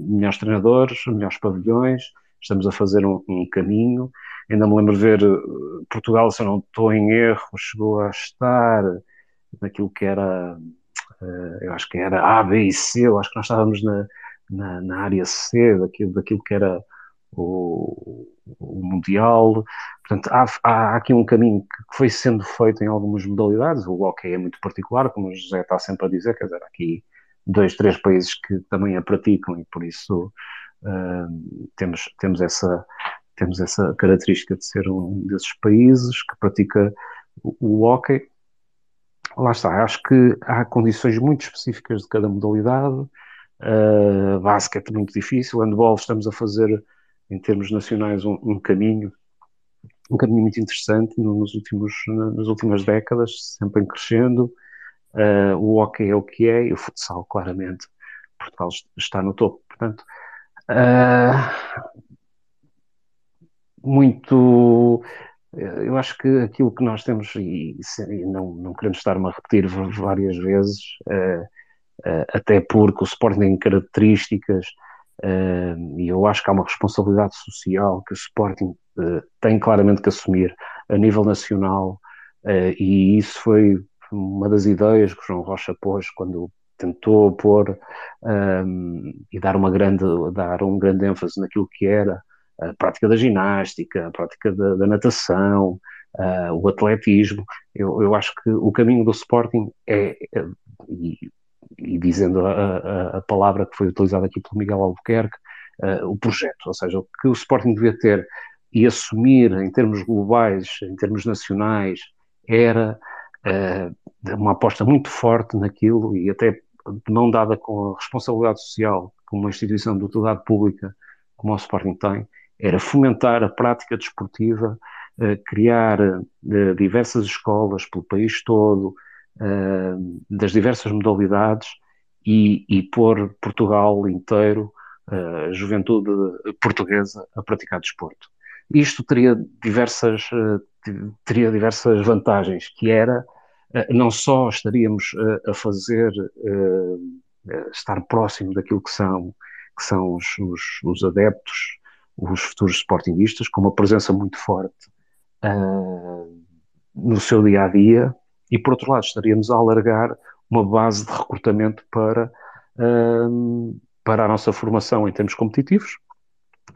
S3: melhores treinadores, melhores pavilhões, estamos a fazer um, um, caminho. Ainda me lembro de ver Portugal, se eu não estou em erro, chegou a estar naquilo que era, eu acho que era A, B e C, eu acho que nós estávamos na, na, na área C, daquilo, daquilo que era o, o Mundial. Portanto, há, há, aqui um caminho que foi sendo feito em algumas modalidades. O hockey é muito particular, como o José está sempre a dizer, quer dizer, há aqui dois, três países que também a praticam e por isso uh, temos, temos, essa, temos essa característica de ser um desses países que pratica o, o hockey. Lá está, acho que há condições muito específicas de cada modalidade. Uh, basquete muito difícil, handball estamos a fazer em termos nacionais, um, um caminho, um caminho muito interessante nos últimos, nas últimas décadas, sempre em crescendo. Uh, o hockey é o que é e o futsal, claramente, Portugal está no topo. Portanto, uh, muito. Eu acho que aquilo que nós temos, e, e não, não queremos estar-me a repetir várias vezes, uh, até porque o Sporting tem características Uh, e eu acho que há uma responsabilidade social que o Sporting uh, tem claramente que assumir a nível nacional, uh, e isso foi uma das ideias que o João Rocha pôs quando tentou pôr um, e dar uma grande dar um grande ênfase naquilo que era a prática da ginástica, a prática da, da natação, o atletismo. Eu, eu, acho que o caminho do Sporting é, é e e dizendo a, a, a, palavra que foi utilizada aqui pelo Miguel Albuquerque, uh, o projeto, ou seja, o que o Sporting devia ter e assumir em termos globais, em termos nacionais, era uh, uma aposta muito forte naquilo e até de mão dada com a responsabilidade social como uma instituição de utilidade pública como o Sporting tem, era fomentar a prática desportiva, uh, criar diversas escolas pelo país todo, uh, das diversas modalidades e, e pôr Portugal inteiro, a juventude portuguesa, a praticar desporto. Isto teria diversas, teria diversas vantagens, que era não só estaríamos a fazer estar próximo daquilo que são, que são os, os, os adeptos, os futuros sportinguistas, com uma presença muito forte no seu dia a dia, e por outro lado estaríamos a alargar uma base de recrutamento para, um, para a nossa formação em termos competitivos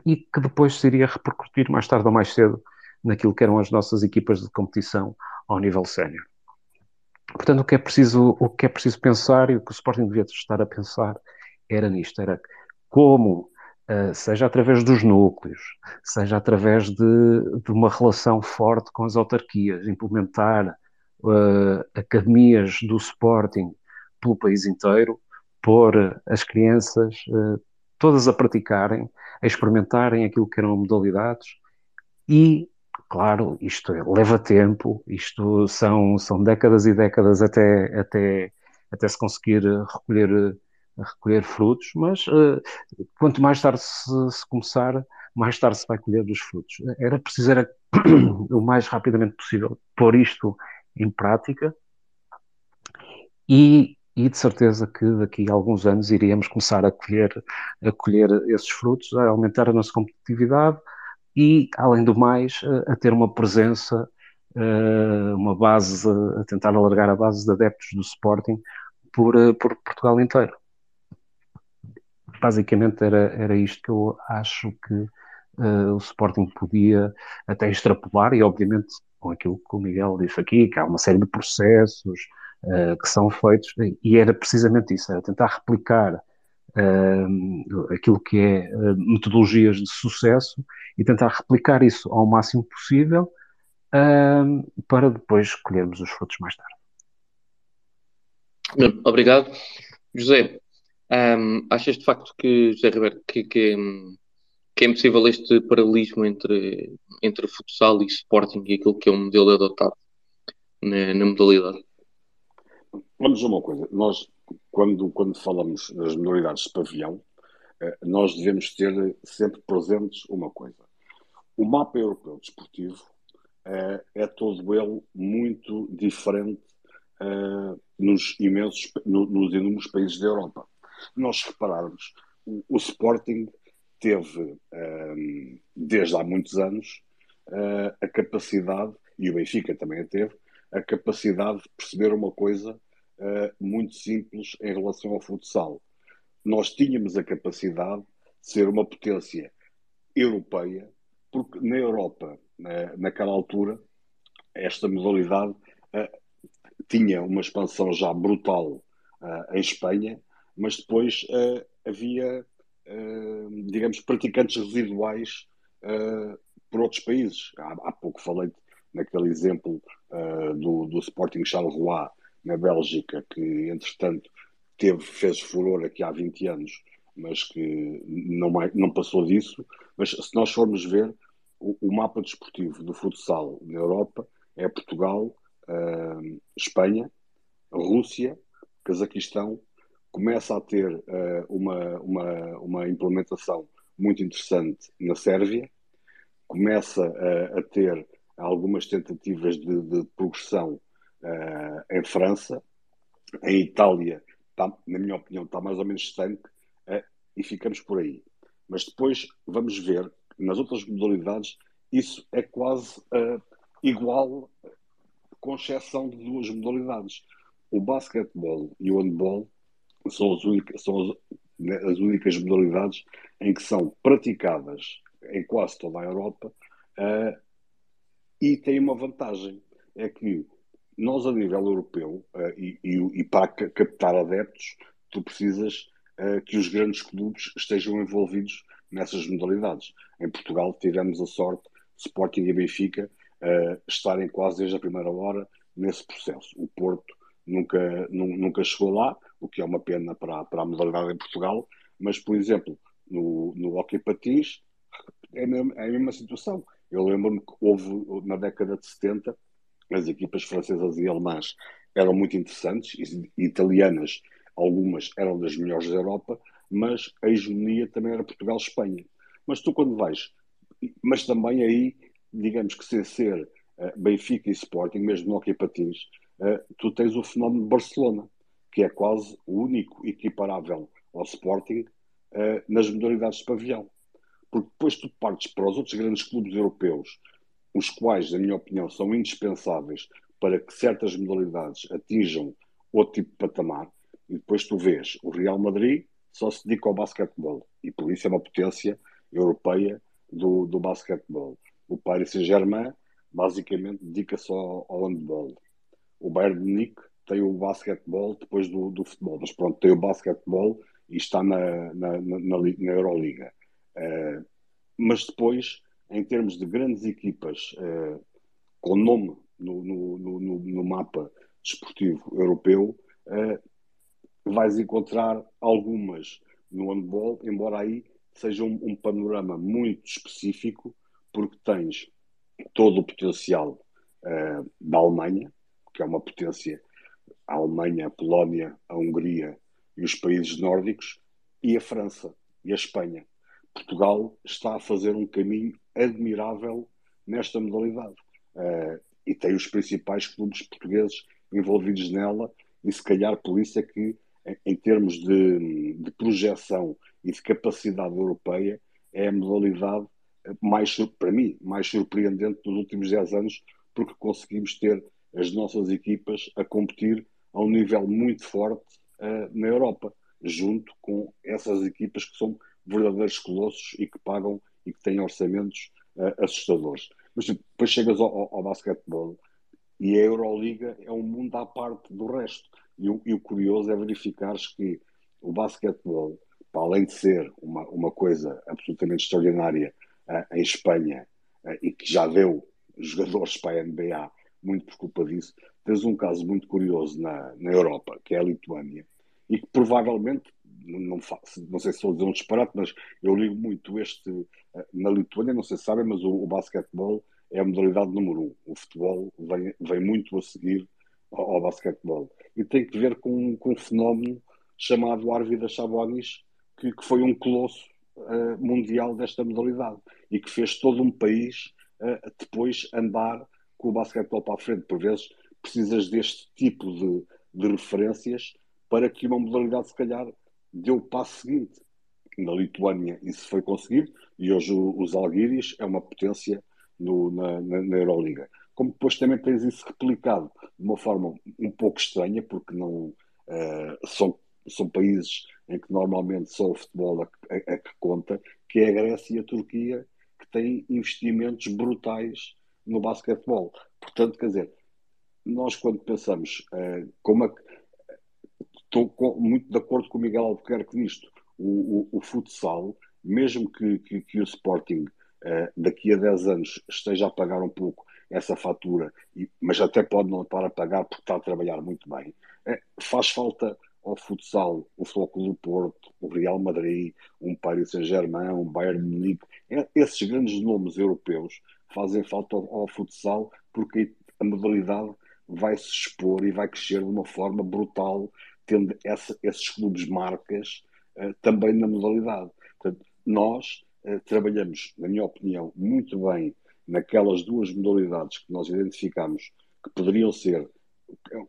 S3: e que depois se iria repercutir mais tarde ou mais cedo naquilo que eram as nossas equipas de competição ao nível sénior. Portanto, o que é preciso, o que é preciso pensar e o que o Sporting devia estar a pensar era nisto, era como, uh, seja através dos núcleos, seja através de, de uma relação forte com as autarquias, implementar uh, academias do Sporting pelo país inteiro, pôr as crianças uh, todas a praticarem, a experimentarem aquilo que eram modalidades e, claro, isto é, leva tempo, isto são, são décadas e décadas até, até, até se conseguir recolher, recolher frutos, mas uh, quanto mais tarde se, se, começar, mais tarde se vai colher dos frutos. Era preciso era, (clears throat) o mais rapidamente possível pôr isto em prática e, e de certeza que daqui a alguns anos iríamos começar a colher, a colher esses frutos, a aumentar a nossa competitividade e, além do mais, a, a ter uma presença, uh, uma base, a tentar alargar a base de adeptos do Sporting por, por Portugal inteiro. Basicamente era, era isto que eu acho que uh, o Sporting podia até extrapolar e, obviamente, com aquilo que o Miguel disse aqui, que há uma série de processos uh, que são feitos, e era precisamente isso, era tentar replicar uh, aquilo que é uh, metodologias de sucesso e tentar replicar isso ao máximo possível para depois colhermos os frutos mais tarde.
S1: Obrigado. José, um, achas de facto que, José Ribeiro, que, que, que é impossível este paralelismo entre, entre futsal e Sporting e aquilo que é o modelo adotado na, na modalidade?
S4: Vamos a uma coisa, nós quando, quando falamos das modalidades de pavilhão, eh, nós devemos ter sempre presentes uma coisa. O mapa europeu desportivo é, é todo ele muito diferente nos imensos, no, nos inúmeros países da Europa. Nós repararmos, o, o Sporting teve, um, ehm, desde há muitos anos, uh, a capacidade, e o Benfica também a teve, a capacidade de perceber uma coisa uh, muito simples em relação ao futsal. Nós tínhamos a capacidade de ser uma potência europeia, porque na Europa, na, naquela altura, esta modalidade uh, tinha uma expansão já brutal uh, em Espanha, mas depois uh, havia, digamos, praticantes residuais por outros países. Há, há pouco falei naquele exemplo do, do Sporting Charleroi na Bélgica, que entretanto teve, fez furor aqui há 20 anos, mas que não, não passou disso. Mas se nós formos ver o, o mapa desportivo do futsal na Europa, é Portugal, uh, Espanha, Rússia, Cazaquistão, começa a ter uh, uma, uma, uma implementação muito interessante na Sérvia, começa uh, a ter algumas tentativas de, de progressão uh, em França, em Itália, está, na minha opinião, está mais ou menos estanque e ficamos por aí. Mas depois vamos ver, nas outras modalidades, isso é quase igual, com exceção de duas modalidades. O basquetebol e o handball são as únicas, são as, né, as únicas modalidades em que são praticadas em quase toda a Europa uh, e têm uma vantagem, é que nós a nível europeu uh, e, e, e, para captar adeptos tu precisas uh, que os grandes clubes estejam envolvidos nessas modalidades. Em Portugal tivemos a sorte Sporting e Benfica estarem quase desde a primeira hora nesse processo. O Porto nunca, nunca chegou lá, o que é uma pena para, para a modalidade em Portugal, mas, por exemplo, no, no hockey patins é a, mesma, é a mesma situação. Eu lembro-me que houve, na década de 70, as equipas francesas e alemãs eram muito interessantes, e italianas, algumas eram das melhores da Europa, mas a hegemonia também era Portugal-Espanha. Mas tu, quando vais mas também aí, digamos que sem ser uh, Benfica e Sporting, mesmo no Hockey Patins, uh, tu tens o fenómeno de Barcelona, que é quase o único equiparável ao Sporting uh, nas modalidades de pavilhão. Porque depois tu partes para os outros grandes clubes europeus, os quais, na minha opinião, são indispensáveis para que certas modalidades atinjam outro tipo de patamar, e depois tu vês o Real Madrid só se dedica ao basquetebol, e por isso é uma potência europeia do, do basquetebol. O Paris Saint-Germain basicamente dedica-se ao, ao handball. O Bayern de Munique tem o basquetebol depois do, do futebol, mas pronto, tem o basquetebol e está na, na, na, na Euroliga. Uh, mas depois, em termos de grandes equipas uh, com nome no, no, no, no, mapa desportivo europeu, uh, vais encontrar algumas no handball, embora aí seja um, um panorama muito específico, porque tens todo o potencial da Alemanha, que é uma potência, a Alemanha, a Polónia, a Hungria e os países nórdicos, e a França e a Espanha. Portugal está a fazer um caminho admirável nesta modalidade. Uh, e tem os principais clubes portugueses envolvidos nela, e se calhar por isso é que, em termos de, de projeção e de capacidade europeia é a modalidade mais, para mim, mais surpreendente dos últimos 10 anos, porque conseguimos ter as nossas equipas a competir a um nível muito forte uh, na Europa, junto com essas equipas que são verdadeiros colossos e que pagam e que têm orçamentos uh, assustadores. Mas depois chegas ao, ao, ao basquetebol e a Euroliga é um mundo à parte do resto. E o, e o curioso é verificar que o basquetebol para além de ser uma, uma coisa absolutamente extraordinária uh, em Espanha e que já deu jogadores para a NBA muito por culpa disso, tens um caso muito curioso na, na Europa, que é a Lituânia, e que provavelmente, não, não sei se estou a dizer um disparate, mas eu ligo muito este. Uh, na Lituânia, não sei se sabem, mas o, o basquetebol é a modalidade número um. O futebol vem, vem muito a seguir ao, ao basquetebol. E tem que ver com, com um fenómeno chamado Arvidas Sabonis, que, que foi um colosso uh, mundial desta modalidade e que fez todo um país uh, depois andar com o basquetebol para a frente. Por vezes precisas deste tipo de, de referências para que uma modalidade, se calhar, dê o passo seguinte. Na Lituânia isso foi conseguido e hoje os Alguiris é uma potência no, na, na, na Euroliga. Como depois também tens isso replicado de uma forma um pouco estranha, porque não uh, são, são países em que normalmente só o futebol é, é, é que conta, que é a Grécia e a Turquia, que têm investimentos brutais no basquetebol. Portanto, quer dizer, nós quando pensamos uh, como é estou com, muito de acordo com o Miguel Albuquerque nisto, o, o, o futsal, mesmo que, que, que o Sporting uh, daqui a 10 anos esteja a pagar um pouco essa fatura, e, mas até pode não estar a pagar porque está a trabalhar muito bem, uh, faz falta ao futsal o Floco do Porto, o Real Madrid, um Paris Saint-Germain, um Bayern Munique, esses grandes nomes europeus fazem falta ao, ao futsal porque a modalidade vai se expor e vai crescer de uma forma brutal, tendo essa, esses clubes marcas uh, também na modalidade. Portanto, nós uh, trabalhamos, na minha opinião, muito bem naquelas duas modalidades que nós identificamos que poderiam ser,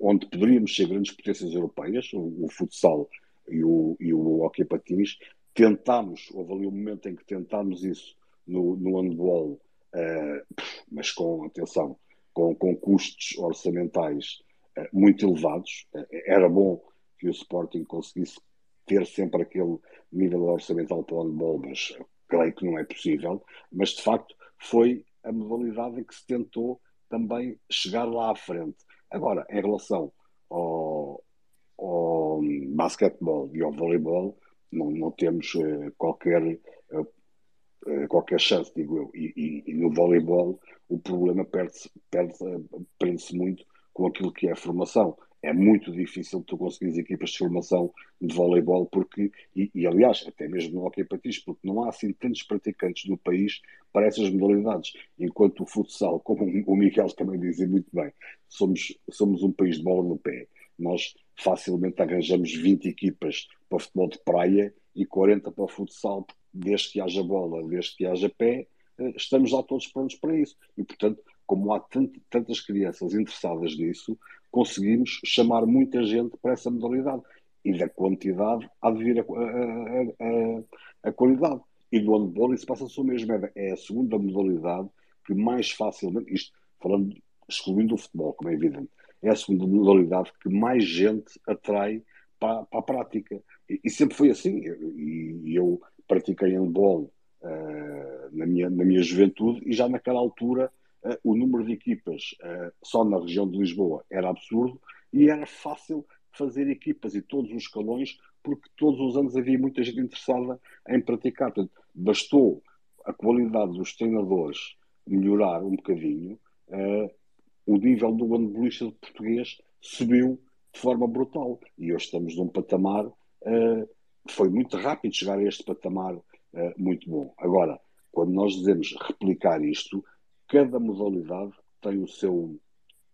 S4: onde poderíamos ser grandes potências europeias, o, o futsal e o, e o hockey patins, tentámos, houve ali um momento em que tentámos isso no, no handball, mas com, atenção, com, com custos orçamentais uh, muito elevados. Uh, era bom que o Sporting conseguisse ter sempre aquele nível orçamental para o handball, mas creio que não é possível. Mas, de facto, foi a modalidade em que se tentou também chegar lá à frente. Agora, em relação ao, ao basquetebol e ao voleibol, não, não temos uh, qualquer, qualquer chance, digo eu. E, e, e no voleibol o problema perde-se perde, prende muito com aquilo que é a formação. É muito difícil tu conseguires equipas de formação de voleibol, porque, e, e aliás, até mesmo no hockey patins, porque não há assim tantos praticantes no país para essas modalidades. Enquanto o futsal, (laughs) como o Miguel também dizia muito bem, somos, somos um país de bola no pé. Nós facilmente arranjamos 20 equipas para futebol de praia e 40 para futsal, desde que haja bola, desde que haja pé, eh, estamos lá todos prontos para isso. E, portanto, como há tantas crianças interessadas nisso, conseguimos chamar muita gente para essa modalidade. E da quantidade há de vir a, a, a, a qualidade. E do handball isso passa-se o mesmo. É, é a segunda modalidade que mais facilmente, isto falando, excluindo o futebol, como é evidente, é a segunda modalidade que mais gente atrai para, para a prática. E, e, sempre foi assim. E, e eu pratiquei handball uh, na, minha, na minha juventude e já naquela altura uh, o número de equipas uh, só na região de Lisboa era absurdo e era fácil fazer equipas e todos os escalões porque todos os anos havia muita gente interessada em praticar. Portanto, bastou a qualidade dos treinadores melhorar um bocadinho, o nível do handbolista português subiu de forma brutal. E hoje estamos num patamar, uh, foi muito rápido chegar a este patamar uh, muito bom. Agora, quando nós dizemos replicar isto, cada modalidade tem o seu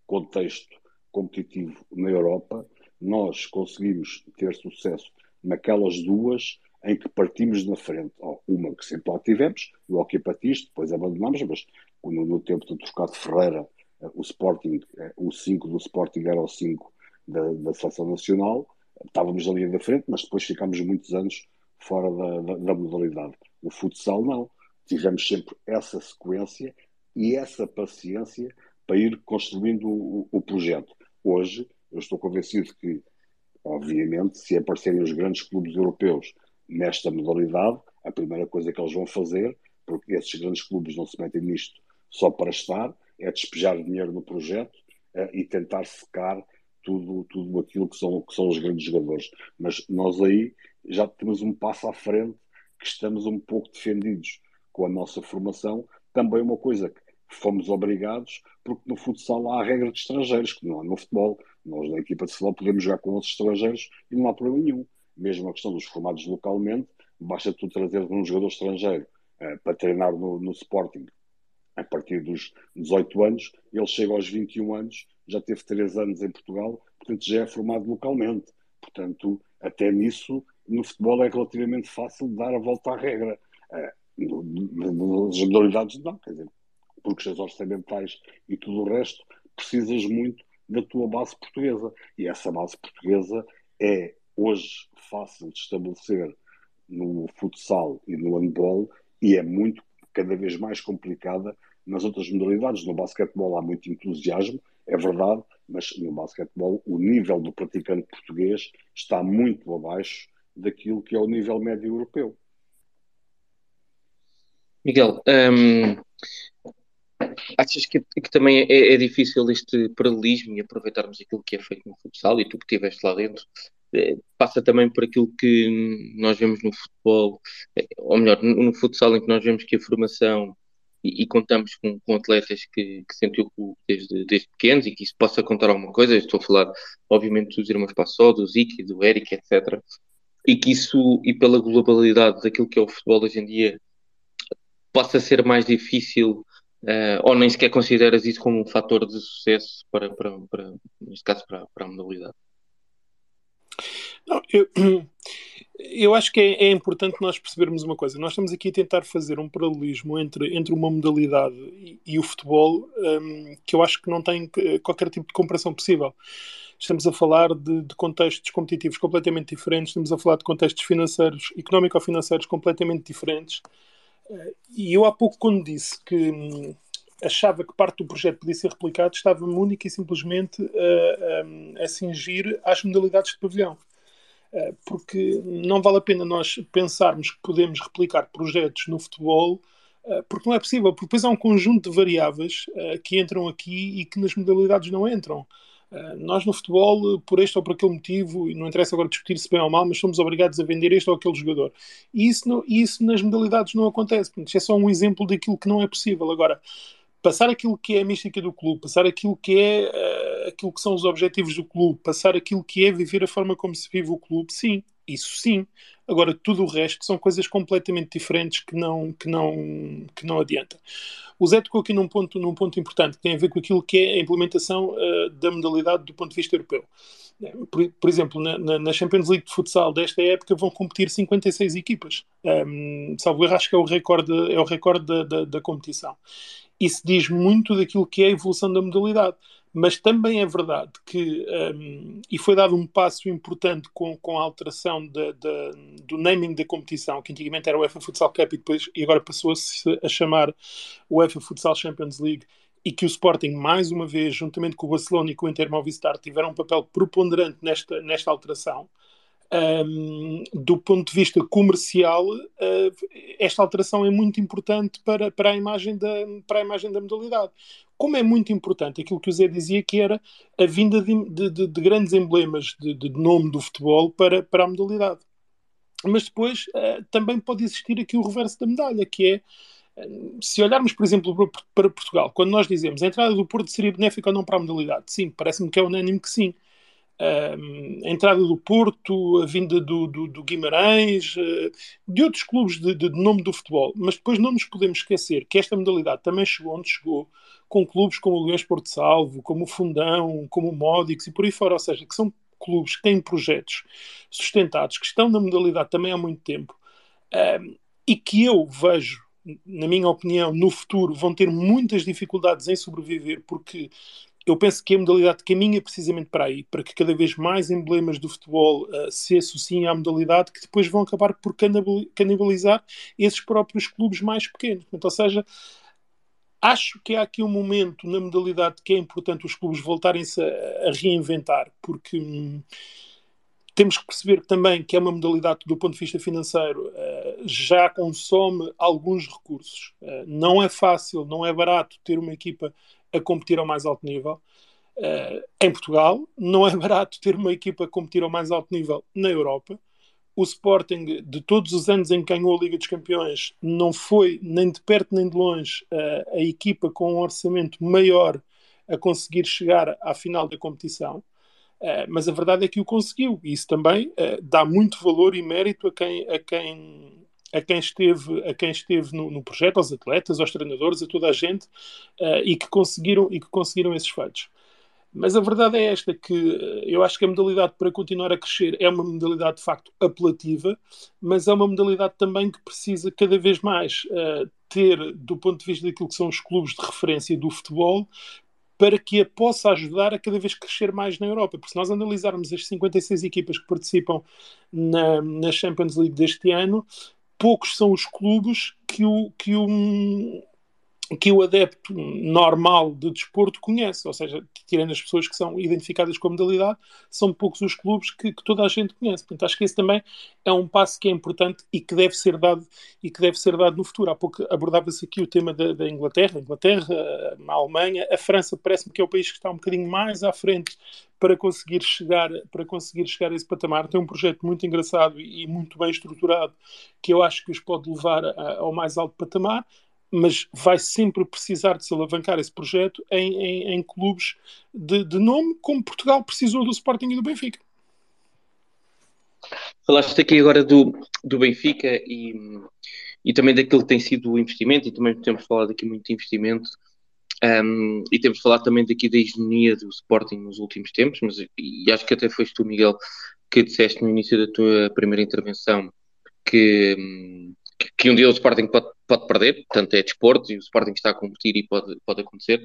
S4: contexto competitivo na Europa. Nós conseguimos ter sucesso naquelas duas em que partimos na frente. Oh, uma que sempre lá tivemos, o Hockey Patins, depois abandonamos, mas no, no tempo do Trocado Ferreira o Sporting, eh, o 5 do Sporting era o 5 da, da Seleção Nacional, estávamos ali da frente, mas depois ficámos muitos anos fora da, da, da modalidade. O futsal não. Tivemos sempre essa sequência e essa paciência para ir construindo o, o projeto. Hoje, eu estou convencido que, obviamente, se aparecerem os grandes clubes europeus nesta modalidade, a primeira coisa que eles vão fazer, porque esses grandes clubes não se metem nisto só para estar, é despejar dinheiro no projeto uh, e tentar secar tudo, tudo aquilo que são, que são os grandes jogadores. Mas nós aí já temos um passo à frente que estamos um pouco defendidos com a nossa formação. Também uma coisa que fomos obrigados, porque no futsal há a regra de estrangeiros, que não há no futebol. Nós, na equipa de futebol, podemos jogar com outros estrangeiros e não há problema nenhum. Mesmo a questão dos formados localmente, basta tu trazer um jogador estrangeiro uh, para treinar no, no Sporting a partir dos 18 anos, ele chega aos 21 anos, já teve 3 anos em Portugal, portanto já é formado localmente. Portanto, até nisso, no futebol é relativamente fácil dar a volta à regra. Uh, nas modalidades não, quer dizer, porque as orçamentais e tudo o resto, precisas muito da tua base portuguesa. E essa base portuguesa é hoje fácil de estabelecer no futsal e no handball e é muito, cada vez mais complicada nas outras modalidades. No basquetebol há muito entusiasmo, é verdade, mas no basquetebol o nível do praticante português está muito abaixo daquilo que é o nível médio europeu.
S1: Miguel, hum, achas que, que também é, é, difícil este paralelismo e aproveitarmos aquilo que é feito no futsal e tu que estiveste lá dentro? É, passa também por aquilo que nós vemos no futebol, é, ou melhor, no, futsal, em que nós vemos que a formação e, e contamos com, com, atletas que, que sentiu desde, desde pequenos e que isso possa contar alguma coisa. Estou a falar, obviamente, dos irmãos Passó, do Ziki, do Eric, etc. E que isso, e pela globalidade daquilo que é o futebol hoje em dia, possa ser mais difícil Uh, ou nem sequer consideras isso como um fator de sucesso para, para, para neste caso, para, para a modalidade?
S8: Não, eu, (clears throat) eu acho que é, é, importante nós percebermos uma coisa. Nós estamos aqui a tentar fazer um paralelismo entre, entre uma modalidade e, e o futebol um, que eu acho que não tem qualquer tipo de comparação possível. Estamos a falar de, de contextos competitivos completamente diferentes, estamos a falar de contextos financeiros, económico-financeiros completamente diferentes. E eu há pouco, quando disse que hum, achava que parte do projeto podia ser replicado, estava-me única e simplesmente a, a, a cingir às modalidades de pavilhão. Uh, porque não vale a pena nós pensarmos que podemos replicar projetos no futebol, uh, porque não é possível, porque depois há um conjunto de variáveis uh, que entram aqui e que nas modalidades não entram. Eh, nós no futebol, por este ou por aquele motivo, e não interessa agora discutir se bem ou mal, mas somos obrigados a vender este ou aquele jogador. E isso, isso nas modalidades não acontece. Portanto, isto é só um exemplo daquilo que não é possível. Agora, passar aquilo que é a mística do clube, passar aquilo que é uh, aquilo que são os objetivos do clube, passar aquilo que é viver a forma como se vive o clube, sim, isso sim. Agora, tudo o resto são coisas completamente diferentes que não, que não, que não adianta. O Zé tocou aqui num ponto, num ponto importante que tem a ver com aquilo que é a implementação uh, da modalidade do ponto de vista europeu. Por, por exemplo, na, na, Champions League de futsal desta época vão competir 56 equipas. Um, salvo erro, acho que é o recorde, é o recorde da, da, da competição. Isso diz muito daquilo que é a evolução da modalidade mas também é verdade que, um, e foi dado um passo importante com, com a alteração de, de, do naming da competição, que antigamente era o UEFA Futsal Cup e, depois, e agora passou-se a chamar UEFA Futsal Champions League, e que o Sporting, mais uma vez, juntamente com o Barcelona e com o Inter Movistar, tiveram um papel preponderante nesta, nesta alteração. Um, do ponto de vista comercial, uh, esta alteração é muito importante para, para, a imagem da, para a imagem da modalidade. Como é muito importante aquilo que o Zé dizia, que era a vinda de, de, de grandes emblemas de, de, nome do futebol para, para a modalidade. Mas depois uh, também pode existir aqui o reverso da medalha, que é se olharmos, por exemplo, para Portugal, quando nós dizemos a entrada do Porto seria benéfica ou não para a modalidade, sim, parece-me que é unânime que sim a entrada do Porto, a vinda do, do, do Guimarães, eh, de outros clubes de, de, nome do futebol. Mas depois não nos podemos esquecer que esta modalidade também chegou onde chegou, com clubes como o Leões Porto Salvo, como o Fundão, como o Módix e por aí fora. Ou seja, que são clubes que têm projetos sustentados, que estão na modalidade também há muito tempo e que eu vejo na minha opinião, no futuro vão ter muitas dificuldades em sobreviver porque eu penso que a modalidade caminha precisamente para aí, para que cada vez mais emblemas do futebol uh, se associem à modalidade, que depois vão acabar por canibalizar esses próprios clubes mais pequenos. Portanto, ou seja, acho que há aqui um momento na modalidade que é importante os clubes voltarem-se a, a, reinventar, porque hum, temos que perceber também que é uma modalidade do ponto de vista financeiro uh, já consome alguns recursos. Uh, não é fácil, não é barato ter uma equipa a competir ao mais alto nível. Uh, em Portugal, não é barato ter uma equipa a competir ao mais alto nível na Europa. O Sporting, de todos os anos em que ganhou a Liga dos Campeões, não foi nem de perto nem de longe uh, a equipa com um orçamento maior a conseguir chegar à final da competição. Uh, mas a verdade é que o conseguiu. Isso também dá muito valor e mérito a quem, a quem a quem esteve, a quem esteve no, no projeto, aos atletas, aos treinadores, a toda a gente, uh, e, que conseguiram, e que conseguiram esses feitos. Mas a verdade é esta, que eh, eu acho que a modalidade para continuar a crescer é uma modalidade de facto apelativa, mas é uma modalidade também que precisa cada vez mais uh, ter, do ponto de vista daquilo que são os clubes de referência do futebol, para que a possa ajudar a cada vez crescer mais na Europa. Porque se nós analisarmos as 56 equipas que participam na, na Champions League deste ano, poucos são os clubes que o, que o, que o adepto normal de desporto conhece, ou seja, tirando as pessoas que são identificadas com a modalidade, são poucos os clubes que, que, toda a gente conhece. Portanto, acho que esse também é um passo que é importante e que deve ser dado e que deve ser dado no futuro. Há pouco abordava-se aqui o tema da, da Inglaterra, a Inglaterra, a Alemanha, a França parece-me que é o país que está um bocadinho mais à frente para conseguir chegar para conseguir chegar a esse patamar. Tem um projeto muito engraçado e muito bem estruturado que eu acho que os pode levar a, ao mais alto patamar mas vai sempre precisar de se alavancar esse projeto em, em, em clubes de, de, nome, como Portugal precisou do Sporting e do Benfica.
S1: Falaste aqui agora do, do Benfica e, e também daquilo que tem sido o investimento, e também temos falado aqui muito de investimento, um, e temos falado também daqui da hegemonia do Sporting nos últimos tempos, mas e acho que até foste tu, Miguel, que disseste no início da tua primeira intervenção que, que um dia o Sporting pode, pode perder, portanto é desporto e o Sporting está a competir e pode, pode acontecer.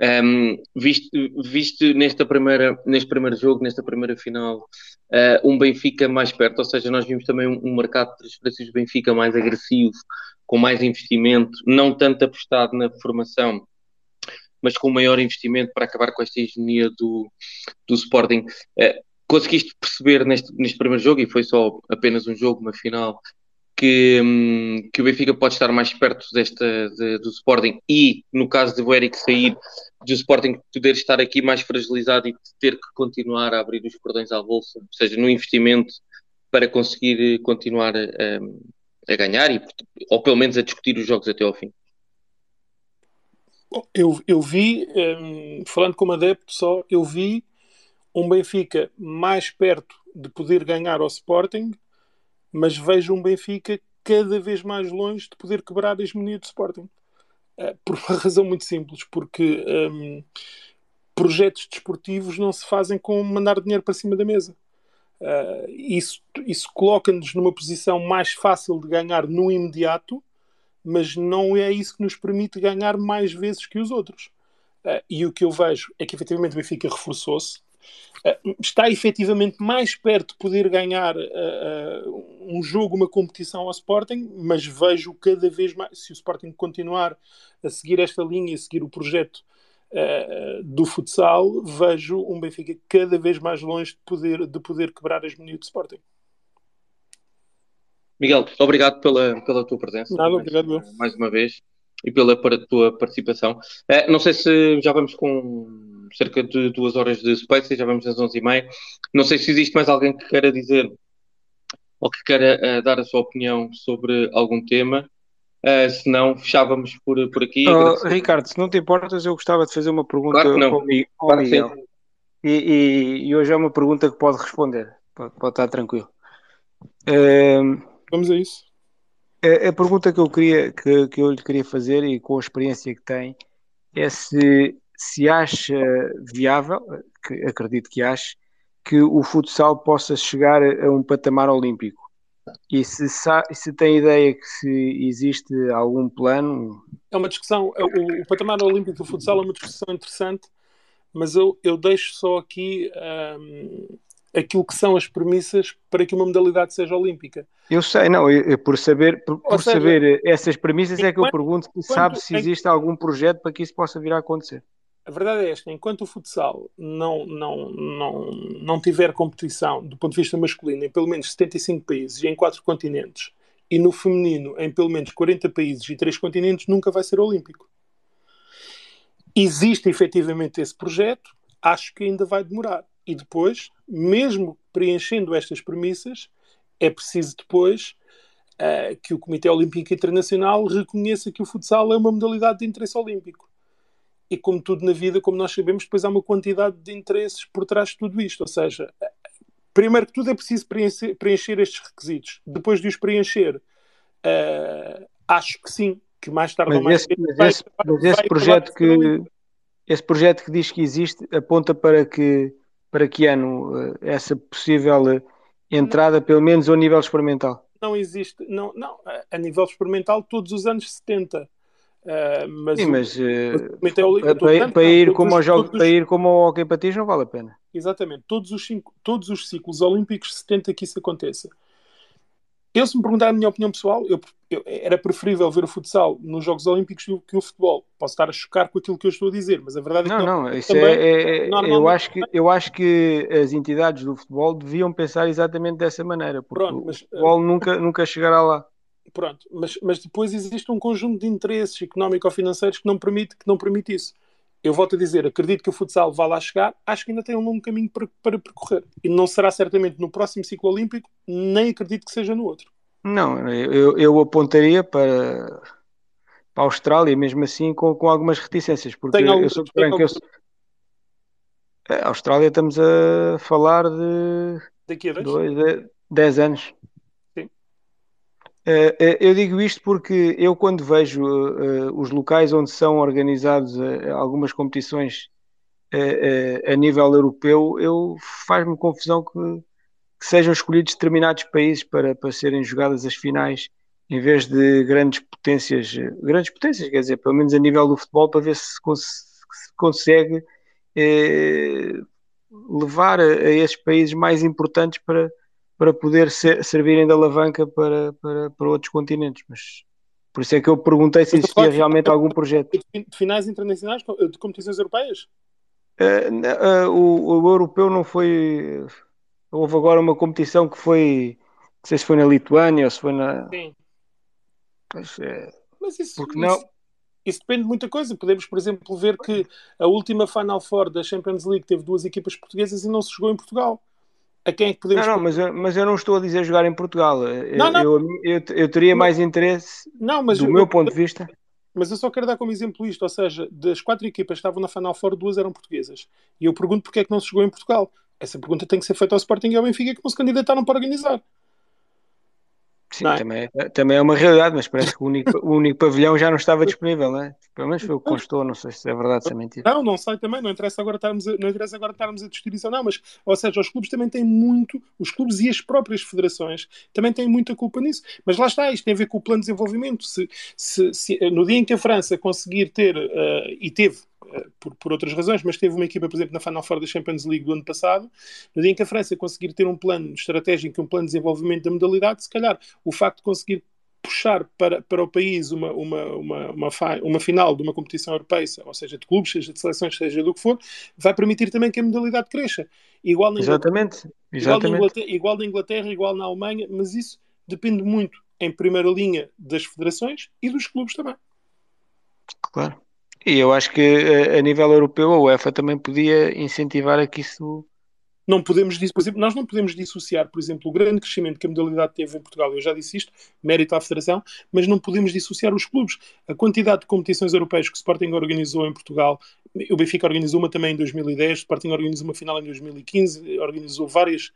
S1: Um, visto, visto nesta primeira, neste primeiro jogo, nesta primeira final, uh, um Benfica mais perto, ou seja, nós vimos também um, um mercado de transferências do Benfica mais agressivo, com mais investimento, não tanto apostado na formação, mas com maior investimento para acabar com esta hegemonia do, do Sporting. Uh, conseguiste perceber neste, neste primeiro jogo, e foi só apenas um jogo, uma final, que, hum, que o Benfica pode estar mais perto desta, de, do Sporting e, no caso de o Eric sair, do Sporting poder estar aqui mais fragilizado e ter que continuar a abrir os cordões à bolsa, ou seja, no investimento para conseguir continuar a, a ganhar e, ou pelo menos a discutir os jogos até ao fim.
S8: Eu, eu vi, um, falando como adepto só, eu vi um Benfica mais perto de poder ganhar ao Sporting mas vejo um Benfica cada vez mais longe de poder quebrar a hegemonia do Sporting. Uh, por uma (laughs) razão muito simples, porque um, projetos desportivos não se fazem com mandar dinheiro para cima da mesa. Uh, isso isso coloca-nos numa posição mais fácil de ganhar no imediato, mas não é isso que nos permite ganhar mais vezes que os outros. Uh, e o que eu vejo é que efetivamente o Benfica reforçou-se, está efetivamente mais perto de poder ganhar uh, um jogo, uma competição ao Sporting, mas vejo cada vez mais, se o Sporting continuar a seguir esta linha, a seguir o projeto do futsal, vejo um Benfica cada vez mais longe de poder, de poder quebrar as meninas do Sporting.
S1: Miguel, obrigado pela, pela tua presença.
S8: Nada, obrigado.
S1: Mais, mais uma vez e pela tua participação. não sei se já vamos com cerca de duas horas de Space, já vamos às 11h30. Não sei se existe mais alguém que queira dizer ou que queira uh, dar a sua opinião sobre algum tema. Uh, se não, fechávamos por, por aqui.
S6: Oh, Ricardo, se não te importas, eu gostava de fazer uma pergunta claro ao, ao claro Miguel. E, e, e, hoje é uma pergunta que pode responder. Pode, pode estar tranquilo.
S8: Uh, Vamos a isso.
S6: A, a, pergunta que eu, queria, que, que eu lhe queria fazer, e com a experiência que tem, é se se acha viável, que acredito que ache, que o futsal possa chegar a um patamar olímpico. E se, se tem ideia que se existe algum plano.
S8: É uma discussão. O, o patamar olímpico do futsal é uma discussão interessante, mas eu, eu deixo só aqui um, aquilo que são as premissas para que uma modalidade seja olímpica.
S6: Eu sei, não, eu, eu por saber, por, por seja, saber essas premissas enquanto, é que eu pergunto se sabe se existe algum projeto para que isso possa vir a acontecer
S8: a verdade é esta: enquanto o futsal não, não, não, não tiver competição do ponto de vista masculino em pelo menos 75 países e em 4 continentes, e no feminino em pelo menos 40 países e 3 continentes, nunca vai ser olímpico. Existe efetivamente esse projeto, acho que ainda vai demorar. E depois, mesmo preenchendo estas premissas, é preciso depois uh, que o Comitê Olímpico Internacional reconheça que o futsal é uma modalidade de interesse olímpico e como tudo na vida, como nós sabemos, depois há uma quantidade de interesses por trás de tudo isto. Ou seja, primeiro que tudo é preciso preencher, preencher estes requisitos. Depois de os preencher, uh, acho que sim, que mais tarde
S6: mas
S8: ou mais
S6: esse, mas vai, esse, vai, mas esse vai projeto que esse projeto que diz que existe aponta para que para que ano uh, essa possível entrada, não, pelo menos ao nível experimental?
S8: Não existe, não, não, a nível experimental todos os anos 70 Uh, mas
S6: Sim,
S8: o,
S6: mas, uh,
S8: mas é
S6: para, para, ir como os, jogo, para ir como ao hockey patins não vale a pena.
S8: Exatamente. Todos os, cinco, todos os ciclos olímpicos se tenta que isso aconteça. Eu, se me perguntar a minha opinião pessoal, eu, eu, era preferível ver o futsal nos Jogos Olímpicos do que o futebol. Posso estar a chocar com aquilo que eu estou a dizer, mas a verdade
S6: não,
S8: é que.
S6: Não, não, isso também, é, é eu, acho que, eu acho que as entidades do futebol deviam pensar exatamente dessa maneira, porque Pronto, mas, o futebol uh, nunca, nunca chegará lá.
S8: Pronto, mas, mas depois existe um conjunto de interesses económico-financeiros que não permite, que não permite isso. Eu volto a dizer, acredito que o futsal vá lá chegar, acho que ainda tem um longo caminho para, para percorrer. E não será certamente no próximo ciclo olímpico, nem acredito que seja no outro.
S6: Não, eu, eu apontaria para, para a Austrália, mesmo assim, com, com algumas reticências, porque algum, eu sou franco. Eu, a Austrália estamos a falar de
S8: Daqui a dois?
S6: dois 10 anos. Eh, eh, eu digo isto porque eu, quando vejo uh, os locais onde são organizados uh, algumas competições a nível europeu, eu faz-me confusão que, que, sejam escolhidos determinados países para, para serem jogadas as finais em vez de grandes potências, grandes potências, quer dizer, pelo menos a nível do futebol, para ver se, cons se consegue levar a, a esses países mais importantes para para poder ser, servirem de alavanca para, para, para outros continentes. Mas por isso é que eu perguntei se existia realmente algum projeto.
S8: De finais internacionais de competições europeias?
S6: Uh, uh, o, o, europeu não foi. Houve agora uma competição que foi. Não sei se foi na Lituânia ou se foi na.
S8: Sim.
S6: Pois, é...
S8: Mas isso, Porque não... Isso, isso depende de muita coisa. Podemos, por exemplo, ver que a última Final Four da Champions League teve duas equipas portuguesas e não se jogou em Portugal a quem é que podemos.
S6: Não, não, mas eu, mas eu não estou a dizer jogar em Portugal. Não, não. Eu, eu, eu teria mais interesse,
S8: não, mas
S6: do eu, meu ponto de vista.
S8: Mas eu só quero dar como exemplo isto, ou seja, das quatro equipas que estavam na Final Four, duas eram portuguesas. E eu pergunto porque é que não se jogou em Portugal. Essa pergunta tem que ser feita ao Sporting e ao Benfica que não se candidataram para organizar.
S6: Sim, é? Também, é, também é uma realidade, mas parece que o único, o único pavilhão já não estava disponível, não é? Pelo menos foi o que constou, não sei se é verdade, se é mentira.
S8: Não, não sei também, não interessa agora estarmos a, não interessa agora estarmos a discutir isso ou não, mas, ou seja, os clubes também têm muito, os clubes e as próprias federações também têm muita culpa nisso. Mas lá está, isto tem a ver com o plano de desenvolvimento. Se, se, se no dia em que a França conseguir ter, uh, e teve, por, por, outras razões, mas teve uma equipa, por exemplo, na Final Four da Champions League do ano passado, no dia em que a França conseguir ter um plano estratégico, um plano de desenvolvimento da modalidade, se calhar o facto de conseguir puxar para, para o país uma, uma, uma, uma, uma, final de uma competição europeia, ou seja, de clubes, seja de seleções, seja do que for, vai permitir também que a modalidade cresça. Igual na
S6: Exatamente. Exatamente.
S8: Igual, na igual na Inglaterra, igual na Alemanha, mas isso depende muito, em primeira linha, das federações e dos clubes também.
S6: Claro. E eu acho que a, nível europeu a UEFA também podia incentivar a que isso.
S8: Não podemos, por exemplo, nós não podemos dissociar, por exemplo, o grande crescimento que a modalidade teve em Portugal, eu já disse isto, mérito à Federação, mas não podemos dissociar os clubes. A quantidade de competições europeias que o Sporting organizou em Portugal, o Benfica organizou uma também em 2010, o Sporting organizou uma final em 2015, organizou várias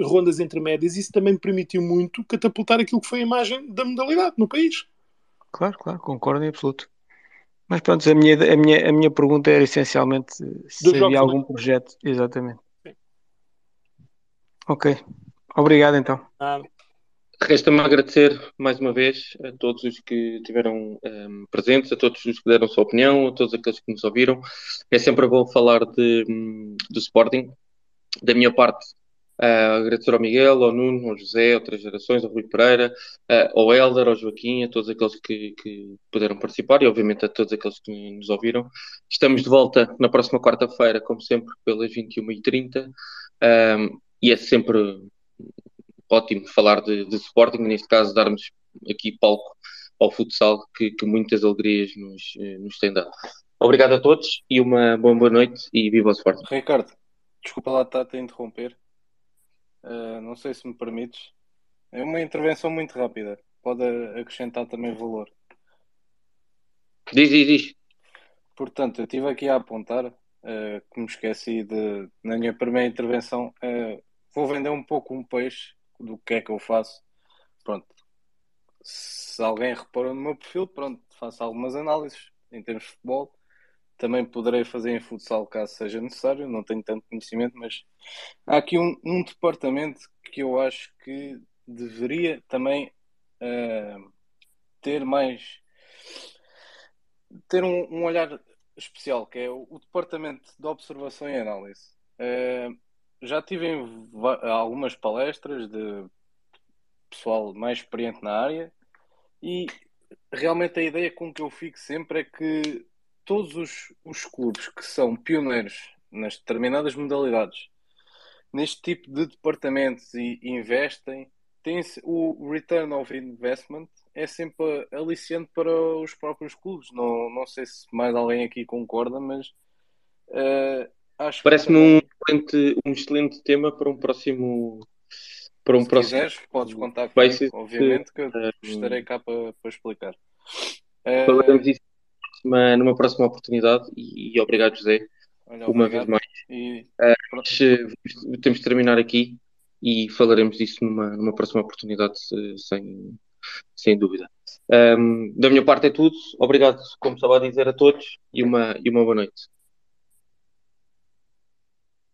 S8: rondas intermédias, isso também permitiu muito catapultar aquilo que foi a imagem da modalidade no país.
S6: Claro, claro, concordo em absoluto. Mas pronto, a minha, a minha, a minha pergunta era essencialmente se havia algum projeto. Exatamente. Sim. Ok. Obrigado então.
S1: Resta-me agradecer mais uma vez a todos os que estiveram um, ehm, presentes, a todos os que deram a sua opinião, a todos aqueles que nos ouviram. É sempre bom falar de, hum, do Sporting. Da minha parte, Uh, agradecer ao Miguel, ao Nuno, ao José, a outras gerações, ao Rui Pereira, uh, ao Helder, ao Joaquim, a todos aqueles que, que, puderam participar e, obviamente, a todos aqueles que nos ouviram. Estamos de volta na próxima quarta-feira, como sempre, pelas 21h30 um, e é sempre ótimo falar de, de Sporting, neste caso, darmos aqui palco ao futsal que, que muitas alegrias nos, nos tem dado. Obrigado a todos e uma boa, boa noite e viva o Sporting.
S5: Ricardo, desculpa lá estar a interromper. Uh, não sei se me permites. É uma intervenção muito rápida. Pode acrescentar também valor.
S1: Diz, diz, diz.
S5: Portanto, eu estive aqui a apontar, uh, que me esqueci de, na minha primeira intervenção, uh, vou vender um pouco um peixe do que é que eu faço. Pronto. Se alguém reparou no meu perfil, pronto, faço algumas análises em termos de futebol. Também poderei fazer em futsal caso seja necessário, não tenho tanto conhecimento, mas há aqui um, um departamento que eu acho que deveria também uh, ter mais ter um, um, olhar especial, que é o, o, Departamento de Observação e Análise. Uh, já tive algumas palestras de pessoal mais experiente na área e realmente a ideia com que eu fico sempre é que todos os, os clubes que são pioneiros nas determinadas modalidades, neste tipo de departamentos e, e investem, têm o return of investment é sempre aliciante para os próprios clubes. Não, não sei se mais alguém aqui concorda, mas uh, acho
S1: Parece-me um, excelente, um excelente tema para um próximo. Para um
S5: se
S1: próximo...
S5: quiseres, podes contar comigo, obviamente, que eu uh, estarei cá para, para explicar.
S1: Uh... Falaremos isso numa, numa próxima oportunidade e, e obrigado, José, Olha, uma obrigado. vez mais. E... Uh, temos de terminar aqui e falaremos disso numa, numa próxima oportunidade, sem, sem dúvida. Um, da minha parte é tudo. Obrigado, como estava a dizer, a todos e uma, e uma boa noite.